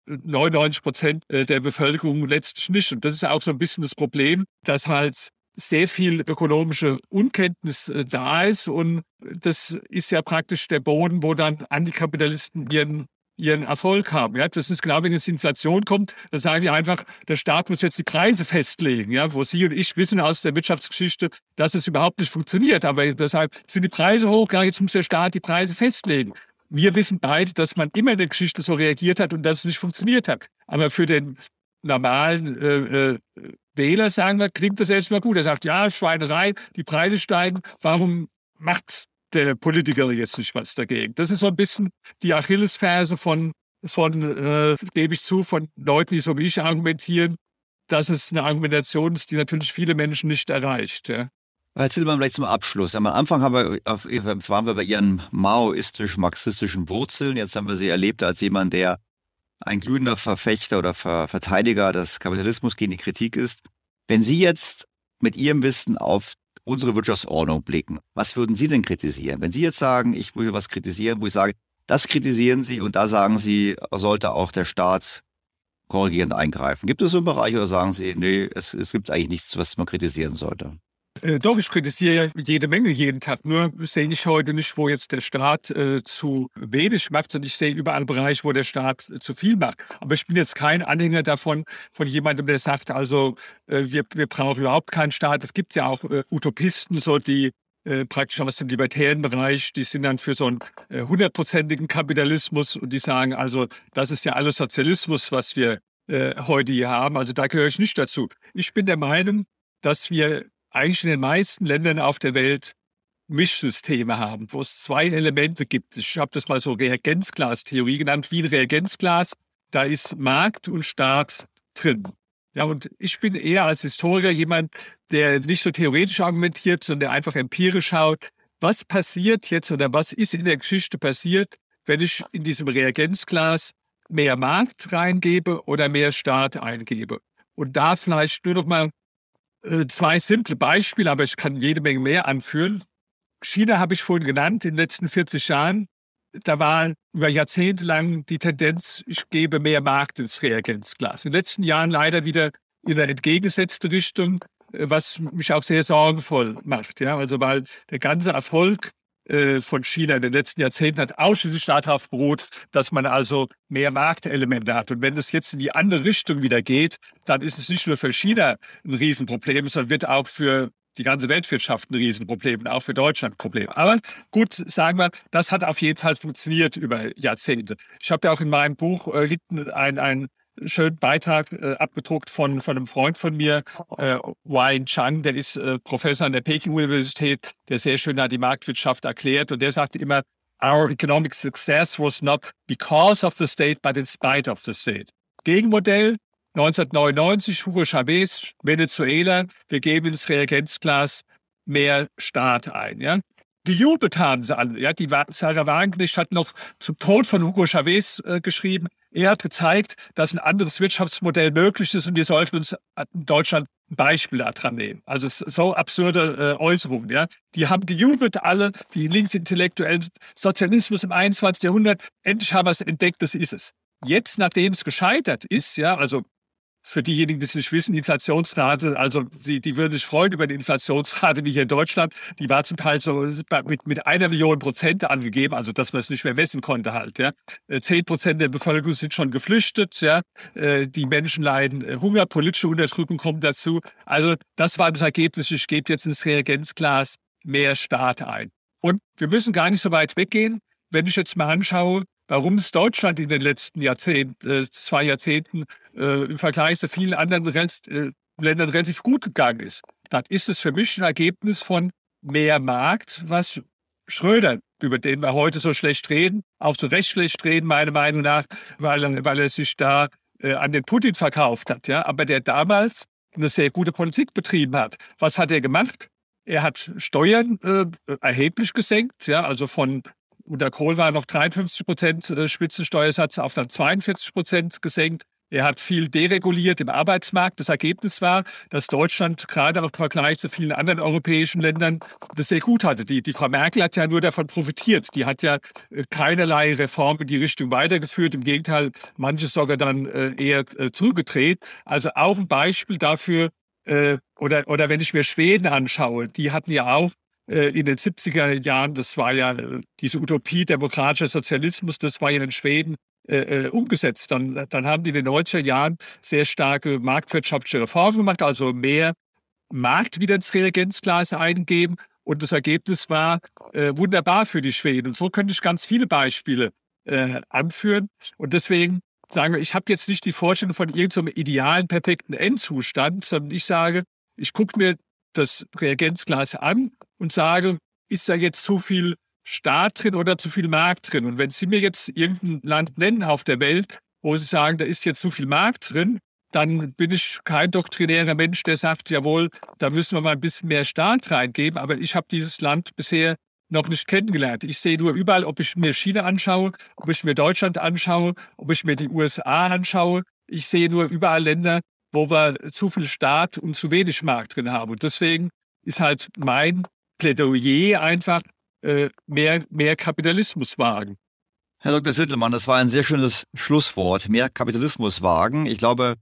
[SPEAKER 8] 99 Prozent äh, der Bevölkerung letztlich nicht. Und das ist auch so ein bisschen das Problem, dass halt sehr viel ökonomische Unkenntnis äh, da ist. Und das ist ja praktisch der Boden, wo dann Antikapitalisten ihren ihren Erfolg haben. Ja, das ist genau, wenn jetzt Inflation kommt, dann sagen die einfach, der Staat muss jetzt die Preise festlegen. Ja, wo Sie und ich wissen aus der Wirtschaftsgeschichte, dass es überhaupt nicht funktioniert. Aber deshalb sind die Preise hoch, ja, jetzt muss der Staat die Preise festlegen. Wir wissen beide, dass man immer in der Geschichte so reagiert hat und dass es nicht funktioniert hat. Aber für den normalen äh, äh, Wähler, sagen wir, klingt das erstmal gut. Er sagt, ja, Schweinerei, die Preise steigen, warum macht der Politiker jetzt nicht was dagegen. Das ist so ein bisschen die Achillesferse von, von äh, gebe ich zu, von Leuten, die so wie ich argumentieren, dass es eine Argumentation ist, die natürlich viele Menschen nicht erreicht. Ja.
[SPEAKER 3] Herr Zillmann, vielleicht zum Abschluss. Am Anfang wir waren wir bei Ihren maoistisch-marxistischen Wurzeln. Jetzt haben wir Sie erlebt als jemand, der ein glühender Verfechter oder Ver Verteidiger des Kapitalismus gegen die Kritik ist. Wenn Sie jetzt mit Ihrem Wissen auf unsere Wirtschaftsordnung blicken. Was würden Sie denn kritisieren? Wenn Sie jetzt sagen, ich will was kritisieren, wo ich sage, das kritisieren Sie und da sagen Sie, sollte auch der Staat korrigierend eingreifen. Gibt es so einen Bereich oder sagen Sie, nee, es, es gibt eigentlich nichts, was man kritisieren sollte?
[SPEAKER 8] Äh, doch, ich kritisiere jede Menge jeden Tag. Nur sehe ich heute nicht, wo jetzt der Staat äh, zu wenig macht, sondern ich sehe überall Bereiche, wo der Staat äh, zu viel macht. Aber ich bin jetzt kein Anhänger davon, von jemandem, der sagt, also äh, wir, wir brauchen überhaupt keinen Staat. Es gibt ja auch äh, Utopisten, so die äh, praktisch aus dem libertären Bereich, die sind dann für so einen hundertprozentigen Kapitalismus und die sagen, also das ist ja alles Sozialismus, was wir heute hier haben. Also da gehöre ich nicht dazu. Ich bin der Meinung, dass wir eigentlich in den meisten Ländern auf der Welt Mischsysteme haben, wo es zwei Elemente gibt. Ich habe das mal so Reagenzglas-Theorie genannt, wie ein Reagenzglas. Da ist Markt und Staat drin. Ja, und ich bin eher als Historiker jemand, der nicht so theoretisch argumentiert, sondern der einfach empirisch schaut, was passiert jetzt oder was ist in der Geschichte passiert, wenn ich in diesem Reagenzglas mehr Markt reingebe oder mehr Staat eingebe. Und da vielleicht nur noch mal zwei simple Beispiele, aber ich kann jede Menge mehr anführen. China habe ich vorhin genannt, in den letzten 40 Jahren. Da war über Jahrzehnte lang die Tendenz, ich gebe mehr Markt ins Reagenzglas. In den letzten Jahren leider wieder in eine entgegengesetzte Richtung, äh, was mich auch sehr sorgenvoll macht. Ja, also weil der ganze Erfolg äh, von China in den letzten Jahrzehnten hat ausschließlich darauf beruht, dass man also mehr Marktelemente hat. Und wenn es jetzt in die andere Richtung wieder geht, dann ist es nicht nur für China ein Riesenproblem, sondern wird auch für die ganze Weltwirtschaft ein Riesenproblem und auch für Deutschland ein Problem. Aber gut, sagen wir, das hat auf jeden Fall funktioniert über Jahrzehnte. Ich habe ja auch in meinem Buch äh, hinten ein, ein schönen Beitrag äh, abgedruckt von, von einem Freund von mir, äh, Wayne Chang, der ist äh, Professor an der Peking-Universität, der sehr schön hat die Marktwirtschaft erklärt und der sagte immer, our economic success was not because of the state, but in spite of the state. Gegenmodell 1999, Hugo Chavez, Venezuela, wir geben ins Reagenzglas mehr Staat ein. Ja? Gejubelt haben sie alle. Ja? Die Sarah Wagenknecht hat noch zum Tod von Hugo Chavez äh, geschrieben, er hat gezeigt, dass ein anderes Wirtschaftsmodell möglich ist und wir sollten uns in Deutschland ein Beispiel daran nehmen. Also so absurde äh, Äußerungen. Ja. Die haben gejubelt, alle, die Linksintellektuellen, Sozialismus im 21. Jahrhundert, endlich haben wir es entdeckt, das ist es. Jetzt, nachdem es gescheitert ist, ja, also für diejenigen, die es nicht wissen, Inflationsrate, also die, die würden sich freuen über die Inflationsrate wie hier in Deutschland. Die war zum Teil so mit, mit einer Million Prozent angegeben, also dass man es nicht mehr messen konnte halt. Ja. Äh, zehn Prozent der Bevölkerung sind schon geflüchtet. Ja. Äh, die Menschen leiden äh, Hunger, politische Unterdrückung kommt dazu. Also das war das Ergebnis. Ich gebe jetzt ins Reagenzglas mehr Staat ein. Und wir müssen gar nicht so weit weggehen. Wenn ich jetzt mal anschaue, warum es Deutschland in den letzten Jahrzehnten, äh, zwei Jahrzehnten äh, im Vergleich zu vielen anderen äh, Ländern relativ gut gegangen ist. Dann ist es für mich ein Ergebnis von mehr Markt, was Schröder, über den wir heute so schlecht reden, auch zu Recht schlecht reden, meiner Meinung nach, weil, weil er sich da äh, an den Putin verkauft hat, ja, aber der damals eine sehr gute Politik betrieben hat. Was hat er gemacht? Er hat Steuern äh, erheblich gesenkt, ja, also von unter Kohl war noch 53 Prozent äh, Spitzensteuersatz auf dann 42 Prozent gesenkt. Er hat viel dereguliert im Arbeitsmarkt. Das Ergebnis war, dass Deutschland gerade im Vergleich zu vielen anderen europäischen Ländern das sehr gut hatte. Die, die Frau Merkel hat ja nur davon profitiert. Die hat ja äh, keinerlei Reform in die Richtung weitergeführt. Im Gegenteil, manches sogar dann äh, eher zurückgedreht. Also auch ein Beispiel dafür, oder, oder wenn ich mir Schweden anschaue, die hatten ja auch in den 70er Jahren, das war ja diese Utopie demokratischer Sozialismus, das war ja in Schweden äh, äh, umgesetzt. Dann, dann haben die in den 90er Jahren sehr starke marktwirtschaftliche Reformen gemacht, also mehr Markt wieder ins Reagenzglas eingeben. Und das Ergebnis war äh, wunderbar für die Schweden. Und so könnte ich ganz viele Beispiele äh, anführen. Und deswegen sagen wir, ich habe jetzt nicht die Vorstellung von irgendeinem idealen, perfekten Endzustand, sondern ich sage, ich gucke mir das Reagenzglas an und sage, ist da jetzt zu viel Staat drin oder zu viel Markt drin. Und wenn Sie mir jetzt irgendein Land nennen auf der Welt, wo Sie sagen, da ist jetzt zu viel Markt drin, dann bin ich kein doktrinärer Mensch, der sagt, jawohl, da müssen wir mal ein bisschen mehr Staat reingeben. Aber ich habe dieses Land bisher noch nicht kennengelernt. Ich sehe nur überall, ob ich mir China anschaue, ob ich mir Deutschland anschaue, ob ich mir die USA anschaue. Ich sehe nur überall Länder, wo wir zu viel Staat und zu wenig Markt drin haben. Und deswegen ist halt mein Plädoyer einfach, äh, mehr, mehr Kapitalismus wagen.
[SPEAKER 3] Herr Dr. Sittelmann, das war ein sehr schönes Schlusswort. Mehr Kapitalismus wagen. Ich glaube,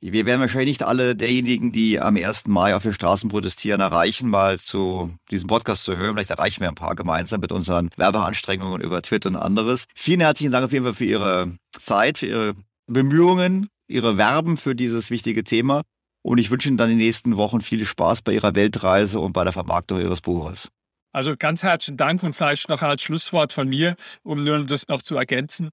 [SPEAKER 3] wir werden wahrscheinlich nicht alle derjenigen, die am 1. Mai auf den Straßen protestieren, erreichen, mal zu diesem Podcast zu hören. Vielleicht erreichen wir ein paar gemeinsam mit unseren Werbeanstrengungen über Twitter und anderes. Vielen herzlichen Dank auf jeden Fall für Ihre Zeit, für Ihre Bemühungen, Ihre Werben für dieses wichtige Thema. Und ich wünsche Ihnen dann in den nächsten Wochen viel Spaß bei Ihrer Weltreise und bei der Vermarktung Ihres Buches.
[SPEAKER 8] Also ganz herzlichen Dank und vielleicht noch als Schlusswort von mir, um nur das noch zu ergänzen.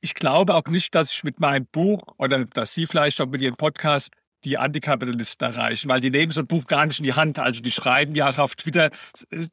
[SPEAKER 8] Ich glaube auch nicht, dass ich mit meinem Buch oder dass Sie vielleicht auch mit Ihrem Podcast die Antikapitalisten erreichen, weil die nehmen so ein Buch gar nicht in die Hand. Also die schreiben ja auf Twitter,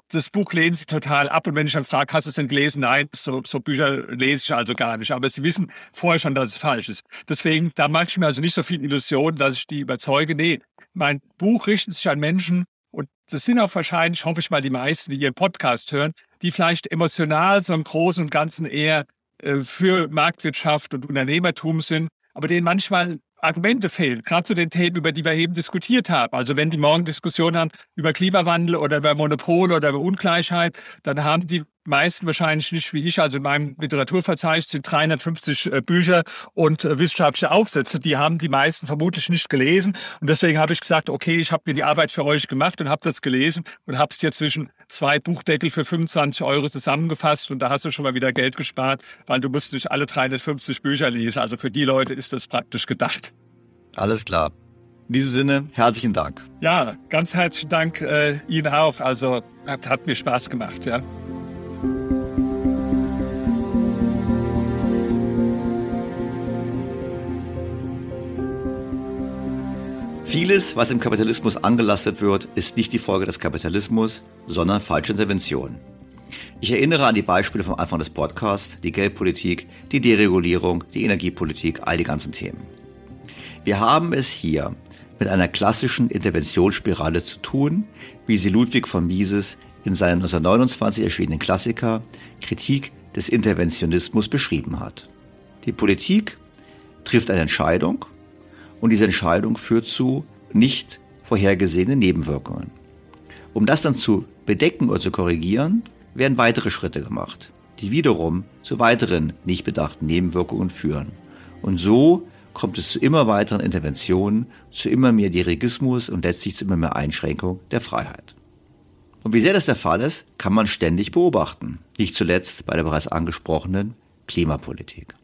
[SPEAKER 8] das Buch lehnen sie total ab. Und wenn ich dann frage, hast du es denn gelesen? Nein, so, so Bücher lese ich also gar nicht. Aber sie wissen vorher schon, dass es falsch ist. Deswegen, da mache ich mir also nicht so viel Illusionen, dass ich die überzeuge. Nee, mein Buch richtet sich an Menschen, und das sind auch wahrscheinlich, hoffe ich mal, die meisten, die ihren Podcast hören, die vielleicht emotional so im Großen und Ganzen eher äh, für Marktwirtschaft und Unternehmertum sind, aber denen manchmal Argumente fehlen, gerade zu den Themen, über die wir eben diskutiert haben. Also wenn die morgen Diskussionen haben über Klimawandel oder über Monopol oder über Ungleichheit, dann haben die meisten wahrscheinlich nicht wie ich. Also in meinem Literaturverzeichnis sind 350 äh, Bücher und äh, wissenschaftliche Aufsätze. Die haben die meisten vermutlich nicht gelesen. Und deswegen habe ich gesagt, okay, ich habe mir die Arbeit für euch gemacht und habe das gelesen und habe es hier zwischen zwei Buchdeckel für 25 Euro zusammengefasst. Und da hast du schon mal wieder Geld gespart, weil du musst nicht alle 350 Bücher lesen. Also für die Leute ist das praktisch gedacht.
[SPEAKER 3] Alles klar. In diesem Sinne, herzlichen Dank.
[SPEAKER 8] Ja, ganz herzlichen Dank äh, Ihnen auch. Also hat, hat mir Spaß gemacht, ja.
[SPEAKER 3] Vieles, was im Kapitalismus angelastet wird, ist nicht die Folge des Kapitalismus, sondern falsche Interventionen. Ich erinnere an die Beispiele vom Anfang des Podcasts, die Geldpolitik, die Deregulierung, die Energiepolitik, all die ganzen Themen. Wir haben es hier mit einer klassischen Interventionsspirale zu tun, wie sie Ludwig von Mises in seinem 1929 erschienenen Klassiker Kritik des Interventionismus beschrieben hat. Die Politik trifft eine Entscheidung und diese Entscheidung führt zu nicht vorhergesehenen Nebenwirkungen. Um das dann zu bedecken oder zu korrigieren, werden weitere Schritte gemacht, die wiederum zu weiteren nicht bedachten Nebenwirkungen führen. Und so kommt es zu immer weiteren Interventionen, zu immer mehr Dirigismus und letztlich zu immer mehr Einschränkung der Freiheit. Und wie sehr das der Fall ist, kann man ständig beobachten, nicht zuletzt bei der bereits angesprochenen Klimapolitik.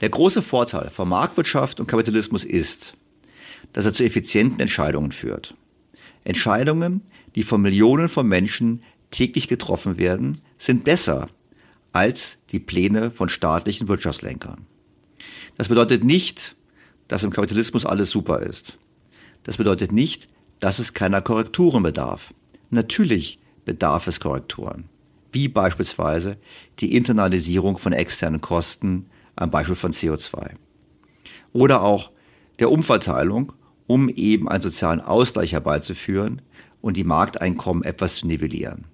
[SPEAKER 3] Der große Vorteil von Marktwirtschaft und Kapitalismus ist, dass er zu effizienten Entscheidungen führt. Entscheidungen, die von Millionen von Menschen täglich getroffen werden, sind besser als die Pläne von staatlichen Wirtschaftslenkern. Das bedeutet nicht, dass im Kapitalismus alles super ist. Das bedeutet nicht, dass es keiner Korrekturen bedarf. Natürlich bedarf es Korrekturen, wie beispielsweise die Internalisierung von externen Kosten am Beispiel von CO2. Oder auch der Umverteilung, um eben einen sozialen Ausgleich herbeizuführen und die Markteinkommen etwas zu nivellieren.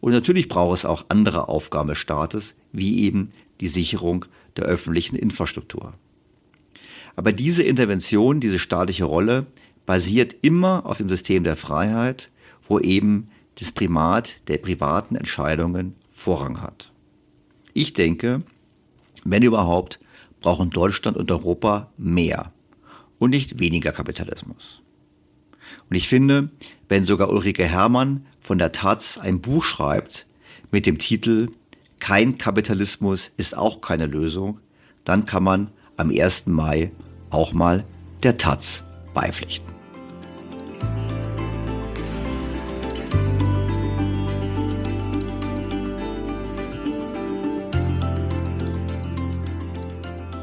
[SPEAKER 3] Und natürlich braucht es auch andere Aufgaben des Staates, wie eben die Sicherung der öffentlichen Infrastruktur. Aber diese Intervention, diese staatliche Rolle basiert immer auf dem System der Freiheit, wo eben das Primat der privaten Entscheidungen Vorrang hat. Ich denke, wenn überhaupt, brauchen Deutschland und Europa mehr und nicht weniger Kapitalismus. Und ich finde, wenn sogar Ulrike Herrmann von der Taz ein Buch schreibt mit dem Titel Kein Kapitalismus ist auch keine Lösung, dann kann man am 1. Mai auch mal der Taz beipflichten.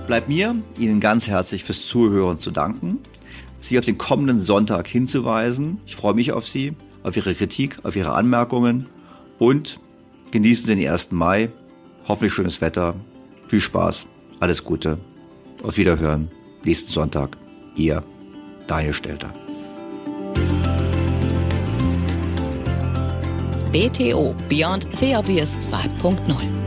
[SPEAKER 3] Bleibt mir, Ihnen ganz herzlich fürs Zuhören zu danken, Sie auf den kommenden Sonntag hinzuweisen. Ich freue mich auf Sie, auf Ihre Kritik, auf Ihre Anmerkungen und genießen Sie den 1. Mai. Hoffentlich schönes Wetter. Viel Spaß. Alles Gute. Auf Wiederhören. Nächsten Sonntag. Ihr Daniel Stelter.
[SPEAKER 7] BTO Beyond the Obvious 2.0